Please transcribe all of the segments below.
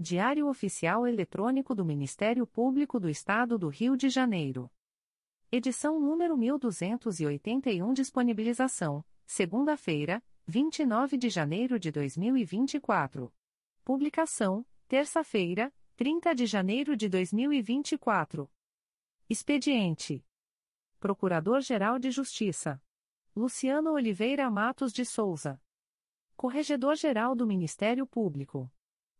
Diário Oficial Eletrônico do Ministério Público do Estado do Rio de Janeiro. Edição número 1281 Disponibilização, segunda-feira, 29 de janeiro de 2024. Publicação, terça-feira, 30 de janeiro de 2024. Expediente: Procurador-Geral de Justiça Luciano Oliveira Matos de Souza. Corregedor-Geral do Ministério Público.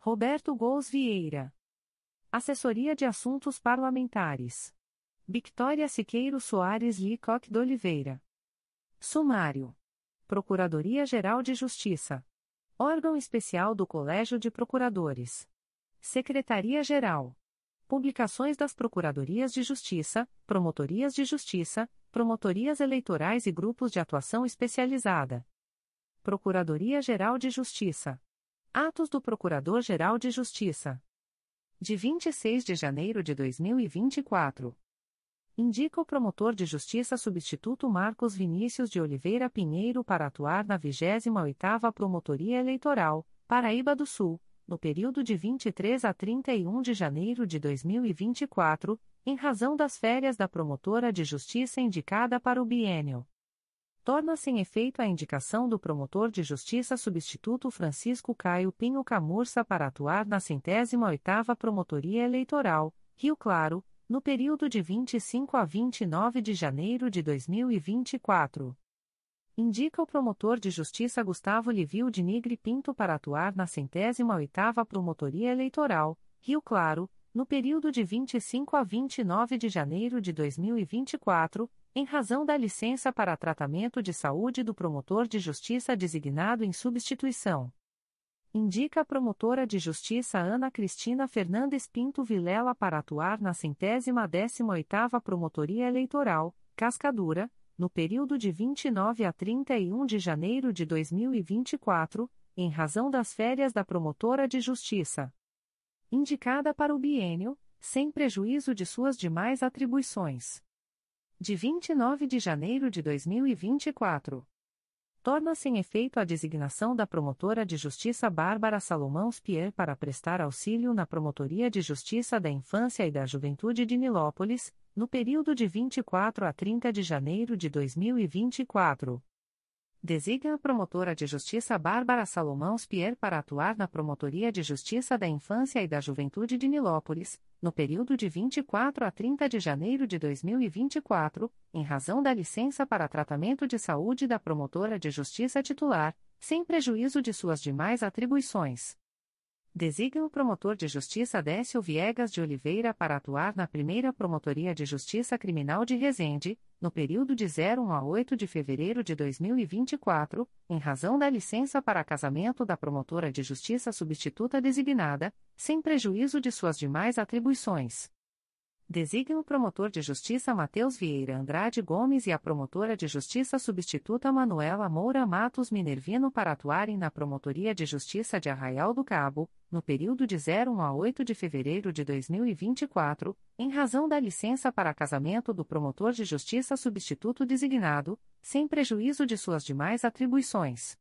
Roberto Gous Vieira. Assessoria de Assuntos Parlamentares. Victoria Siqueiro Soares Licoque de Oliveira. Sumário. Procuradoria-Geral de Justiça. Órgão Especial do Colégio de Procuradores. Secretaria-Geral. Publicações das Procuradorias de Justiça, Promotorias de Justiça, Promotorias Eleitorais e Grupos de Atuação Especializada. Procuradoria-Geral de Justiça. Atos do Procurador-Geral de Justiça. De 26 de janeiro de 2024. Indica o promotor de justiça substituto Marcos Vinícius de Oliveira Pinheiro para atuar na 28ª Promotoria Eleitoral, Paraíba do Sul, no período de 23 a 31 de janeiro de 2024, em razão das férias da promotora de justiça indicada para o biênio torna-se em efeito a indicação do promotor de justiça substituto Francisco Caio Pinho Camurça para atuar na centésima oitava Promotoria Eleitoral, Rio Claro, no período de 25 a 29 de janeiro de 2024. Indica o promotor de justiça Gustavo Livio de Nigre Pinto para atuar na centésima oitava Promotoria Eleitoral, Rio Claro, no período de 25 a 29 de janeiro de 2024, em razão da licença para tratamento de saúde do promotor de justiça designado em substituição. Indica a promotora de justiça Ana Cristina Fernandes Pinto Vilela para atuar na centésima décima oitava Promotoria Eleitoral, Cascadura, no período de 29 a 31 de janeiro de 2024, em razão das férias da promotora de justiça. Indicada para o biênio, sem prejuízo de suas demais atribuições de 29 de janeiro de 2024. Torna-se em efeito a designação da promotora de justiça Bárbara Salomão Spier para prestar auxílio na Promotoria de Justiça da Infância e da Juventude de Nilópolis, no período de 24 a 30 de janeiro de 2024. Designa a promotora de justiça Bárbara Salomão Spier para atuar na Promotoria de Justiça da Infância e da Juventude de Nilópolis, no período de 24 a 30 de janeiro de 2024, em razão da licença para tratamento de saúde da promotora de justiça titular, sem prejuízo de suas demais atribuições. Designa o promotor de justiça Décio Viegas de Oliveira para atuar na primeira Promotoria de Justiça Criminal de Resende, no período de 01 a 8 de fevereiro de 2024, em razão da licença para casamento da promotora de justiça substituta designada, sem prejuízo de suas demais atribuições. Designa o promotor de justiça Matheus Vieira Andrade Gomes e a promotora de justiça substituta Manuela Moura Matos Minervino para atuarem na Promotoria de Justiça de Arraial do Cabo, no período de 01 a 8 de fevereiro de 2024, em razão da licença para casamento do promotor de justiça substituto designado, sem prejuízo de suas demais atribuições.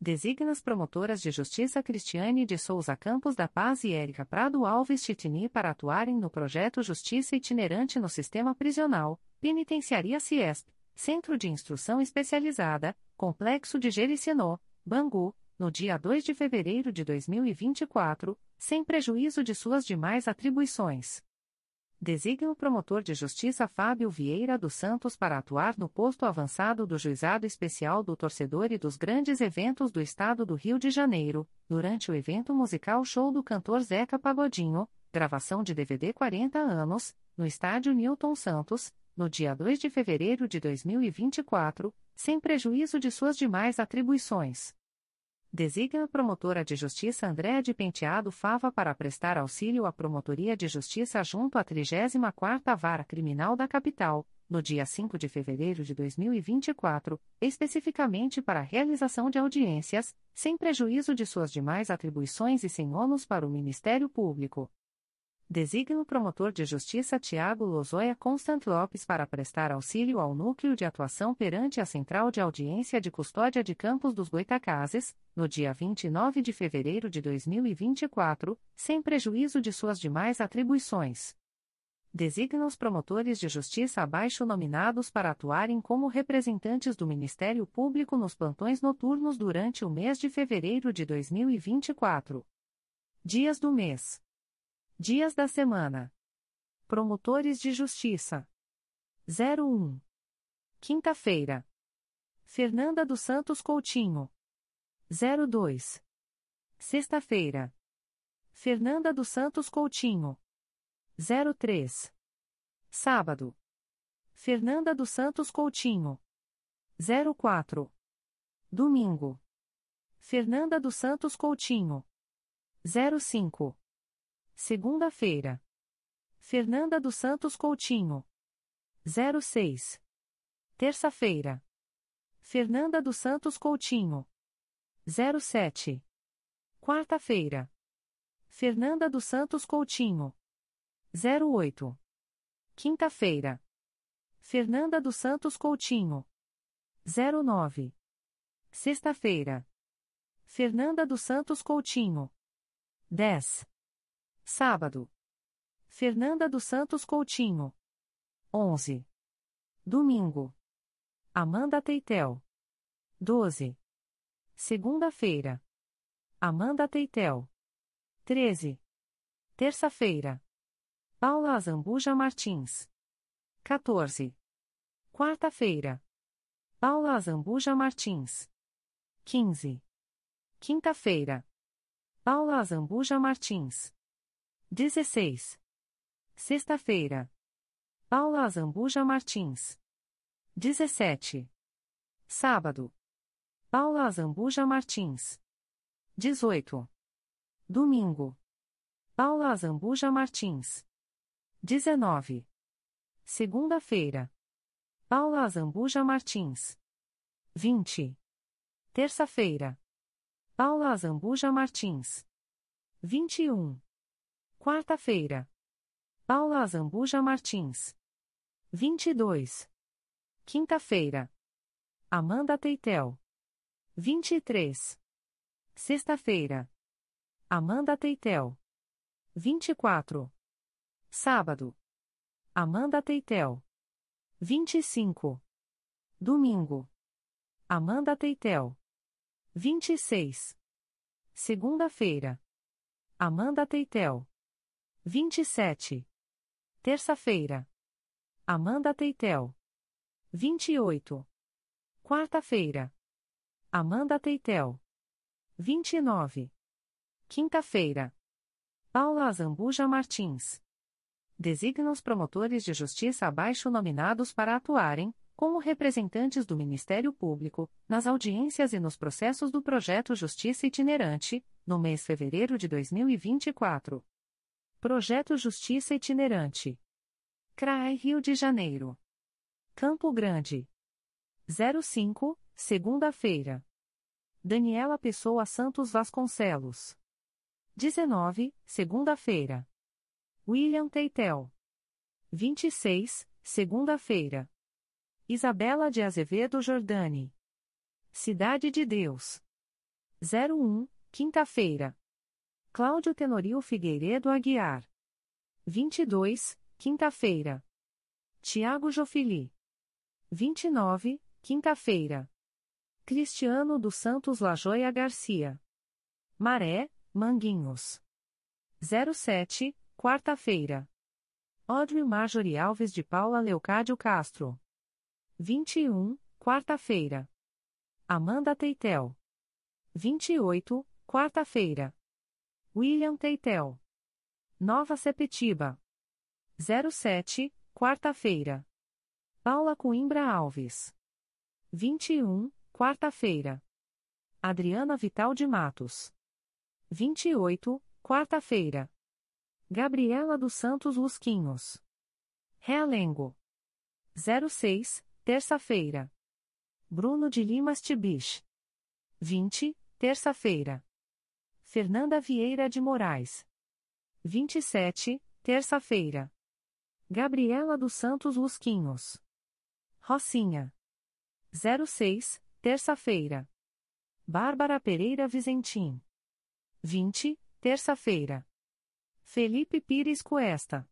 Designa as promotoras de justiça Cristiane de Souza Campos da Paz e Érica Prado Alves Titini para atuarem no projeto Justiça Itinerante no Sistema Prisional, Penitenciaria Ciesp, Centro de Instrução Especializada, Complexo de Jericinó, Bangu, no dia 2 de fevereiro de 2024, sem prejuízo de suas demais atribuições. Designa o promotor de justiça Fábio Vieira dos Santos para atuar no posto avançado do Juizado Especial do Torcedor e dos grandes eventos do Estado do Rio de Janeiro, durante o evento musical Show do Cantor Zeca Pagodinho, gravação de DVD 40 anos, no Estádio Newton Santos, no dia 2 de fevereiro de 2024, sem prejuízo de suas demais atribuições. Designa a promotora de justiça Andréa de Penteado Fava para prestar auxílio à Promotoria de Justiça junto à 34ª Vara Criminal da Capital, no dia 5 de fevereiro de 2024, especificamente para a realização de audiências, sem prejuízo de suas demais atribuições e sem ônus para o Ministério Público. Designa o promotor de justiça Tiago Lozoya Constant Lopes para prestar auxílio ao núcleo de atuação perante a Central de Audiência de Custódia de Campos dos Goitacazes, no dia 29 de fevereiro de 2024, sem prejuízo de suas demais atribuições. Designa os promotores de justiça abaixo nominados para atuarem como representantes do Ministério Público nos plantões noturnos durante o mês de fevereiro de 2024. Dias do mês. Dias da semana. Promotores de Justiça. 01. Quinta-feira. Fernanda dos Santos Coutinho. 02. Sexta-feira. Fernanda dos Santos Coutinho. 03. Sábado. Fernanda dos Santos Coutinho. 04. Domingo. Fernanda dos Santos Coutinho. 05. Segunda-feira. Fernanda dos Santos Coutinho. 06. Terça-feira. Fernanda dos Santos Coutinho. 07. Quarta-feira. Fernanda dos Santos Coutinho. 08. Quinta-feira. Fernanda dos Santos Coutinho. 09. Sexta-feira. Fernanda dos Santos Coutinho. 10. Sábado. Fernanda dos Santos Coutinho. 11. Domingo. Amanda Teitel. 12. Segunda-feira. Amanda Teitel. 13. Terça-feira. Paula Azambuja Martins. 14. Quarta-feira. Paula Azambuja Martins. 15. Quinta-feira. Paula Azambuja Martins. 16. Sexta-feira. Paula Azambuja Martins. 17. Sábado. Paula Azambuja Martins. 18. Domingo. Paula Azambuja Martins. 19. Segunda-feira. Paula Azambuja Martins. 20. Terça-feira. Paula Azambuja Martins. 21. Quarta-feira. Paula Azambuja Martins. 22. Quinta-feira. Amanda Teitel. 23. Sexta-feira. Amanda Teitel. 24. Sábado. Amanda Teitel. 25. Domingo. Amanda Teitel. 26. Segunda-feira. Amanda Teitel. 27. Terça-feira. Amanda Teitel. 28. Quarta-feira. Amanda Teitel. 29. Quinta-feira. Paula Azambuja Martins. Designa os promotores de justiça abaixo nominados para atuarem, como representantes do Ministério Público, nas audiências e nos processos do projeto Justiça Itinerante, no mês de fevereiro de 2024. Projeto Justiça Itinerante. CRAE Rio de Janeiro. Campo Grande. 05, segunda-feira. Daniela Pessoa Santos Vasconcelos. 19, segunda-feira. William Teitel. 26, segunda-feira. Isabela de Azevedo Jordani. Cidade de Deus. 01, quinta-feira. Cláudio Tenorio Figueiredo Aguiar. 22, quinta-feira. Tiago Jofili. 29, quinta-feira. Cristiano dos Santos Lajoia Garcia. Maré, Manguinhos. 07, quarta-feira. Audrey Marjorie Alves de Paula Leocádio Castro. 21, quarta-feira. Amanda Teitel. 28, quarta-feira. William Teitel. Nova Sepetiba. 07, quarta-feira. Paula Coimbra Alves. 21, quarta-feira. Adriana Vital de Matos. 28, quarta-feira. Gabriela dos Santos Lusquinhos. Realengo. 06, terça-feira. Bruno de Limas Tibich. 20, terça-feira. Fernanda Vieira de Moraes. 27, terça-feira. Gabriela dos Santos Lusquinhos. Rocinha. 06, terça-feira. Bárbara Pereira Vizentim. 20, terça-feira. Felipe Pires Cuesta.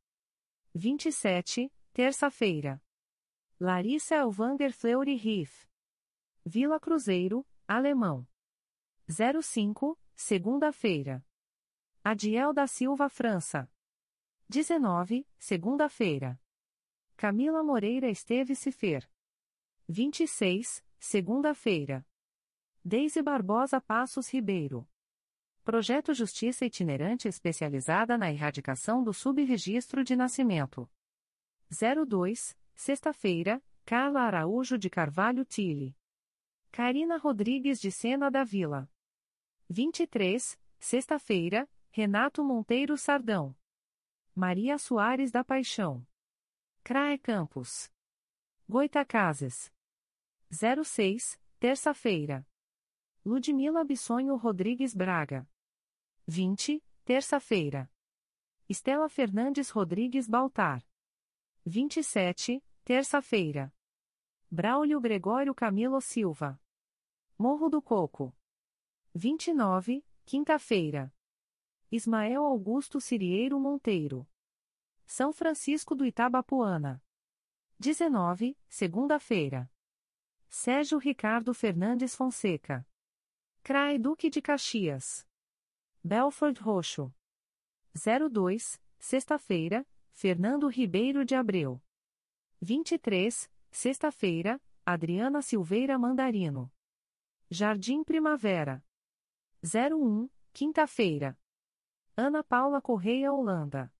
27, terça-feira. Larissa Elvander Fleury Riff. Vila Cruzeiro, Alemão. 05, segunda-feira. Adiel da Silva França. 19, segunda-feira. Camila Moreira Esteves Cifer. 26, segunda-feira. Deise Barbosa Passos Ribeiro. Projeto Justiça Itinerante especializada na erradicação do subregistro de nascimento. 02, sexta-feira, Carla Araújo de Carvalho Tille. Karina Rodrigues de Sena da Vila. 23, sexta-feira, Renato Monteiro Sardão. Maria Soares da Paixão. CRAE Campos. Goitacazes. 06, terça-feira. Ludmila Bissonho Rodrigues Braga. 20, terça-feira. Estela Fernandes Rodrigues Baltar. 27, terça-feira. Braulio Gregório Camilo Silva. Morro do Coco. 29, quinta-feira. Ismael Augusto Cirieiro Monteiro. São Francisco do Itabapuana. 19, segunda-feira. Sérgio Ricardo Fernandes Fonseca. CRAE Duque de Caxias. Belford Roxo. 02, sexta-feira, Fernando Ribeiro de Abreu. 23, sexta-feira, Adriana Silveira Mandarino. Jardim Primavera. 01, quinta-feira. Ana Paula Correia Holanda.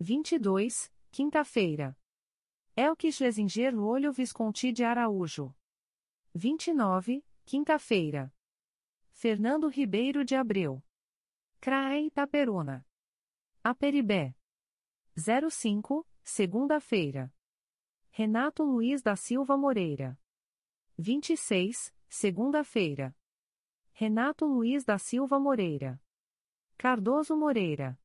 22, quinta-feira. Elke Schlesinger Olho Visconti de Araújo. 29, quinta-feira. Fernando Ribeiro de Abreu. CRAE Itaperuna. Aperibé. 05, segunda-feira. Renato Luiz da Silva Moreira. 26, segunda-feira. Renato Luiz da Silva Moreira. Cardoso Moreira.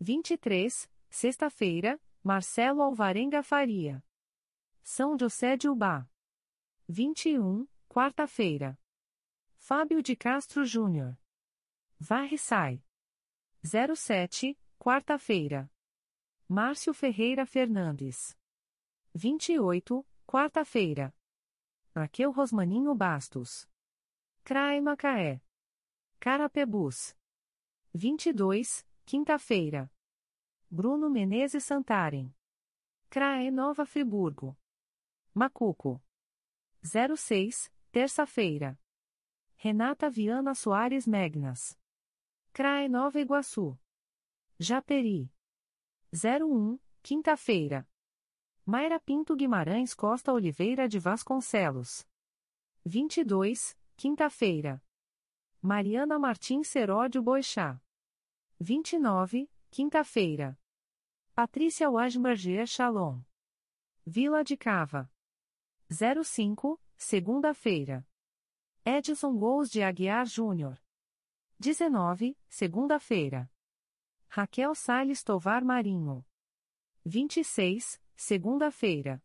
23, sexta-feira, Marcelo Alvarenga Faria. São José de Ubá. 21, quarta-feira. Fábio de Castro Júnior. Varre Sai. 07, quarta-feira. Márcio Ferreira Fernandes. 28, quarta-feira. Raquel Rosmaninho Bastos. CRAE Macaé. Carapebus. 22, quinta-feira. Bruno Menezes Santarem. CRAE Nova Friburgo. Macuco. 06, terça-feira. Renata Viana Soares Megnas. CRAE Nova Iguaçu. Japeri. 01, quinta-feira. Mayra Pinto Guimarães Costa Oliveira de Vasconcelos. 22, quinta-feira. Mariana Martins Seródio Boixá. 29, quinta-feira. Patrícia Wajmergier Shalom. Vila de Cava. 05, segunda-feira. Edson Gous de Aguiar Júnior. 19, segunda-feira. Raquel Salles Tovar Marinho. 26, segunda-feira.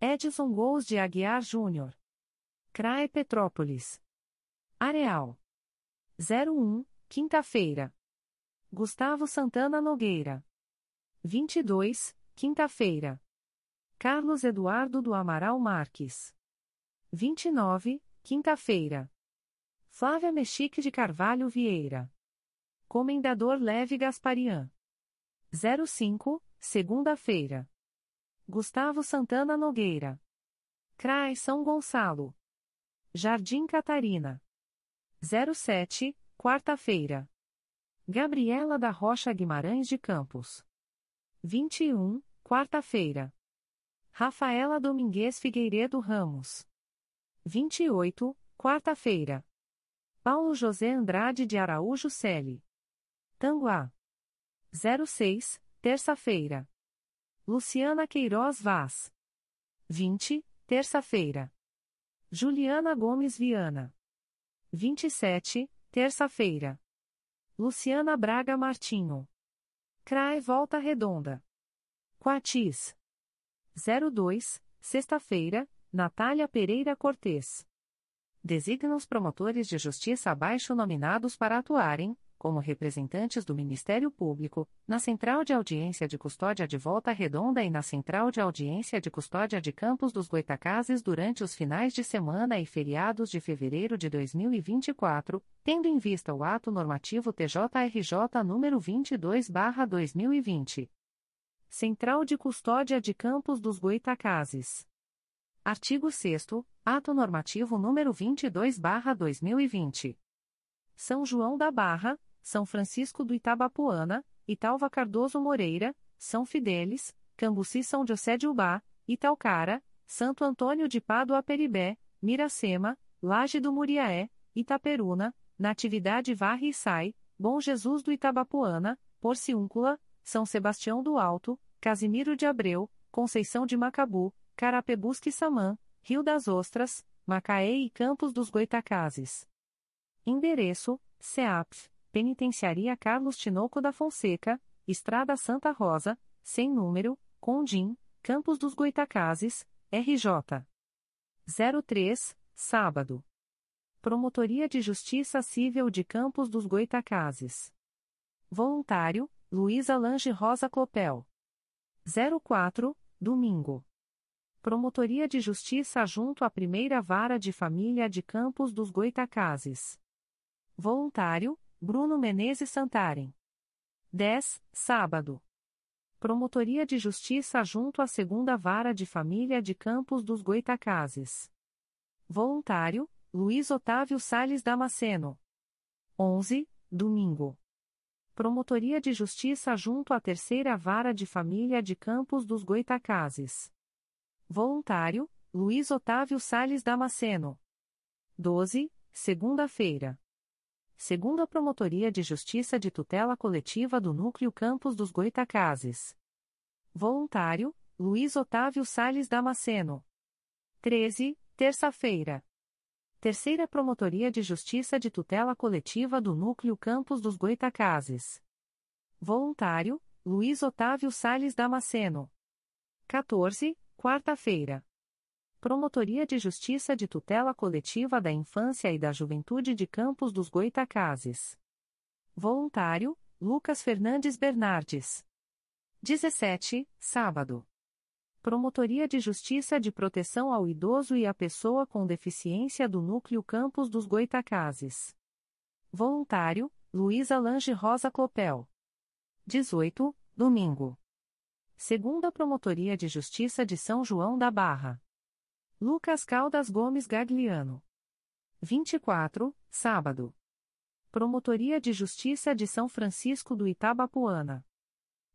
Edson Gous de Aguiar Júnior. CRAE Petrópolis. Areal. 01, quinta-feira. Gustavo Santana Nogueira. 22, quinta-feira. Carlos Eduardo do Amaral Marques. 29, quinta-feira. Flávia Mexique de Carvalho Vieira. Comendador Leve Gasparian. 05, segunda-feira. Gustavo Santana Nogueira. CRAI São Gonçalo. Jardim Catarina. 07, quarta-feira. Gabriela da Rocha Guimarães de Campos. 21, quarta-feira. Rafaela Domingues Figueiredo Ramos. 28, quarta-feira. Paulo José Andrade de Araújo Celi. Tanguá. 06, terça-feira. Luciana Queiroz Vaz. 20, terça-feira. Juliana Gomes Viana. 27, terça-feira. Luciana Braga Martinho. CRAE Volta Redonda. Quatis. 02, sexta-feira, Natália Pereira Cortes. Designa os promotores de justiça abaixo nominados para atuarem, como representantes do Ministério Público, na Central de Audiência de Custódia de Volta Redonda e na Central de Audiência de Custódia de Campos dos Goitacazes durante os finais de semana e feriados de fevereiro de 2024, tendo em vista o ato normativo TJRJ número 22/2020. Central de Custódia de Campos dos Goitacazes. Artigo 6 Ato normativo número 22/2020. São João da Barra, são Francisco do Itabapuana, Italva Cardoso Moreira, São Fidélis, Cambuci São José de Ubá, Italcara, Santo Antônio de Pádua Peribé, Miracema, Laje do Muriaé, Itaperuna, Natividade Varre e Sai, Bom Jesus do Itabapuana, Porciúncula, São Sebastião do Alto, Casimiro de Abreu, Conceição de Macabu, Carapebusque Samã, Rio das Ostras, Macaé e Campos dos Goitacazes. Endereço: CEAPF, Penitenciaria Carlos Tinoco da Fonseca, Estrada Santa Rosa, sem número, Condim, Campos dos Goitacazes, RJ. 03, sábado. Promotoria de Justiça Civil de Campos dos Goitacazes. Voluntário, Luísa Lange Rosa Clopel. 04, domingo. Promotoria de Justiça junto à Primeira Vara de Família de Campos dos Goitacazes. Voluntário, Bruno Menezes Santarem. 10, sábado. Promotoria de Justiça junto à Segunda Vara de Família de Campos dos Goitacazes. Voluntário, Luiz Otávio Sales Damasceno. 11, domingo. Promotoria de Justiça junto à Terceira Vara de Família de Campos dos Goitacazes. Voluntário, Luiz Otávio Sales Damasceno. 12, segunda-feira segundo a Promotoria de Justiça de Tutela Coletiva do Núcleo Campos dos Goitacazes. Voluntário, Luiz Otávio Sales Damasceno. 13, terça-feira. Terceira Promotoria de Justiça de Tutela Coletiva do Núcleo Campos dos Goitacazes. Voluntário, Luiz Otávio Sales Damasceno. 14, quarta-feira. Promotoria de Justiça de Tutela Coletiva da Infância e da Juventude de Campos dos Goitacazes. Voluntário, Lucas Fernandes Bernardes. 17, sábado. Promotoria de Justiça de Proteção ao Idoso e à Pessoa com Deficiência do Núcleo Campos dos Goitacazes. Voluntário, Luísa Lange Rosa Clopel. 18, domingo. Segunda Promotoria de Justiça de São João da Barra. Lucas Caldas Gomes Gagliano. 24, sábado. Promotoria de Justiça de São Francisco do Itabapuana.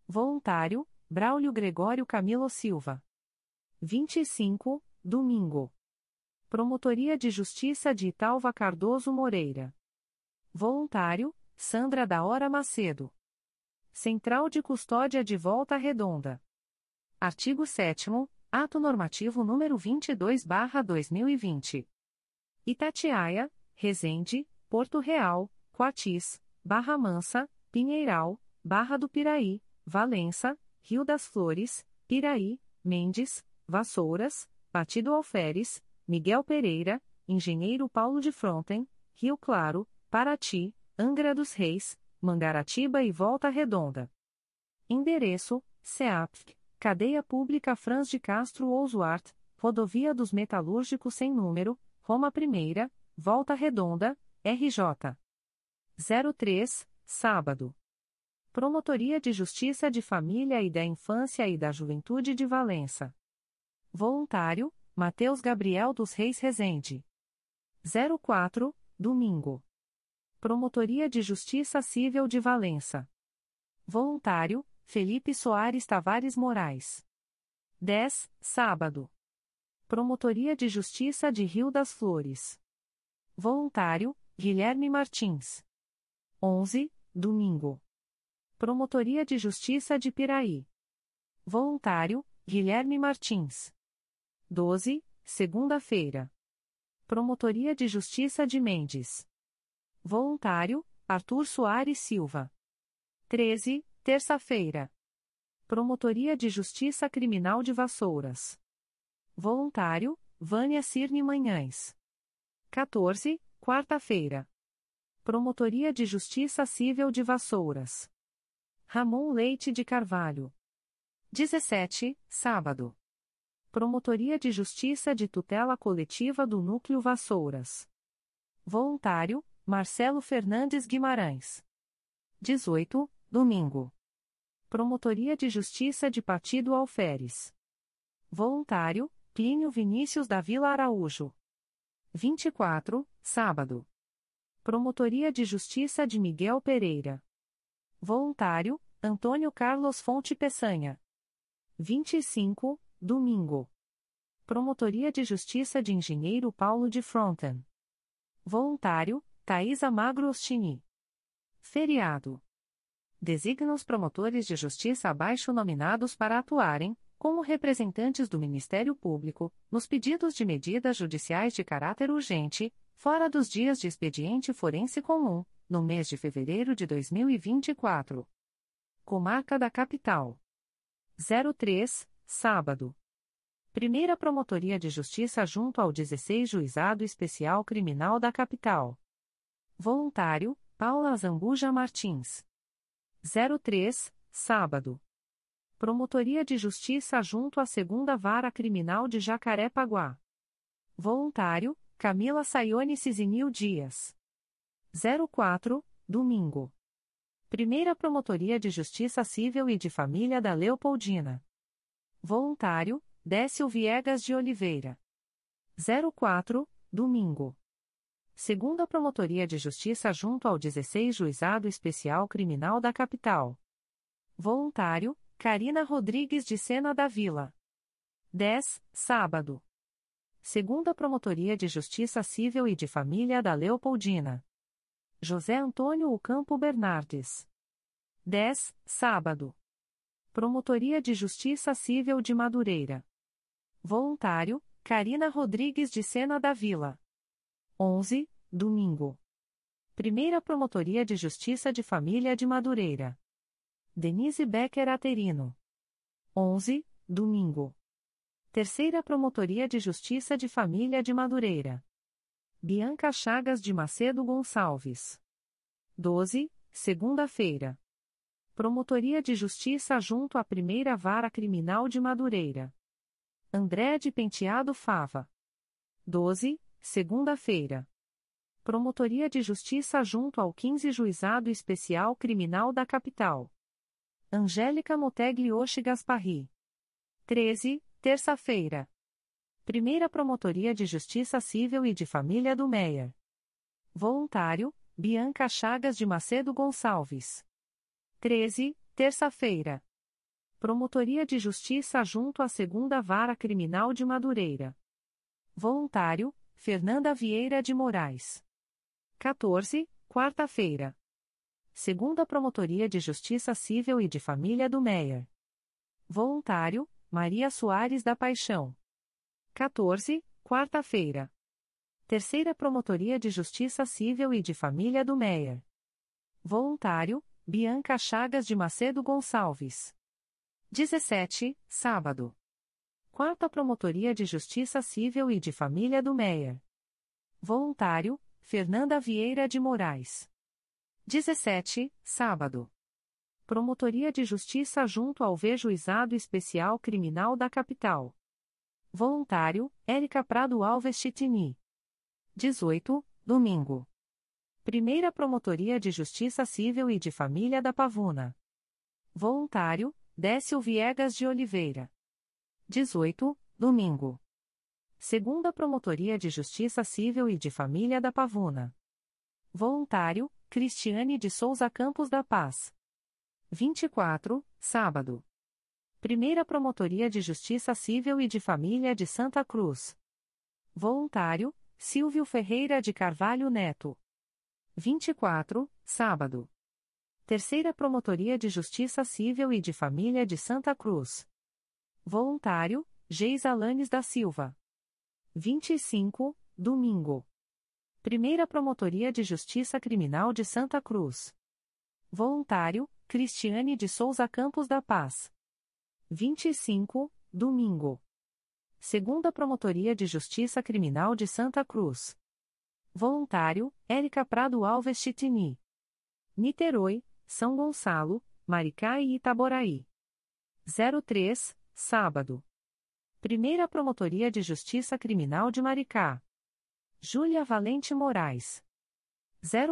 Voluntário, Braulio Gregório Camilo Silva. 25, domingo. Promotoria de Justiça de Italva Cardoso Moreira. Voluntário, Sandra da Hora Macedo. Central de Custódia de Volta Redonda. Artigo 7 Ato Normativo número 22/2020. Itatiaia, Resende, Porto Real, Coatis, Barra Mansa, Pinheiral, Barra do Piraí, Valença, Rio das Flores, Piraí, Mendes, Vassouras, Batido Alferes, Miguel Pereira, Engenheiro Paulo de Fronten, Rio Claro, Paraty, Angra dos Reis, Mangaratiba e Volta Redonda. Endereço: CEAPF, Cadeia Pública Franz de Castro Ousuart, Rodovia dos Metalúrgicos sem número, Roma I, Volta Redonda, RJ. 03, sábado. Promotoria de Justiça de Família e da Infância e da Juventude de Valença. Voluntário, Mateus Gabriel dos Reis Rezende. 04, domingo. Promotoria de Justiça Civil de Valença. Voluntário, Felipe Soares Tavares Moraes. 10, sábado. Promotoria de Justiça de Rio das Flores. Voluntário, Guilherme Martins. 11, domingo. Promotoria de Justiça de Piraí. Voluntário, Guilherme Martins. 12, segunda-feira. Promotoria de Justiça de Mendes. Voluntário, Arthur Soares Silva. 13, terça-feira. Promotoria de Justiça Criminal de Vassouras. Voluntário, Vânia Cirne Manhães. 14, quarta-feira. Promotoria de Justiça Civil de Vassouras. Ramon Leite de Carvalho. 17, sábado. Promotoria de Justiça de Tutela Coletiva do Núcleo Vassouras. Voluntário, Marcelo Fernandes Guimarães. 18, domingo. Promotoria de Justiça de Partido Alferes. Voluntário, Plínio Vinícius da Vila Araújo. 24, sábado. Promotoria de Justiça de Miguel Pereira. Voluntário, Antônio Carlos Fonte Peçanha. 25, domingo. Promotoria de Justiça de Engenheiro Paulo de Fronten. Voluntário, Thaisa Magro Ostini. Feriado. Designa os promotores de justiça abaixo nominados para atuarem, como representantes do Ministério Público, nos pedidos de medidas judiciais de caráter urgente, fora dos dias de expediente forense comum, no mês de fevereiro de 2024. Comarca da Capital. 03, sábado. Primeira Promotoria de Justiça junto ao 16 Juizado Especial Criminal da Capital. Voluntário, Paula Zambuja Martins. 03, sábado. Promotoria de Justiça junto à Segunda Vara Criminal de Jacaré-Paguá. Voluntário, Camila Sayone Cisinil Dias. 04, domingo. Primeira Promotoria de Justiça Civil e de Família da Leopoldina. Voluntário, Décio Viegas de Oliveira. 04, domingo. Segunda Promotoria de Justiça junto ao 16 Juizado Especial Criminal da Capital. Voluntário, Karina Rodrigues de Sena da Vila. 10, sábado. Segunda Promotoria de Justiça Civil e de Família da Leopoldina. José Antônio Ocampo Bernardes. 10, sábado. Promotoria de Justiça Civil de Madureira. Voluntário, Karina Rodrigues de Sena da Vila. 11, domingo. Primeira Promotoria de Justiça de Família de Madureira. Denise Becker Aterino. 11, domingo. Terceira Promotoria de Justiça de Família de Madureira. Bianca Chagas de Macedo Gonçalves. 12, segunda-feira. Promotoria de Justiça junto à Primeira Vara Criminal de Madureira. André de Penteado Fava. 12, segunda-feira. Promotoria de Justiça junto ao 15 Juizado Especial Criminal da Capital. Angélica Motegli Oshi Gasparri. 13, terça-feira. Primeira Promotoria de Justiça Civil e de Família do Meier. Voluntário, Bianca Chagas de Macedo Gonçalves. 13, terça-feira. Promotoria de Justiça junto à Segunda Vara Criminal de Madureira. Voluntário, Fernanda Vieira de Moraes. 14, quarta-feira. Segunda Promotoria de Justiça Civil e de Família do Meier. Voluntário, Maria Soares da Paixão. 14, quarta-feira. Terceira Promotoria de Justiça Civil e de Família do Meier. Voluntário, Bianca Chagas de Macedo Gonçalves. 17, sábado. Quarta Promotoria de Justiça Civil e de Família do Meier. Voluntário, Fernanda Vieira de Moraes. 17, sábado. Promotoria de Justiça junto ao Vejuizado Especial Criminal da Capital. Voluntário, Érica Prado Alves Chitini. 18, domingo. Primeira Promotoria de Justiça Civil e de Família da Pavuna. Voluntário, Décio Viegas de Oliveira. 18, domingo. Segunda Promotoria de Justiça Civil e de Família da Pavuna. Voluntário, Cristiane de Souza Campos da Paz. 24, sábado. Primeira Promotoria de Justiça Civil e de Família de Santa Cruz. Voluntário, Silvio Ferreira de Carvalho Neto. 24, sábado. Terceira Promotoria de Justiça Civil e de Família de Santa Cruz. Voluntário, Geisa Lanes da Silva. 25, domingo. Primeira Promotoria de Justiça Criminal de Santa Cruz. Voluntário, Cristiane de Souza Campos da Paz. 25, domingo. Segunda Promotoria de Justiça Criminal de Santa Cruz. Voluntário, Érica Prado Alves Chitini. Niterói, São Gonçalo, Maricá e Itaboraí. 03, sábado. Primeira Promotoria de Justiça Criminal de Maricá. Júlia Valente Moraes.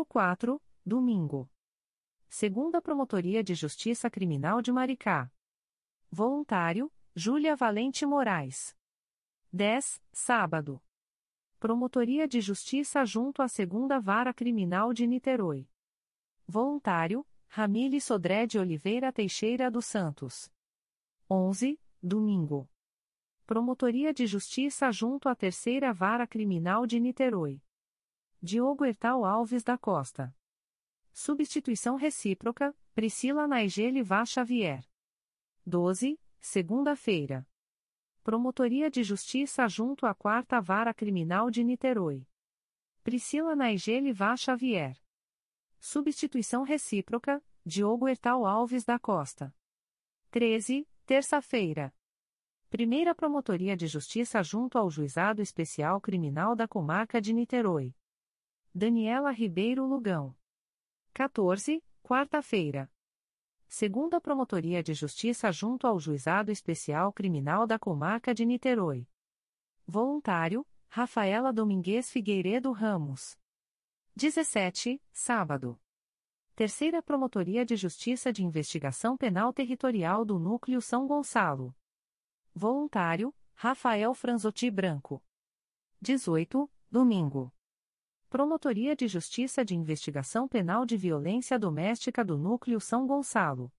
04, domingo. Segunda Promotoria de Justiça Criminal de Maricá. Voluntário, Júlia Valente Moraes. 10, sábado. Promotoria de Justiça junto à Segunda Vara Criminal de Niterói. Voluntário, Ramile Sodré de Oliveira Teixeira dos Santos. 11, domingo. Promotoria de Justiça junto à Terceira Vara Criminal de Niterói. Diogo Ertal Alves da Costa. Substituição recíproca, Priscila Naigele Vá Xavier. 12, segunda-feira. Promotoria de Justiça junto à Quarta Vara Criminal de Niterói. Priscila Naigele Vá Xavier. Substituição recíproca, Diogo Ertal Alves da Costa. 13, terça-feira. Primeira Promotoria de Justiça junto ao Juizado Especial Criminal da Comarca de Niterói. Daniela Ribeiro Lugão. 14, quarta-feira. Segunda Promotoria de Justiça junto ao Juizado Especial Criminal da Comarca de Niterói. Voluntário, Rafaela Domingues Figueiredo Ramos. 17, sábado. Terceira Promotoria de Justiça de Investigação Penal Territorial do Núcleo São Gonçalo. Voluntário, Rafael Franzotti Branco. 18, domingo. Promotoria de Justiça de Investigação Penal de Violência Doméstica do Núcleo São Gonçalo.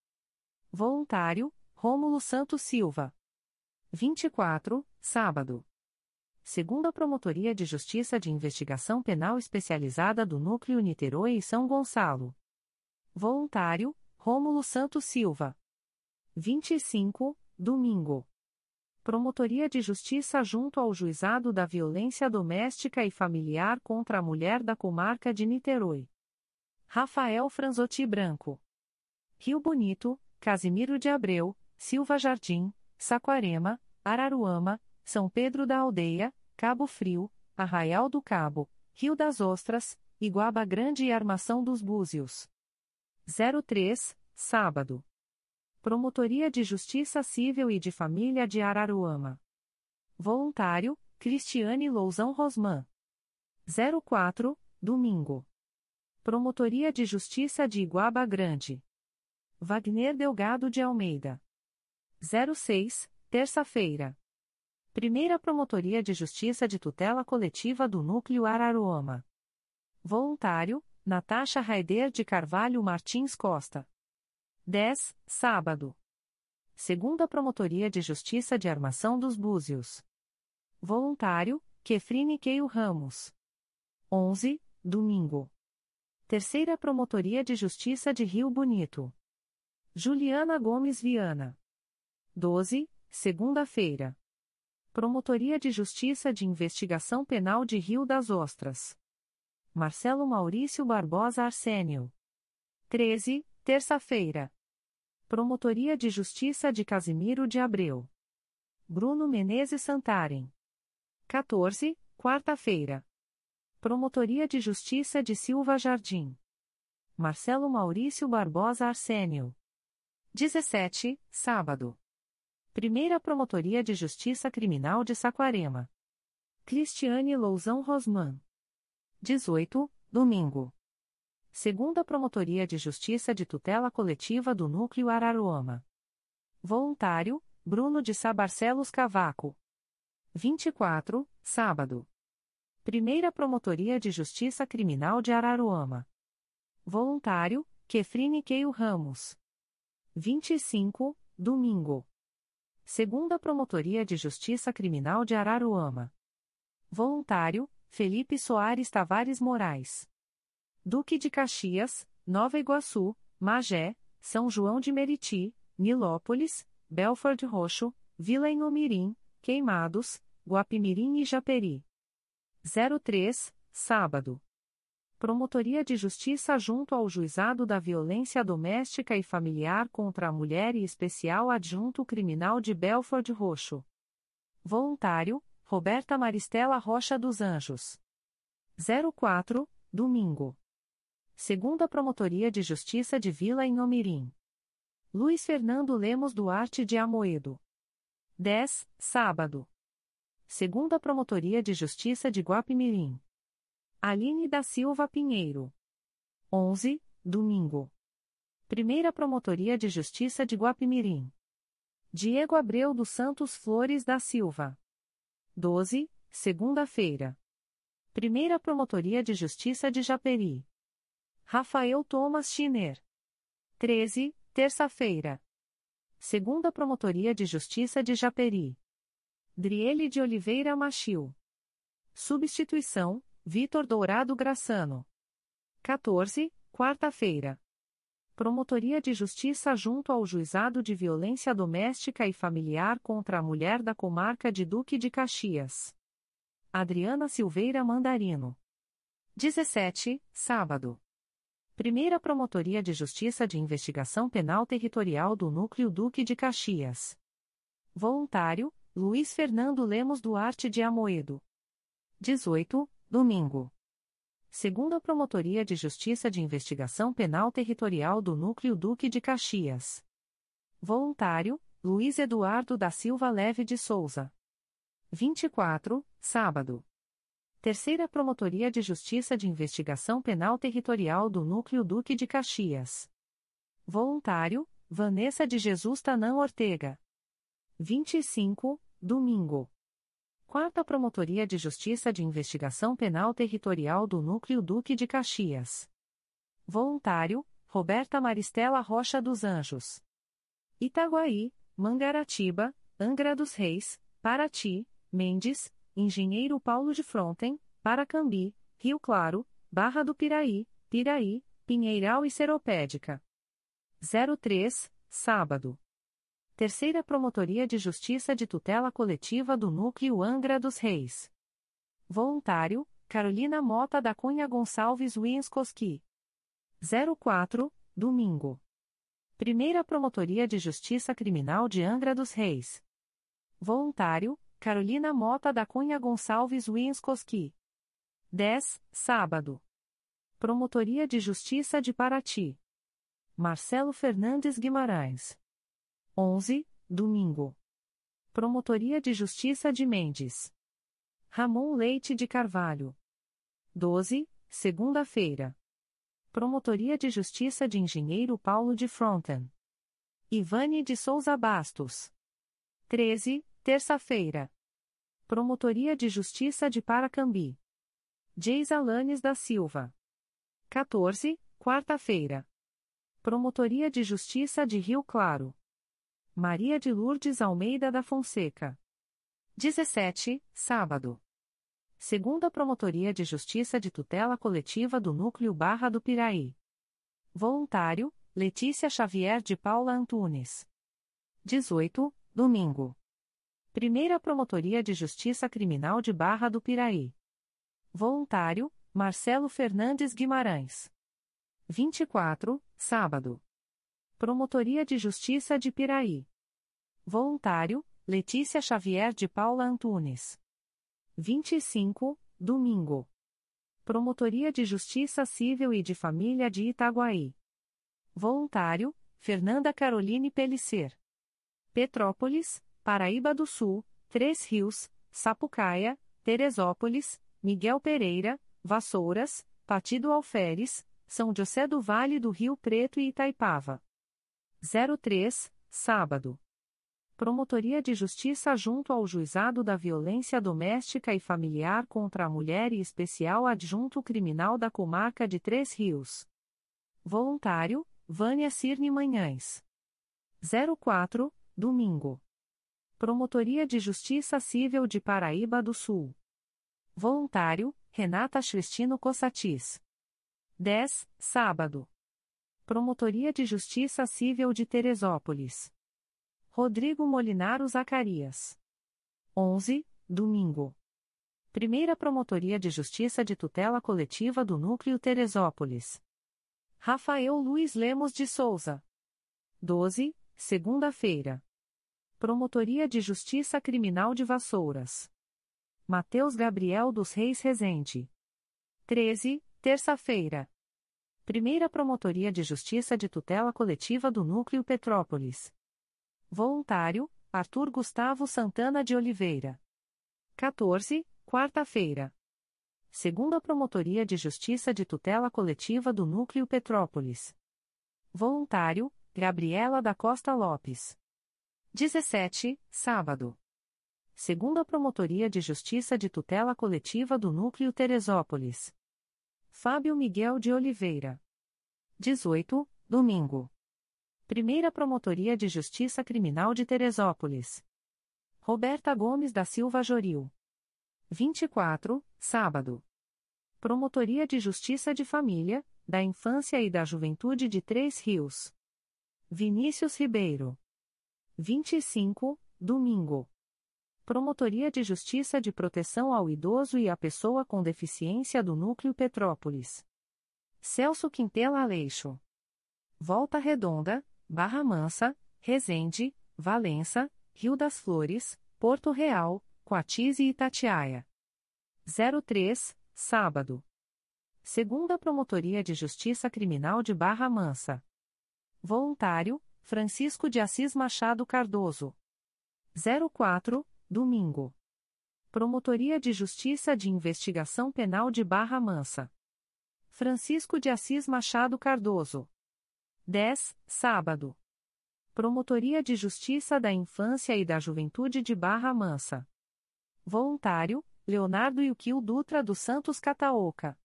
Voluntário, Rômulo Santos Silva. 24, sábado. Segunda Promotoria de Justiça de Investigação Penal Especializada do Núcleo Niterói e São Gonçalo. Voluntário, Rômulo Santos Silva. 25, domingo. Promotoria de Justiça junto ao Juizado da Violência Doméstica e Familiar contra a Mulher da Comarca de Niterói. Rafael Franzotti Branco. Rio Bonito, Casimiro de Abreu, Silva Jardim, Saquarema, Araruama, São Pedro da Aldeia, Cabo Frio, Arraial do Cabo, Rio das Ostras, Iguaba Grande e Armação dos Búzios. 03, sábado. Promotoria de Justiça Civil e de Família de Araruama. Voluntário, Cristiane Lousão Rosman. 04, domingo. Promotoria de Justiça de Iguaba Grande. Wagner Delgado de Almeida. 06, terça-feira. Primeira Promotoria de Justiça de Tutela Coletiva do Núcleo Araruama. Voluntário, Natasha Raider de Carvalho Martins Costa. 10, sábado. Segunda Promotoria de Justiça de Armação dos Búzios. Voluntário, Kefrine Keio Ramos. 11, domingo. Terceira Promotoria de Justiça de Rio Bonito. Juliana Gomes Viana. 12, segunda-feira. Promotoria de Justiça de Investigação Penal de Rio das Ostras. Marcelo Maurício Barbosa Arsênio. 13, terça-feira. Promotoria de Justiça de Casimiro de Abreu. Bruno Menezes Santarem. 14, quarta-feira. Promotoria de Justiça de Silva Jardim. Marcelo Maurício Barbosa Arsênio. 17, sábado. Primeira Promotoria de Justiça Criminal de Saquarema. Cristiane Lousão Rosman. 18, domingo. Segunda Promotoria de Justiça de Tutela Coletiva do Núcleo Araruama. Voluntário, Bruno de Sabarcelos Cavaco. 24, sábado. Primeira Promotoria de Justiça Criminal de Araruama. Voluntário, Kefrine Keio Ramos. 25, domingo. Segunda Promotoria de Justiça Criminal de Araruama. Voluntário, Felipe Soares Tavares Moraes. Duque de Caxias, Nova Iguaçu, Magé, São João de Meriti, Nilópolis, Belford Roxo, Vila Inhomirim, Queimados, Guapimirim e Japeri. 03, sábado. Promotoria de Justiça junto ao Juizado da Violência Doméstica e Familiar contra a Mulher e Especial Adjunto Criminal de Belford Roxo. Voluntário, Roberta Maristela Rocha dos Anjos. 04, domingo. Segunda Promotoria de Justiça de Vila Inhomirim. Luiz Fernando Lemos Duarte de Amoedo. 10, sábado. Segunda Promotoria de Justiça de Guapimirim. Aline da Silva Pinheiro. 11, domingo. Primeira Promotoria de Justiça de Guapimirim. Diego Abreu dos Santos Flores da Silva. 12, segunda-feira. Primeira Promotoria de Justiça de Japeri. Rafael Thomas Schiner. 13, terça-feira. Segunda Promotoria de Justiça de Japeri. Driele de Oliveira Machil. Substituição, Vitor Dourado Graçano. 14, quarta-feira. Promotoria de Justiça junto ao Juizado de Violência Doméstica e Familiar contra a Mulher da Comarca de Duque de Caxias. Adriana Silveira Mandarino. 17, sábado. Primeira Promotoria de Justiça de Investigação Penal Territorial do Núcleo Duque de Caxias. Voluntário, Luiz Fernando Lemos Duarte de Amoedo. 18, domingo. Segunda Promotoria de Justiça de Investigação Penal Territorial do Núcleo Duque de Caxias. Voluntário, Luiz Eduardo da Silva Leve de Souza. 24, sábado. Terceira Promotoria de Justiça de Investigação Penal Territorial do Núcleo Duque de Caxias. Voluntário, Vanessa de Jesus Tanã Ortega. 25, domingo. Quarta Promotoria de Justiça de Investigação Penal Territorial do Núcleo Duque de Caxias. Voluntário, Roberta Maristela Rocha dos Anjos. Itaguaí, Mangaratiba, Angra dos Reis, Paraty, Mendes, Engenheiro Paulo de Fronten, Paracambi, Rio Claro, Barra do Piraí, Piraí, Pinheiral e Seropédica. 03, sábado. Terceira Promotoria de Justiça de Tutela Coletiva do Núcleo Angra dos Reis. Voluntário, Carolina Mota da Cunha Gonçalves Winskoski. 04, domingo. Primeira Promotoria de Justiça Criminal de Angra dos Reis. Voluntário, Carolina Mota da Cunha Gonçalves Winskoski. 10, sábado. Promotoria de Justiça de Paraty. Marcelo Fernandes Guimarães. 11, domingo. Promotoria de Justiça de Mendes. Ramon Leite de Carvalho. 12, segunda-feira. Promotoria de Justiça de Engenheiro Paulo de Fronten. Ivane de Souza Bastos. 13, Terça-feira. Promotoria de Justiça de Paracambi. Geis Alanes da Silva. 14, quarta-feira. Promotoria de Justiça de Rio Claro. Maria de Lourdes Almeida da Fonseca. 17, sábado. Segunda Promotoria de Justiça de Tutela Coletiva do Núcleo Barra do Piraí. Voluntário, Letícia Xavier de Paula Antunes. 18, domingo. Primeira Promotoria de Justiça Criminal de Barra do Piraí. Voluntário, Marcelo Fernandes Guimarães. 24, sábado. Promotoria de Justiça de Piraí. Voluntário, Letícia Xavier de Paula Antunes. 25, domingo. Promotoria de Justiça Civil e de Família de Itaguaí. Voluntário, Fernanda Caroline Pellicer. Petrópolis, Paraíba do Sul, Três Rios, Sapucaia, Teresópolis, Miguel Pereira, Vassouras, Partido Alferes, São José do Vale do Rio Preto e Itaipava. 03, sábado. Promotoria de Justiça junto ao Juizado da Violência Doméstica e Familiar contra a Mulher e Especial Adjunto Criminal da Comarca de Três Rios. Voluntário, Vânia Cirne Manhães. 04, domingo. Promotoria de Justiça Civil de Paraíba do Sul. Voluntário, Renata Cristino Cossatis. 10, sábado. Promotoria de Justiça Civil de Teresópolis. Rodrigo Molinaro Zacarias. 11, domingo. Primeira Promotoria de Justiça de Tutela Coletiva do Núcleo Teresópolis. Rafael Luiz Lemos de Souza. 12, segunda-feira. Promotoria de Justiça Criminal de Vassouras. Mateus Gabriel dos Reis Rezende. 13, terça-feira. Primeira Promotoria de Justiça de Tutela Coletiva do Núcleo Petrópolis. Voluntário, Arthur Gustavo Santana de Oliveira. 14, quarta-feira. Segunda Promotoria de Justiça de Tutela Coletiva do Núcleo Petrópolis. Voluntário, Gabriela da Costa Lopes. 17, sábado. Segunda Promotoria de Justiça de Tutela Coletiva do Núcleo Teresópolis. Fábio Miguel de Oliveira. 18, domingo. Primeira Promotoria de Justiça Criminal de Teresópolis. Roberta Gomes da Silva Joril. 24, sábado. Promotoria de Justiça de Família, da Infância e da Juventude de Três Rios. Vinícius Ribeiro. 25, domingo. Promotoria de Justiça de Proteção ao Idoso e à Pessoa com Deficiência do Núcleo Petrópolis. Celso Quintela Aleixo. Volta Redonda, Barra Mansa, Resende, Valença, Rio das Flores, Porto Real, Coatis e Itatiaia. 03, sábado. Segunda Promotoria de Justiça Criminal de Barra Mansa. Voluntário, Francisco de Assis Machado Cardoso. 04, domingo. Promotoria de Justiça de Investigação Penal de Barra Mansa. Francisco de Assis Machado Cardoso. 10, sábado. Promotoria de Justiça da Infância e da Juventude de Barra Mansa. Voluntário, Leonardo Yuquil Dutra dos Santos Cataoca.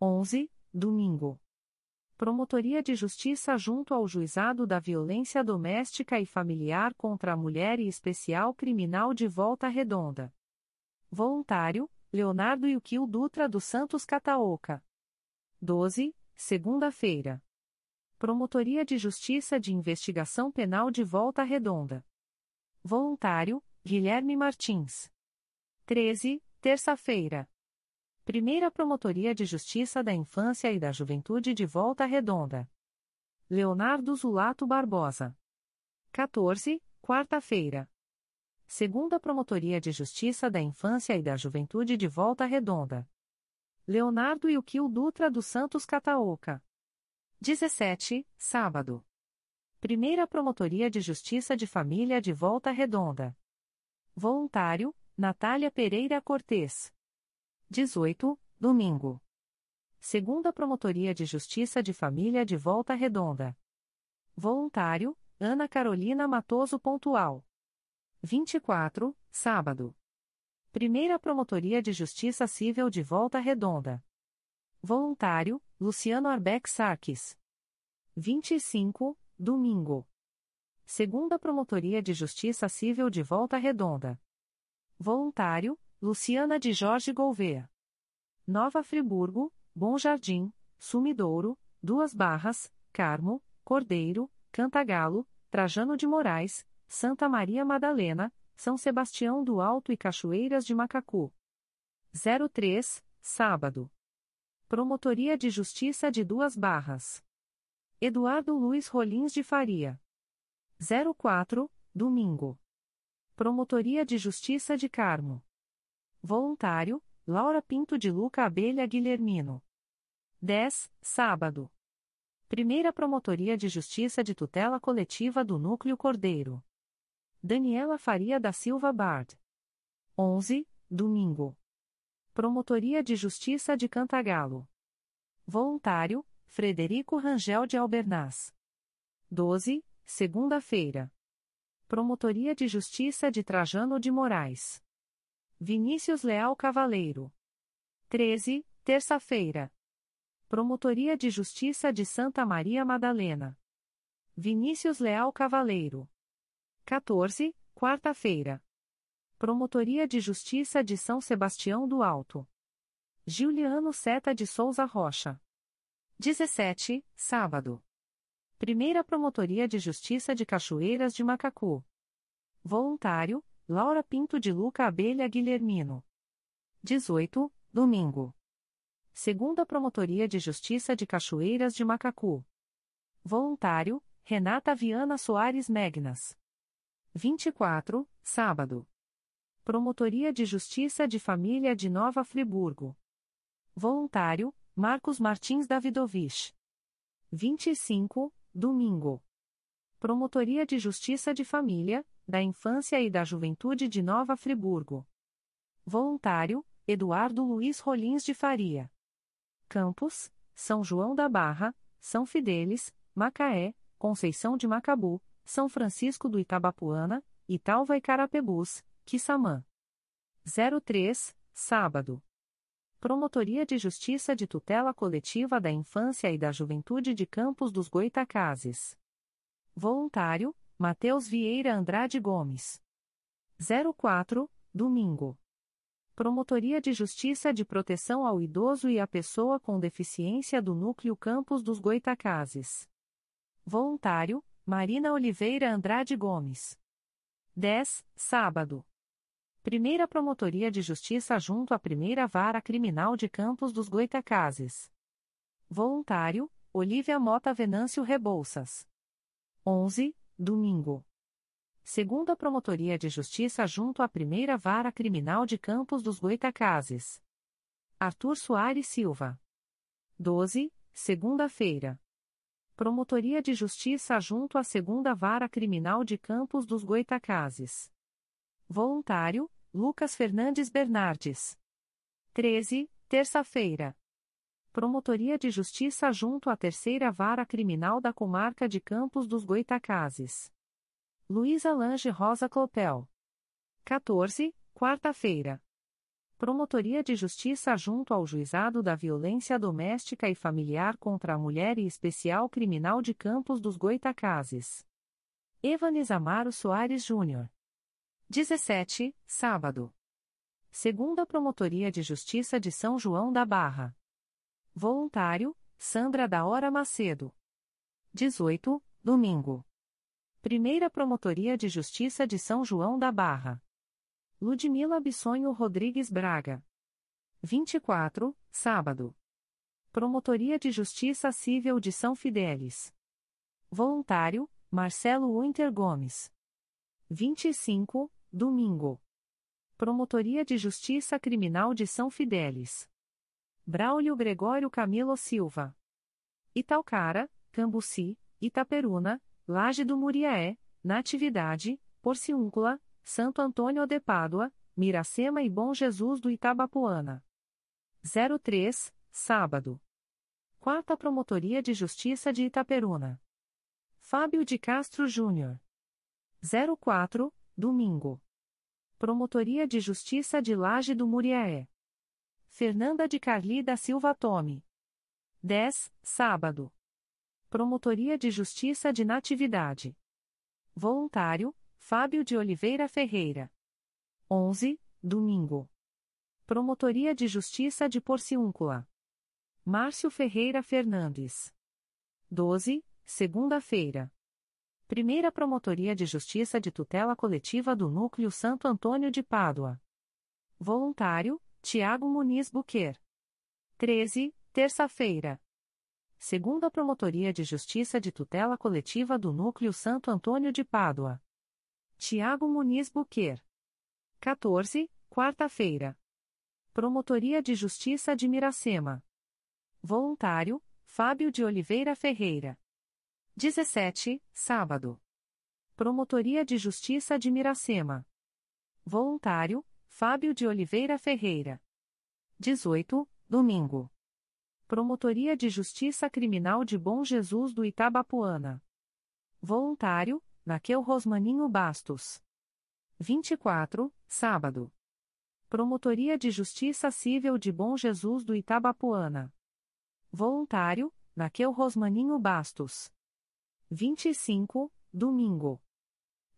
11, domingo. Promotoria de Justiça junto ao Juizado da Violência Doméstica e Familiar contra a Mulher e Especial Criminal de Volta Redonda. Voluntário, Leonardo Yuquil Dutra dos Santos Cataoca. 12, segunda-feira. Promotoria de Justiça de Investigação Penal de Volta Redonda. Voluntário, Guilherme Martins. 13, terça-feira. Primeira Promotoria de Justiça da Infância e da Juventude de Volta Redonda. Leonardo Zulato Barbosa. 14, quarta-feira. Segunda Promotoria de Justiça da Infância e da Juventude de Volta Redonda. Leonardo Yuquil Dutra dos Santos Cataoca. 17, sábado. Primeira Promotoria de Justiça de Família de Volta Redonda. Voluntário, Natália Pereira Cortes. 18, domingo. Segunda Promotoria de Justiça de Família de Volta Redonda. Voluntário, Ana Carolina Matoso Pontual. 24, sábado. Primeira Promotoria de Justiça Civil de Volta Redonda. Voluntário, Luciano Arbeck Sarques. 25, domingo. Segunda Promotoria de Justiça Civil de Volta Redonda. Voluntário, Luciana de Jorge Gouveia. Nova Friburgo, Bom Jardim, Sumidouro, Duas Barras, Carmo, Cordeiro, Cantagalo, Trajano de Moraes, Santa Maria Madalena, São Sebastião do Alto e Cachoeiras de Macacu. 03, sábado. Promotoria de Justiça de Duas Barras. Eduardo Luiz Rolins de Faria. 04, domingo. Promotoria de Justiça de Carmo. Voluntário, Laura Pinto de Luca Abelha Guilhermino. 10, sábado. Primeira Promotoria de Justiça de Tutela Coletiva do Núcleo Cordeiro. Daniela Faria da Silva Bard. 11, domingo. Promotoria de Justiça de Cantagalo. Voluntário, Frederico Rangel de Albernaz. 12, segunda-feira. Promotoria de Justiça de Trajano de Moraes. Vinícius Leal Cavaleiro. 13, terça-feira. Promotoria de Justiça de Santa Maria Madalena. Vinícius Leal Cavaleiro. 14, quarta-feira. Promotoria de Justiça de São Sebastião do Alto. Giuliano Seta de Souza Rocha. 17, sábado. Primeira Promotoria de Justiça de Cachoeiras de Macacu. Voluntário, Laura Pinto de Luca Abelha Guilhermino. 18, domingo. Segunda Promotoria de Justiça de Cachoeiras de Macacu. Voluntário, Renata Viana Soares Megnas. 24, sábado. Promotoria de Justiça de Família de Nova Friburgo. Voluntário, Marcos Martins Davidovich. 25, domingo. Promotoria de Justiça de Família, da Infância e da Juventude de Nova Friburgo. Voluntário, Eduardo Luiz Rolins de Faria. Campos, São João da Barra, São Fidélis, Macaé, Conceição de Macabu, São Francisco do Itabapuana, Italva e Carapebus, Quissamã. 03, sábado. Promotoria de Justiça de Tutela Coletiva da Infância e da Juventude de Campos dos Goitacazes. Voluntário, Mateus Vieira Andrade Gomes. 04, domingo. Promotoria de Justiça de Proteção ao Idoso e à Pessoa com Deficiência do Núcleo Campos dos Goitacazes. Voluntário, Marina Oliveira Andrade Gomes. 10, sábado. Primeira Promotoria de Justiça junto à Primeira Vara Criminal de Campos dos Goitacazes. Voluntário, Olívia Mota Venâncio Rebouças. 11, domingo. Segunda Promotoria de Justiça junto à Primeira Vara Criminal de Campos dos Goitacazes. Arthur Soares Silva. 12, segunda-feira. Promotoria de Justiça junto à Segunda Vara Criminal de Campos dos Goitacazes. Voluntário, Lucas Fernandes Bernardes. 13, terça-feira. Promotoria de Justiça junto à Terceira Vara Criminal da Comarca de Campos dos Goitacazes. Luísa Lange Rosa Clopel. 14, quarta-feira. Promotoria de Justiça junto ao Juizado da Violência Doméstica e Familiar contra a Mulher e Especial Criminal de Campos dos Goitacazes. Evanes Amaro Soares Júnior. 17, sábado. Segunda Promotoria de Justiça de São João da Barra. Voluntário, Sandra da Hora Macedo. 18, domingo. Primeira Promotoria de Justiça de São João da Barra. Ludmila Bissonho Rodrigues Braga. 24, sábado. Promotoria de Justiça Civil de São Fidélis. Voluntário, Marcelo Winter Gomes. 25, Domingo. Promotoria de Justiça Criminal de São Fidélis. Braulio Gregório Camilo Silva. Italcara, Cambuci, Itaperuna, Laje do Muriaé, Natividade, Porciúncula, Santo Antônio de Pádua, Miracema e Bom Jesus do Itabapuana. 03, sábado. Quarta Promotoria de Justiça de Itaperuna. Fábio de Castro Júnior. 04, domingo. Promotoria de Justiça de Laje do Muriaé. Fernanda de Carli da Silva Tome. 10, sábado. Promotoria de Justiça de Natividade. Voluntário, Fábio de Oliveira Ferreira. 11, domingo. Promotoria de Justiça de Porciúncula. Márcio Ferreira Fernandes. 12, segunda-feira. Primeira Promotoria de Justiça de Tutela Coletiva do Núcleo Santo Antônio de Pádua. Voluntário, Tiago Muniz Buquer. 13, terça-feira. Segunda Promotoria de Justiça de Tutela Coletiva do Núcleo Santo Antônio de Pádua. Tiago Muniz Buquer. 14, quarta-feira. Promotoria de Justiça de Miracema. Voluntário, Fábio de Oliveira Ferreira. 17, sábado. Promotoria de Justiça de Miracema. Voluntário, Fábio de Oliveira Ferreira. 18, domingo. Promotoria de Justiça Criminal de Bom Jesus do Itabapuana. Voluntário, Naquel Rosmaninho Bastos. 24, sábado. Promotoria de Justiça Civil de Bom Jesus do Itabapuana. Voluntário, Naquel Rosmaninho Bastos. 25, domingo.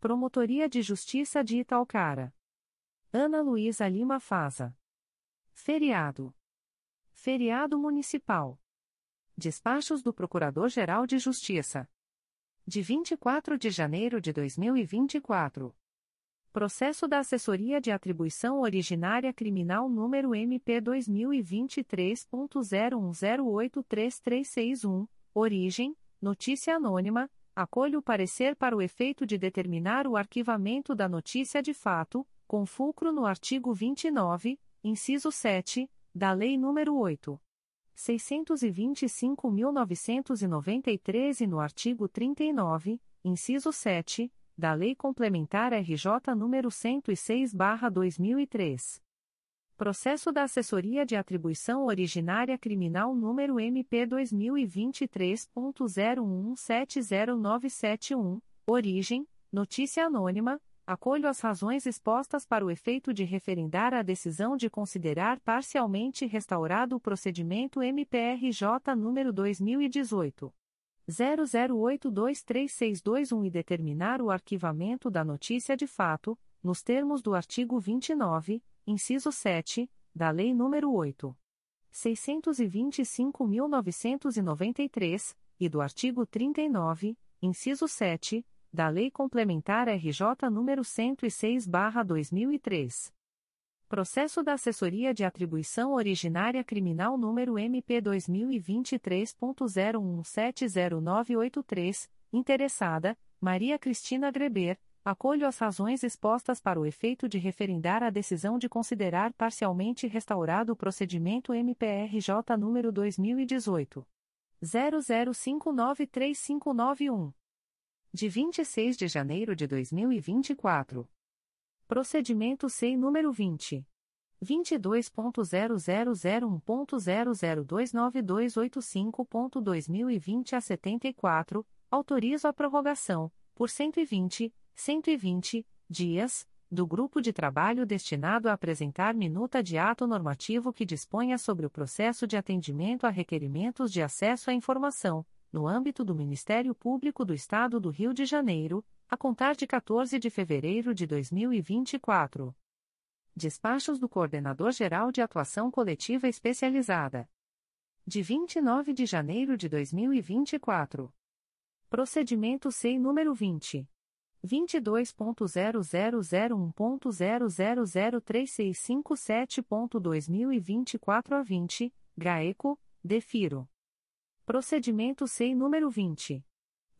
Promotoria de Justiça de Italcara. Ana Luísa Lima Faza. Feriado. Feriado Municipal. Despachos do Procurador-Geral de Justiça. De 24 de janeiro de 2024. Processo da Assessoria de Atribuição Originária Criminal número MP 2023.01083361, origem, notícia anônima, acolho o parecer para o efeito de determinar o arquivamento da notícia de fato, com fulcro no artigo 29, inciso 7, da Lei nº 8. 625.993 e no artigo 39, inciso 7, da Lei Complementar RJ nº 106/2003. Processo da Assessoria de Atribuição Originária Criminal número MP 2023.0170971, origem, notícia anônima, acolho as razões expostas para o efeito de referendar a decisão de considerar parcialmente restaurado o procedimento MPRJ número 2018 00823621 e determinar o arquivamento da notícia de fato, nos termos do artigo 29, inciso 7, da Lei nº 8. 625.993, e do artigo 39, inciso 7, da Lei Complementar RJ nº 106/2003. Processo da Assessoria de Atribuição Originária Criminal número MP 2023.01170983, interessada, Maria Cristina Greber, acolho as razões expostas para o efeito de referendar a decisão de considerar parcialmente restaurado o procedimento MPRJ número 2018 00593591. De 26 de janeiro de 2024. Procedimento SEI número 20. 22.0001.0029285.2020 a 74, autorizo a prorrogação, por 120, 120, dias, do grupo de trabalho destinado a apresentar minuta de ato normativo que disponha sobre o processo de atendimento a requerimentos de acesso à informação, no âmbito do Ministério Público do Estado do Rio de Janeiro, a contar de 14 de fevereiro de 2024. Despachos do Coordenador-Geral de Atuação Coletiva Especializada. De 29 de janeiro de 2024. Procedimento SEI número 20. 22.0001.0003657.2024 a 20, GAECO, DEFIRO. Procedimento SEI número 20.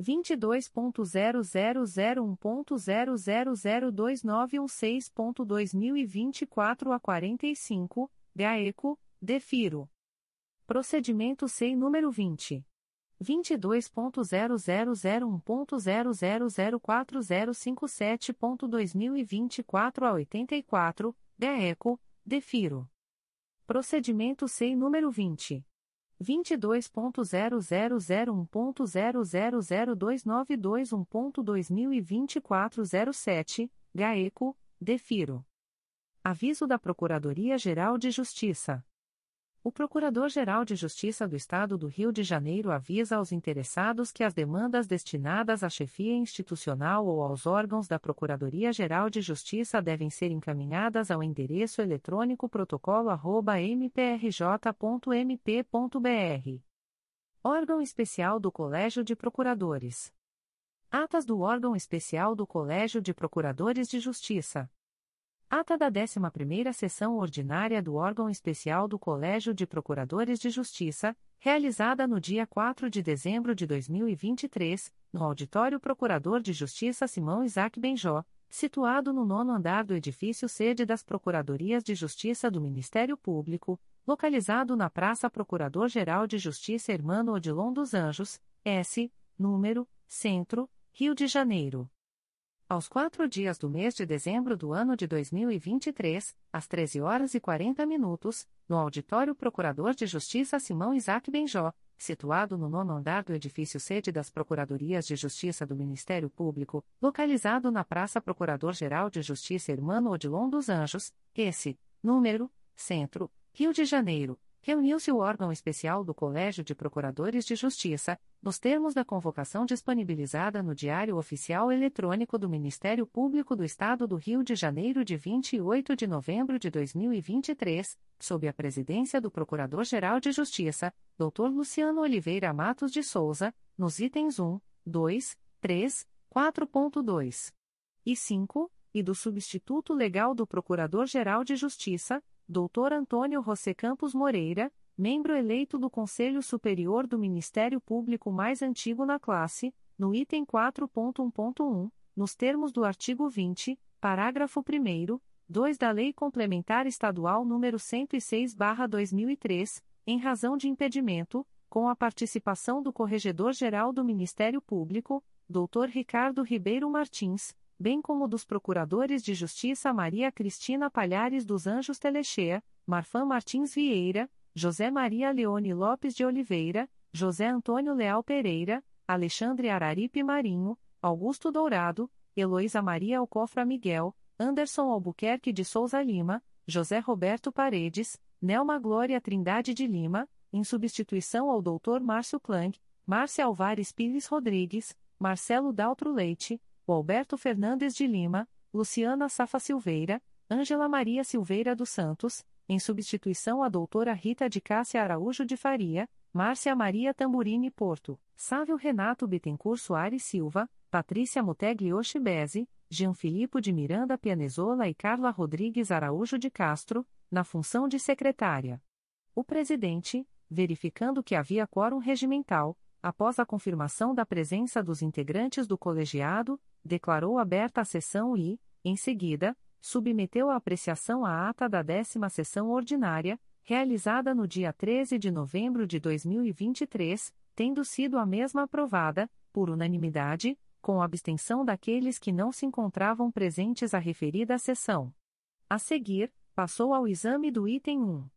22.0001.0002916.2024 a 45, GAECO, DEFIRO. Procedimento SEI número 20. 22.0001.0004057.2024 a 84, GAECO, DEFIRO. Procedimento SEI número 20. 22.0001.0002921.2024 07, GAECO, DEFIRO. Aviso da Procuradoria-Geral de Justiça. O Procurador-Geral de Justiça do Estado do Rio de Janeiro avisa aos interessados que as demandas destinadas à chefia institucional ou aos órgãos da Procuradoria-Geral de Justiça devem ser encaminhadas ao endereço eletrônico protocolo@mprj.mp.br. Órgão Especial do Colégio de Procuradores. Atas do Órgão Especial do Colégio de Procuradores de Justiça. Ata da 11ª Sessão Ordinária do Órgão Especial do Colégio de Procuradores de Justiça, realizada no dia 4 de dezembro de 2023, no Auditório Procurador de Justiça Simão Isaac Benjó, situado no nono andar do edifício sede das Procuradorias de Justiça do Ministério Público, localizado na Praça Procurador-Geral de Justiça Hermano Odilon dos Anjos, S, número, Centro, Rio de Janeiro aos quatro dias do mês de dezembro do ano de 2023, às 13 horas e 40 minutos, no Auditório Procurador de Justiça Simão Isaac Benjó, situado no nono andar do edifício sede das Procuradorias de Justiça do Ministério Público, localizado na Praça Procurador-Geral de Justiça Hermano Odilon dos Anjos, esse, número, Centro, Rio de Janeiro, reuniu-se o órgão especial do Colégio de Procuradores de Justiça, nos termos da convocação disponibilizada no Diário Oficial Eletrônico do Ministério Público do Estado do Rio de Janeiro de 28 de novembro de 2023, sob a presidência do Procurador-Geral de Justiça, Dr. Luciano Oliveira Matos de Souza, nos itens 1, 2, 3, 4.2 e 5, e do Substituto Legal do Procurador-Geral de Justiça, Dr. Antônio José Campos Moreira, membro eleito do Conselho Superior do Ministério Público mais antigo na classe, no item 4.1.1, nos termos do artigo 20, parágrafo 1 2 da Lei Complementar Estadual nº 106/2003, em razão de impedimento, com a participação do Corregedor-Geral do Ministério Público, Dr. Ricardo Ribeiro Martins, bem como dos procuradores de Justiça Maria Cristina Palhares dos Anjos Telechea, Marfan Martins Vieira, José Maria Leone Lopes de Oliveira, José Antônio Leal Pereira, Alexandre Araripe Marinho, Augusto Dourado, Heloísa Maria Alcofra Miguel, Anderson Albuquerque de Souza Lima, José Roberto Paredes, Nelma Glória Trindade de Lima, em substituição ao Dr. Márcio Klang, Márcia Alvares Pires Rodrigues, Marcelo Daltro Leite, Alberto Fernandes de Lima, Luciana Safa Silveira, Ângela Maria Silveira dos Santos, em substituição à doutora Rita de Cássia Araújo de Faria, Márcia Maria Tamburini Porto, Sávio Renato Bittencourt Soares Silva, Patrícia Mutegli Oshibese, Jean Filipe de Miranda Pianezola e Carla Rodrigues Araújo de Castro, na função de secretária. O presidente, verificando que havia quórum regimental, após a confirmação da presença dos integrantes do colegiado, declarou aberta a sessão e, em seguida, submeteu à apreciação a ata da décima sessão ordinária, realizada no dia 13 de novembro de 2023, tendo sido a mesma aprovada, por unanimidade, com abstenção daqueles que não se encontravam presentes à referida sessão. A seguir, passou ao exame do item 1.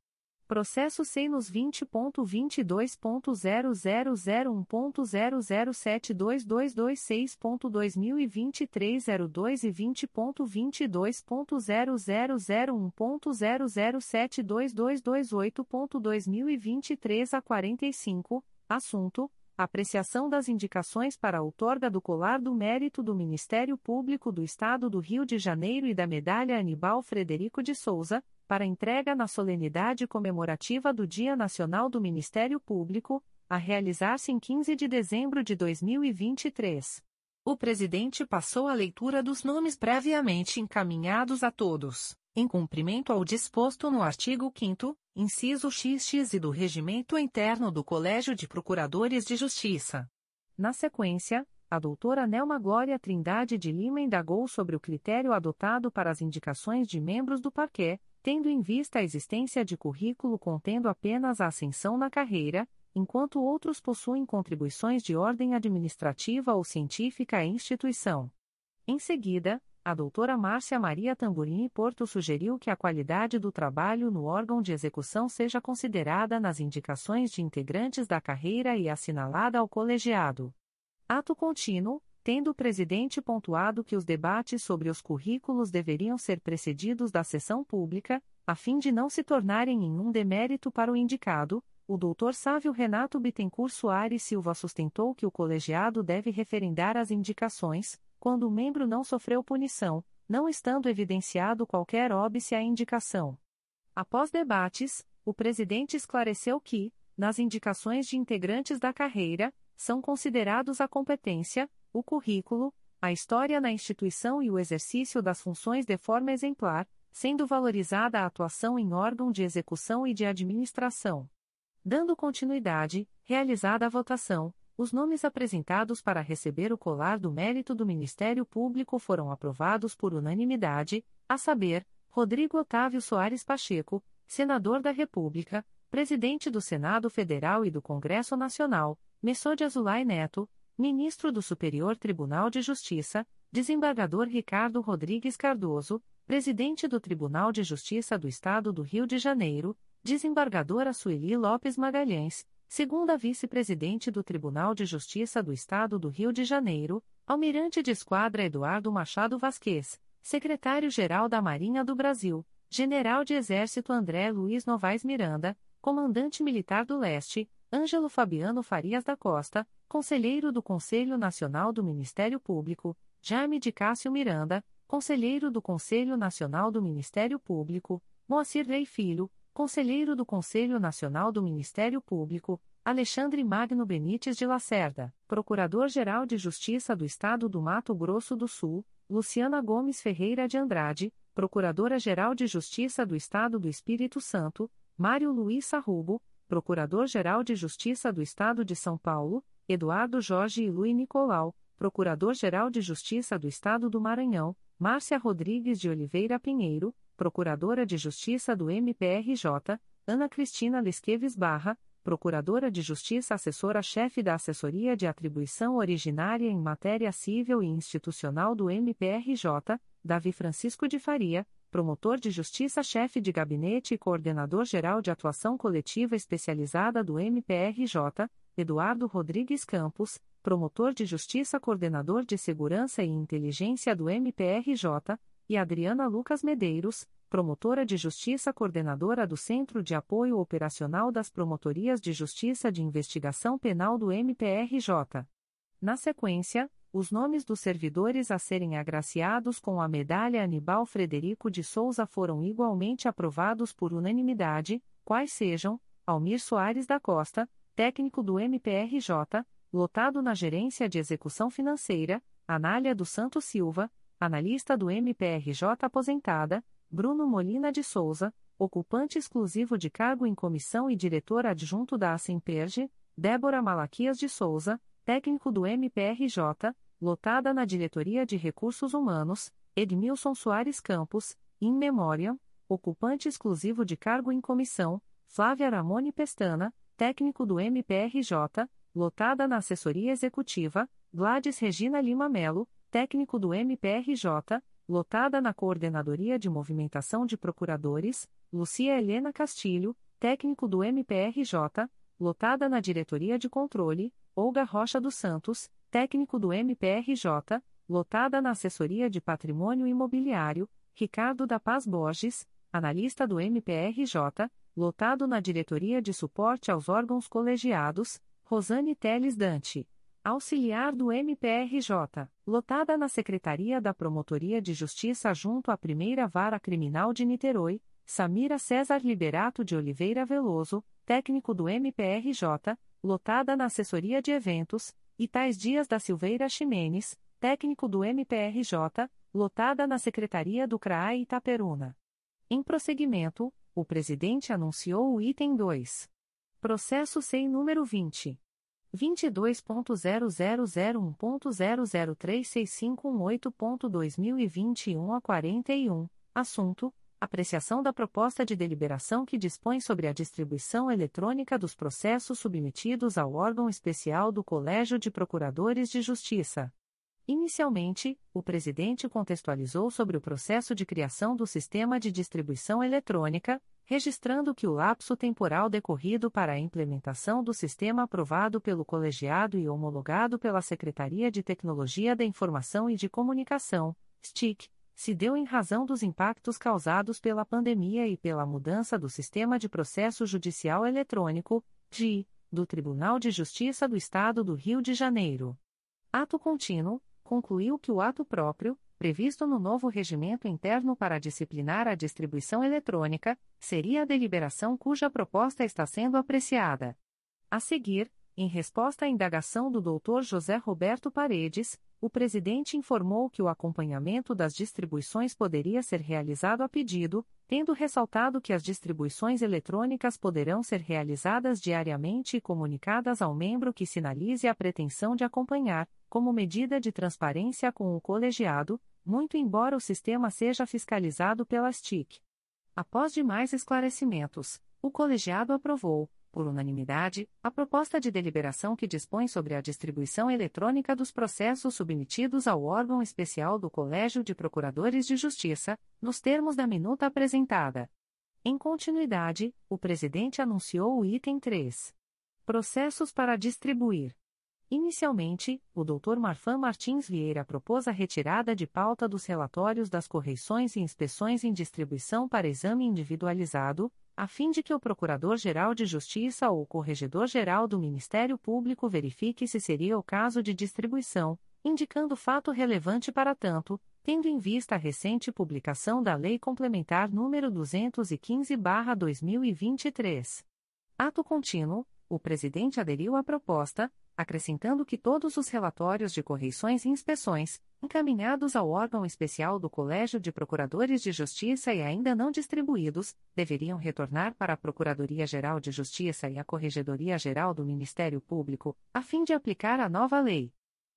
Processo nos 20.22.0001.0072226.2023 02 e 20.22.0001.0072228.2023 a 45, assunto: apreciação das indicações para a outorga do colar do mérito do Ministério Público do Estado do Rio de Janeiro e da medalha Anibal Frederico de Souza para entrega na solenidade comemorativa do Dia Nacional do Ministério Público, a realizar-se em 15 de dezembro de 2023. O presidente passou a leitura dos nomes previamente encaminhados a todos, em cumprimento ao disposto no artigo 5 inciso XX e do Regimento Interno do Colégio de Procuradores de Justiça. Na sequência, a doutora Nelma Glória Trindade de Lima indagou sobre o critério adotado para as indicações de membros do parquet, tendo em vista a existência de currículo contendo apenas a ascensão na carreira, enquanto outros possuem contribuições de ordem administrativa ou científica à instituição. Em seguida, a doutora Márcia Maria Tamburini Porto sugeriu que a qualidade do trabalho no órgão de execução seja considerada nas indicações de integrantes da carreira e assinalada ao colegiado. Ato contínuo, tendo o presidente pontuado que os debates sobre os currículos deveriam ser precedidos da sessão pública, a fim de não se tornarem em um demérito para o indicado, o Dr. Sávio Renato Bittencourt Soares Silva sustentou que o colegiado deve referendar as indicações, quando o membro não sofreu punição, não estando evidenciado qualquer óbice à indicação. Após debates, o presidente esclareceu que, nas indicações de integrantes da carreira, são considerados a competência, o currículo, a história na instituição e o exercício das funções de forma exemplar, sendo valorizada a atuação em órgão de execução e de administração. Dando continuidade, realizada a votação, os nomes apresentados para receber o colar do mérito do Ministério Público foram aprovados por unanimidade, a saber, Rodrigo Otávio Soares Pacheco, senador da República, presidente do Senado Federal e do Congresso Nacional, Messode Azulay Neto, ministro do Superior Tribunal de Justiça, desembargador Ricardo Rodrigues Cardoso, presidente do Tribunal de Justiça do Estado do Rio de Janeiro, desembargadora Sueli Lopes Magalhães, segunda vice-presidente do Tribunal de Justiça do Estado do Rio de Janeiro, almirante de esquadra Eduardo Machado Vasquez, secretário-geral da Marinha do Brasil, general de Exército André Luiz Novaes Miranda, comandante militar do Leste, Ângelo Fabiano Farias da Costa, conselheiro do Conselho Nacional do Ministério Público, Jaime de Cássio Miranda, conselheiro do Conselho Nacional do Ministério Público, Moacir Rei Filho, conselheiro do Conselho Nacional do Ministério Público, Alexandre Magno Benites de Lacerda, Procurador-Geral de Justiça do Estado do Mato Grosso do Sul, Luciana Gomes Ferreira de Andrade, Procuradora-Geral de Justiça do Estado do Espírito Santo, Mário Luiz Sarrubo, Procurador-Geral de Justiça do Estado de São Paulo, Eduardo Jorge e Luí Nicolau, Procurador-Geral de Justiça do Estado do Maranhão, Márcia Rodrigues de Oliveira Pinheiro, Procuradora de Justiça do MPRJ, Ana Cristina Lesqueves Barra, Procuradora de Justiça Assessora-Chefe da Assessoria de Atribuição Originária em Matéria Civil e Institucional do MPRJ, Davi Francisco de Faria, Promotor de Justiça-Chefe de Gabinete e Coordenador-Geral de Atuação Coletiva Especializada do MPRJ, Eduardo Rodrigues Campos, Promotor de Justiça Coordenador de Segurança e Inteligência do MPRJ, e Adriana Lucas Medeiros, Promotora de Justiça Coordenadora do Centro de Apoio Operacional das Promotorias de Justiça de Investigação Penal do MPRJ. Na sequência, os nomes dos servidores a serem agraciados com a medalha Anibal Frederico de Souza foram igualmente aprovados por unanimidade, quais sejam: Almir Soares da Costa, técnico do MPRJ, lotado na Gerência de Execução Financeira, Anália do Santo Silva, analista do MPRJ aposentada, Bruno Molina de Souza, ocupante exclusivo de cargo em comissão e diretor adjunto da Assemperge, Débora Malaquias de Souza, técnico do MPRJ, lotada na Diretoria de Recursos Humanos, Edmilson Soares Campos, in memoriam, ocupante exclusivo de cargo em comissão, Flávia Ramone Pestana, técnico do MPRJ, lotada na Assessoria Executiva, Gladys Regina Lima Melo, técnico do MPRJ, lotada na Coordenadoria de Movimentação de Procuradores, Lucia Helena Castilho, técnico do MPRJ, lotada na Diretoria de Controle, Olga Rocha dos Santos, técnico do MPRJ, lotada na Assessoria de Patrimônio Imobiliário, Ricardo da Paz Borges, analista do MPRJ, lotado na Diretoria de Suporte aos Órgãos Colegiados, Rosane Teles Dante. Auxiliar do MPRJ, lotada na Secretaria da Promotoria de Justiça junto à Primeira Vara Criminal de Niterói, Samira César Liberato de Oliveira Veloso, técnico do MPRJ, lotada na Assessoria de Eventos, Itais Dias da Silveira Ximenes, técnico do MPRJ, lotada na Secretaria do CRAI Itaperuna. Em prosseguimento, o presidente anunciou o item 2. Processo SEI número 20. 22.0001.0036518.2021 a 41, assunto: apreciação da proposta de deliberação que dispõe sobre a distribuição eletrônica dos processos submetidos ao órgão especial do Colégio de Procuradores de Justiça. Inicialmente, o presidente contextualizou sobre o processo de criação do sistema de distribuição eletrônica, registrando que o lapso temporal decorrido para a implementação do sistema aprovado pelo colegiado e homologado pela Secretaria de Tecnologia da Informação e de Comunicação, STIC, se deu em razão dos impactos causados pela pandemia e pela mudança do sistema de processo judicial eletrônico, DI, do Tribunal de Justiça do Estado do Rio de Janeiro. Ato contínuo, concluiu que o ato próprio, previsto no novo regimento interno para disciplinar a distribuição eletrônica, seria a deliberação cuja proposta está sendo apreciada. A seguir, em resposta à indagação do Dr. José Roberto Paredes, o presidente informou que o acompanhamento das distribuições poderia ser realizado a pedido, tendo ressaltado que as distribuições eletrônicas poderão ser realizadas diariamente e comunicadas ao membro que sinalize a pretensão de acompanhar, como medida de transparência com o colegiado, muito embora o sistema seja fiscalizado pelas TIC. Após demais esclarecimentos, o colegiado aprovou, por unanimidade, a proposta de deliberação que dispõe sobre a distribuição eletrônica dos processos submetidos ao órgão especial do Colégio de Procuradores de Justiça, nos termos da minuta apresentada. Em continuidade, o presidente anunciou o item 3. Processos para distribuir. Inicialmente, o Dr. Marfan Martins Vieira propôs a retirada de pauta dos relatórios das correições e inspeções em distribuição para exame individualizado, a fim de que o Procurador-Geral de Justiça ou o Corregedor-Geral do Ministério Público verifique se seria o caso de distribuição, indicando fato relevante para tanto, tendo em vista a recente publicação da Lei Complementar nº 215-2023. Ato contínuo, o presidente aderiu à proposta, acrescentando que todos os relatórios de correições e inspeções, encaminhados ao órgão especial do Colégio de Procuradores de Justiça e ainda não distribuídos, deveriam retornar para a Procuradoria-Geral de Justiça e a Corregedoria-Geral do Ministério Público, a fim de aplicar a nova lei.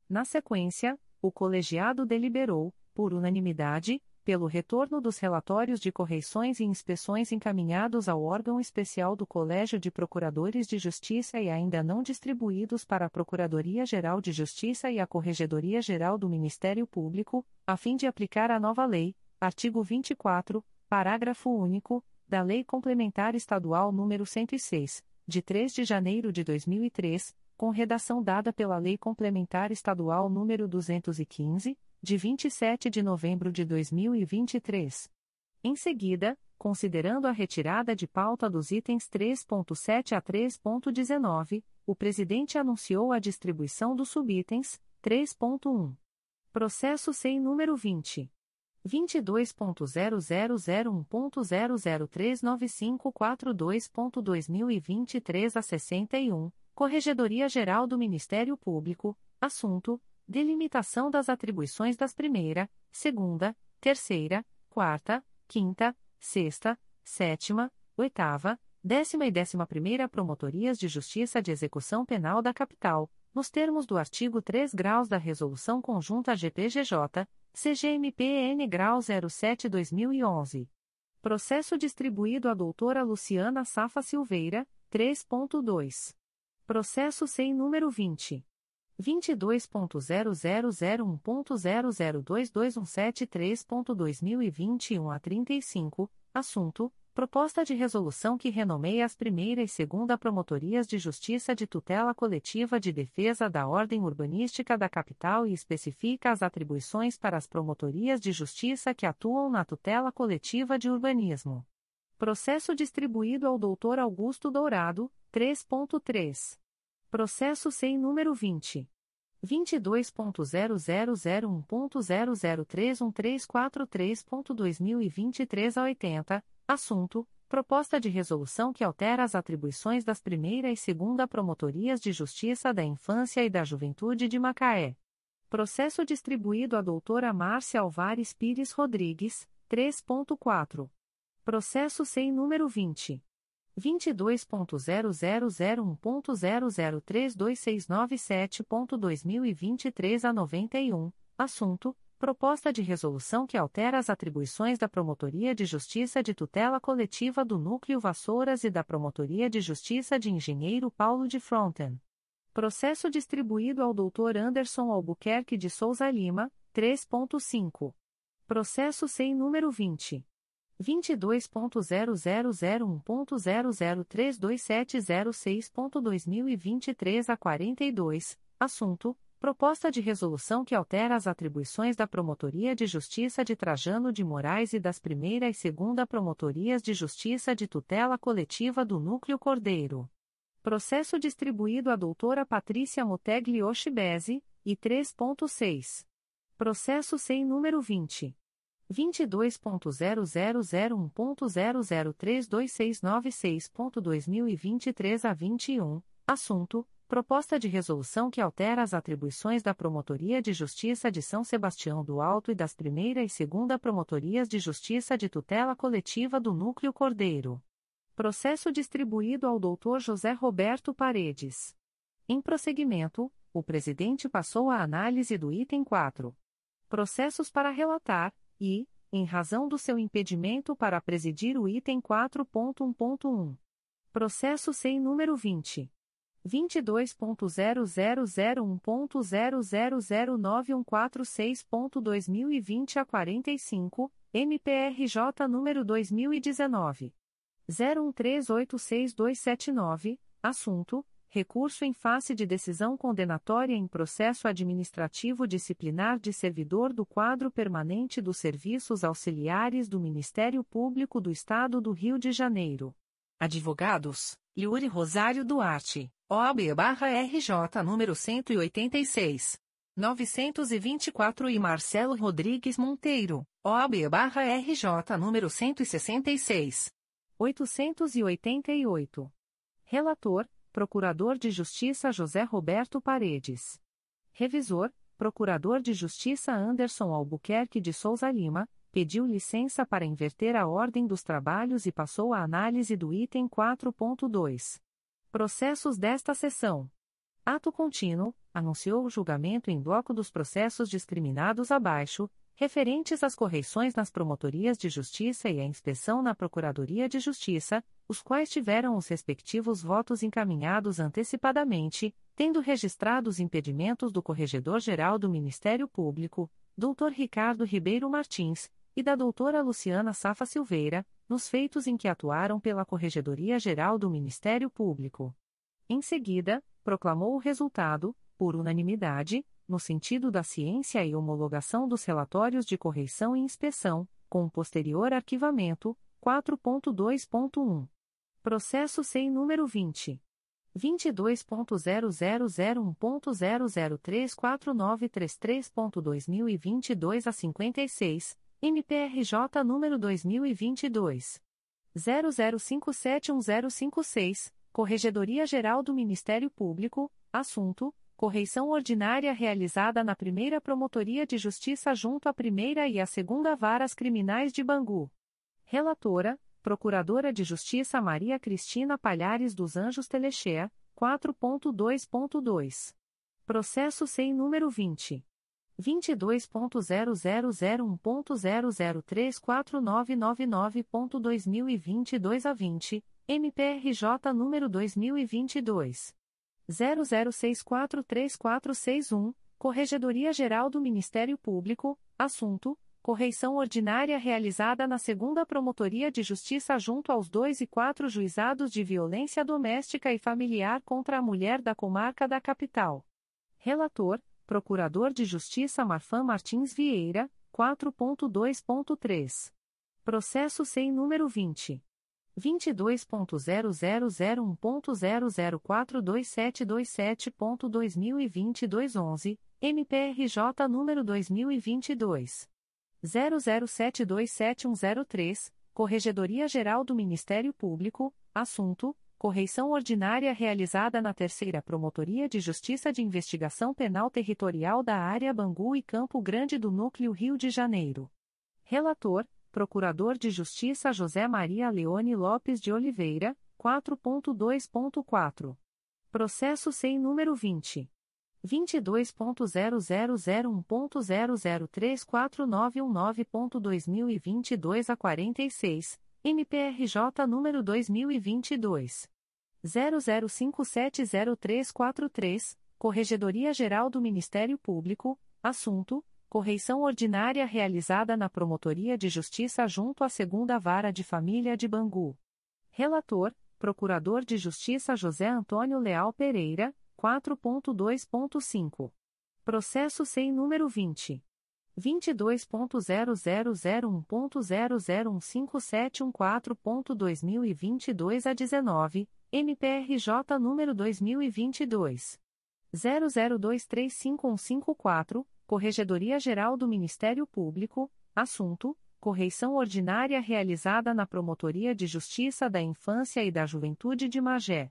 Na sequência, o colegiado deliberou, por unanimidade, pelo retorno dos relatórios de correições e inspeções encaminhados ao órgão especial do Colégio de Procuradores de Justiça e ainda não distribuídos para a Procuradoria-Geral de Justiça e a Corregedoria-Geral do Ministério Público, a fim de aplicar a nova lei, artigo 24, parágrafo único, da Lei Complementar Estadual nº 106, de 3 de janeiro de 2003, com redação dada pela Lei Complementar Estadual nº 215, de 27 de novembro de 2023. Em seguida, considerando a retirada de pauta dos itens 3.7 a 3.19, o presidente anunciou a distribuição dos subitens 3.1. Processo SEI número 20 22.0001.0039542.2023 a 61, Corregedoria Geral do Ministério Público, assunto delimitação das atribuições das primeira, segunda, terceira, quarta, quinta, sexta, sétima, oitava, décima e décima primeira Promotorias de Justiça de Execução Penal da Capital, nos termos do artigo 3 graus da Resolução Conjunta GPGJ, CGMPN Grau 07-2011. Processo distribuído à doutora Luciana Safa Silveira, 3.2. Processo sem número 20. 22.0001.0022173.2021 a 35, assunto: Proposta de resolução que renomeia as primeira e segunda Promotorias de Justiça de Tutela Coletiva de Defesa da Ordem Urbanística da Capital e especifica as atribuições para as Promotorias de Justiça que atuam na tutela coletiva de urbanismo. Processo distribuído ao Dr. Augusto Dourado, 3.3. Processo sem número 20. 22.0001.0031343.2023 a 80, assunto: Proposta de resolução que altera as atribuições das primeira e segunda Promotorias de Justiça da Infância e da Juventude de Macaé. Processo distribuído à doutora Márcia Alvares Pires Rodrigues, 3.4. Processo sem número 20. 22.0001.0032697.2023 a 91, assunto: Proposta de resolução que altera as atribuições da Promotoria de Justiça de Tutela Coletiva do Núcleo Vassouras e da Promotoria de Justiça de Engenheiro Paulo de Fronten. Processo distribuído ao Dr. Anderson Albuquerque de Souza Lima, 3.5. Processo sem número 20. 22.0001.0032706.2023 a 42, assunto: Proposta de resolução que altera as atribuições da Promotoria de Justiça de Trajano de Moraes e das Primeira e Segunda Promotorias de Justiça de Tutela Coletiva do Núcleo Cordeiro. Processo distribuído à doutora Patrícia Motegli Oshibese, e 3.6. Processo sem número 20. 22.0001.0032696.2023 a 21, assunto Proposta de resolução que altera as atribuições da Promotoria de Justiça de São Sebastião do Alto e das Primeira e Segunda Promotorias de Justiça de Tutela Coletiva do Núcleo Cordeiro. Processo distribuído ao Dr. José Roberto Paredes. Em prosseguimento, o presidente passou a análise do item 4. Processos para relatar, e, em razão do seu impedimento para presidir o item 4.1.1. Processo sem número 20. 22.0001.0009146.2020 a 45, MPRJ número 2019. 01386279, assunto: recurso em face de decisão condenatória em processo administrativo disciplinar de servidor do quadro permanente dos serviços auxiliares do Ministério Público do Estado do Rio de Janeiro. Advogados: Yuri Rosário Duarte. OAB-RJ número 186. 924 e Marcelo Rodrigues Monteiro, OAB-RJ número 166. 888. Relator, Procurador de Justiça José Roberto Paredes. Revisor, Procurador de Justiça Anderson Albuquerque de Souza Lima, pediu licença para inverter a ordem dos trabalhos e passou a análise do item 4.2. Processos desta sessão. Ato contínuo, anunciou o julgamento em bloco dos processos discriminados abaixo, referentes às correições nas promotorias de justiça e à inspeção na Procuradoria de Justiça, os quais tiveram os respectivos votos encaminhados antecipadamente, tendo registrado os impedimentos do Corregedor-Geral do Ministério Público, Dr. Ricardo Ribeiro Martins, e da doutora Luciana Safa Silveira, nos feitos em que atuaram pela Corregedoria Geral do Ministério Público. Em seguida, proclamou o resultado, por unanimidade, no sentido da ciência e homologação dos relatórios de correição e inspeção, com posterior arquivamento, 4.2.1. Processo sem número 20. 22.0001.0034933.2022 a 56, MPRJ número 2022 00571056, Corregedoria Geral do Ministério Público, assunto: correição ordinária realizada na Primeira Promotoria de Justiça junto à Primeira e à Segunda Varas Criminais de Bangu. Relatora: Procuradora de Justiça Maria Cristina Palhares dos Anjos Telechea, 4.2.2. Processo sem número 20 22.0001.0034999.2022 a 20, MPRJ número 2022 00643461, Corregedoria Geral do Ministério Público, assunto: correição ordinária realizada na Segunda Promotoria de Justiça junto aos dois e quatro juizados de violência doméstica e familiar contra a mulher da comarca da capital. Relator: Procurador de Justiça Marfan Martins Vieira, 4.2.3. Processo sem número 20. 22.0001.0042727.2022 11, MPRJ número 2022. 00727103, Corregedoria Geral do Ministério Público, assunto Correição ordinária realizada na Terceira Promotoria de Justiça de Investigação Penal Territorial da Área Bangu e Campo Grande do Núcleo Rio de Janeiro. Relator: Procurador de Justiça José Maria Leone Lopes de Oliveira, 4.2.4. Processo sem número 20. 22.0001.0034919.2022 a 46 MPRJ número 2022 00570343, Corregedoria Geral do Ministério Público, assunto: correição ordinária realizada na Promotoria de Justiça junto à Segunda Vara de Família de Bangu. Relator: Procurador de Justiça José Antônio Leal Pereira, 4.2.5. Processo sem número 20. 22.0001.0015714.2022 a 19, MPRJ número 2022. 00235154, Corregedoria Geral do Ministério Público, assunto: correição ordinária realizada na Promotoria de Justiça da Infância e da Juventude de Magé.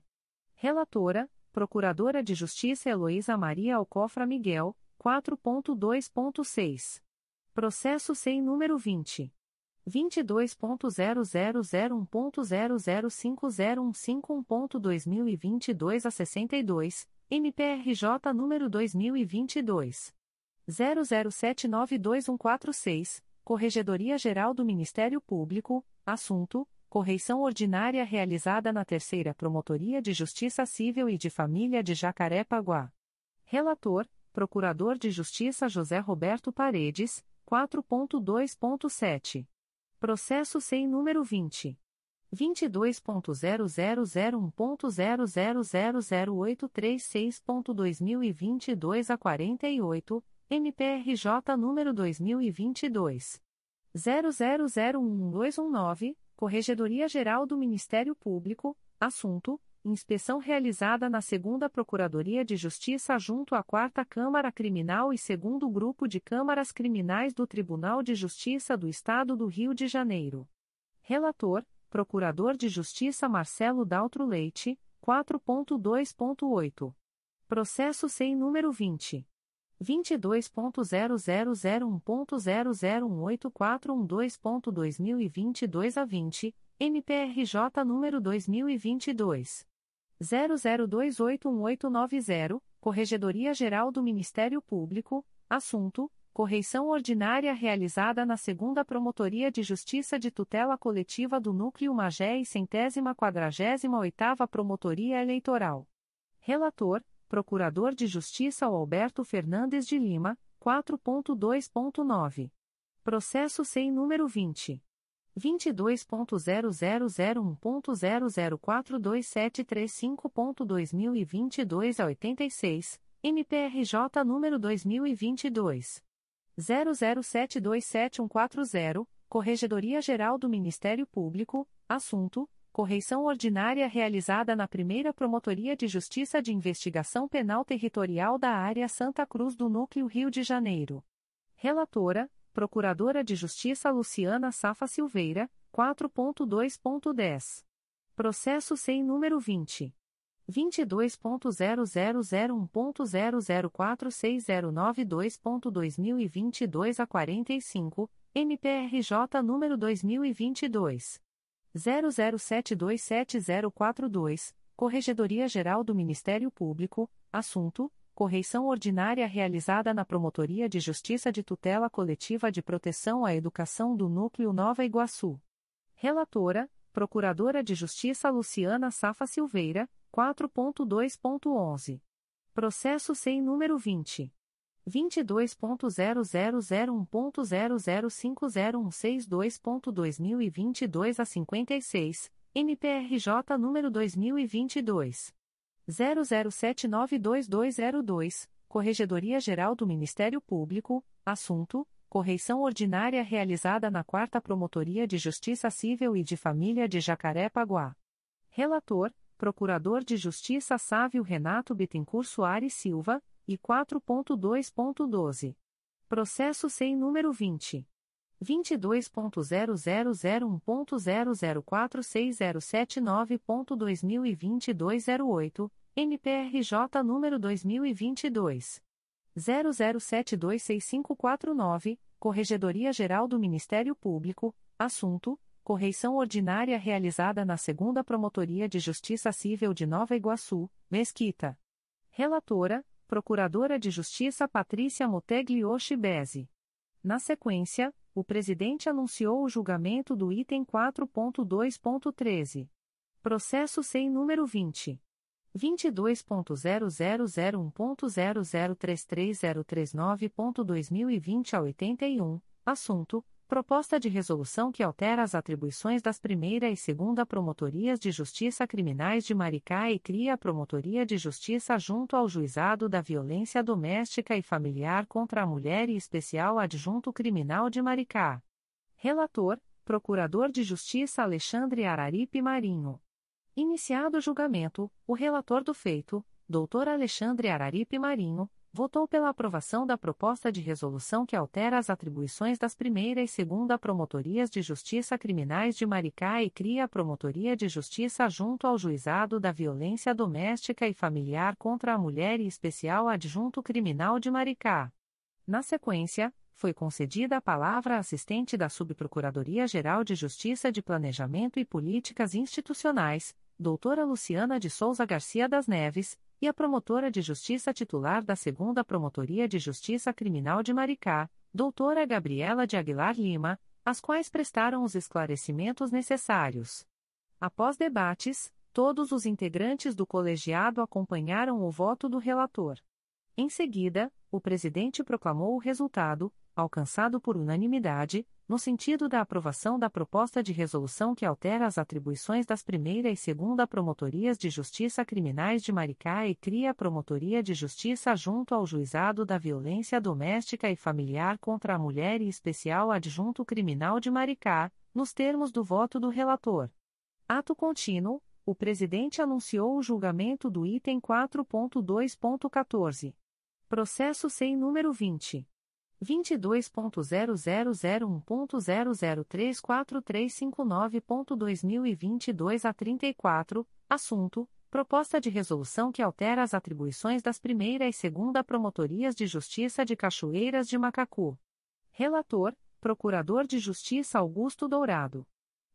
Relatora: Procuradora de Justiça Heloísa Maria Alcofra Miguel, 4.2.6. Processo sem número 20. 22.0001.0050151.2022 a 62, MPRJ número 2022. 00792146, Corregedoria Geral do Ministério Público, assunto: correição ordinária realizada na Terceira Promotoria de Justiça Civil e de Família de Jacarepaguá. Relator: Procurador de Justiça José Roberto Paredes, 4.2.7. Processo sem número 20. 22.0001.0000836.2022 a 48, MPRJ número 2022. 00011219, Corregedoria Geral do Ministério Público, assunto: inspeção realizada na Segunda Procuradoria de Justiça junto à Quarta Câmara Criminal e Segundo Grupo de Câmaras Criminais do Tribunal de Justiça do Estado do Rio de Janeiro. Relator: Procurador de Justiça Marcelo Daltro Leite, 4.2.8. Processo sem número 20. 22.0001.0018412.2022 a 20, MPRJ número 2022. 00281890, Corregedoria Geral do Ministério Público, assunto: correição ordinária realizada na Segunda Promotoria de Justiça de Tutela Coletiva do Núcleo Magé e centésima quadragésima oitava Promotoria Eleitoral. Relator: Procurador de Justiça Alberto Fernandes de Lima, 4.2.9. Processo sem número 20. 22.0001.0042735.2022 a 86, MPRJ número 2022. 00727140, Corregedoria Geral do Ministério Público, assunto: correição ordinária realizada na primeira Promotoria de Justiça de Investigação Penal Territorial da Área Santa Cruz do Núcleo Rio de Janeiro. Relatora: Procuradora de Justiça Luciana Safa Silveira, 4.2.10. Processo sem número 20. 22.0001.0046092.2022 a 45, MPRJ número 2022. 00727042, Corregedoria Geral do Ministério Público, assunto: correição ordinária realizada na Promotoria de Justiça de Tutela Coletiva de Proteção à Educação do Núcleo Nova Iguaçu. Relatora: Procuradora de Justiça Luciana Safa Silveira, 4.2.11. Processo sem número 20. 22.0001.0050162.2022 a 56, MPRJ número 2022. 00792202, Corregedoria Geral do Ministério Público, assunto: correição ordinária realizada na 4 Promotoria de Justiça Civil e de Família de Jacaré-Paguá. Relator: Procurador de Justiça Sávio Renato Bittencourt Soares Silva, e 4.2.12. Processo sem número 20. 22.0001.0046079.2022 a 08, MPRJ número 2022. 00726549, Corregedoria Geral do Ministério Público, assunto: correição ordinária realizada na Segunda Promotoria de Justiça Civil de Nova Iguaçu, Mesquita. Relatora: Procuradora de Justiça Patrícia Moteglioshi Bezzi. Na sequência, o presidente anunciou o julgamento do item 4.2.13. Processo sem número 20. 22.0001.0033039.2020 a 81, assunto Proposta de resolução que altera as atribuições das primeira e segunda Promotorias de Justiça Criminais de Maricá e cria a Promotoria de Justiça junto ao Juizado da Violência Doméstica e Familiar contra a Mulher e Especial Adjunto Criminal de Maricá. Relator, Procurador de Justiça Alexandre Araripe Marinho. Iniciado o julgamento, o relator do feito, Dr. Alexandre Araripe Marinho, votou pela aprovação da proposta de resolução que altera as atribuições das primeira e segunda Promotorias de Justiça Criminais de Maricá e cria a Promotoria de Justiça junto ao Juizado da Violência Doméstica e Familiar contra a Mulher e Especial Adjunto Criminal de Maricá. Na sequência, foi concedida a palavra à assistente da Subprocuradoria-Geral de Justiça de Planejamento e Políticas Institucionais, doutora Luciana de Souza Garcia das Neves, e a promotora de justiça titular da Segunda Promotoria de Justiça Criminal de Maricá, doutora Gabriela de Aguilar Lima, as quais prestaram os esclarecimentos necessários. Após debates, todos os integrantes do colegiado acompanharam o voto do relator. Em seguida, o presidente proclamou o resultado, alcançado por unanimidade, no sentido da aprovação da proposta de resolução que altera as atribuições das primeira e segunda Promotorias de Justiça Criminais de Maricá e cria a Promotoria de Justiça junto ao Juizado da Violência Doméstica e Familiar contra a Mulher e Especial Adjunto Criminal de Maricá, nos termos do voto do relator. Ato contínuo, o presidente anunciou o julgamento do item 4.2.14. Processo sem número 20. 22.0001.0034359.2022 a 34, assunto: Proposta de resolução que altera as atribuições das primeira e segunda Promotorias de Justiça de Cachoeiras de Macacu. Relator: Procurador de Justiça Augusto Dourado.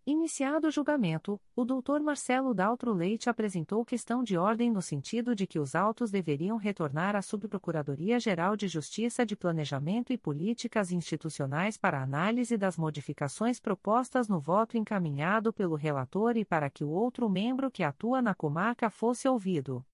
Iniciado o julgamento, o Dr. Marcelo Daltro Leite apresentou questão de ordem no sentido de que os autos deveriam retornar à Subprocuradoria-Geral de Justiça de Planejamento e Políticas Institucionais para análise das modificações propostas no voto encaminhado pelo relator e para que o outro membro que atua na comarca fosse ouvido.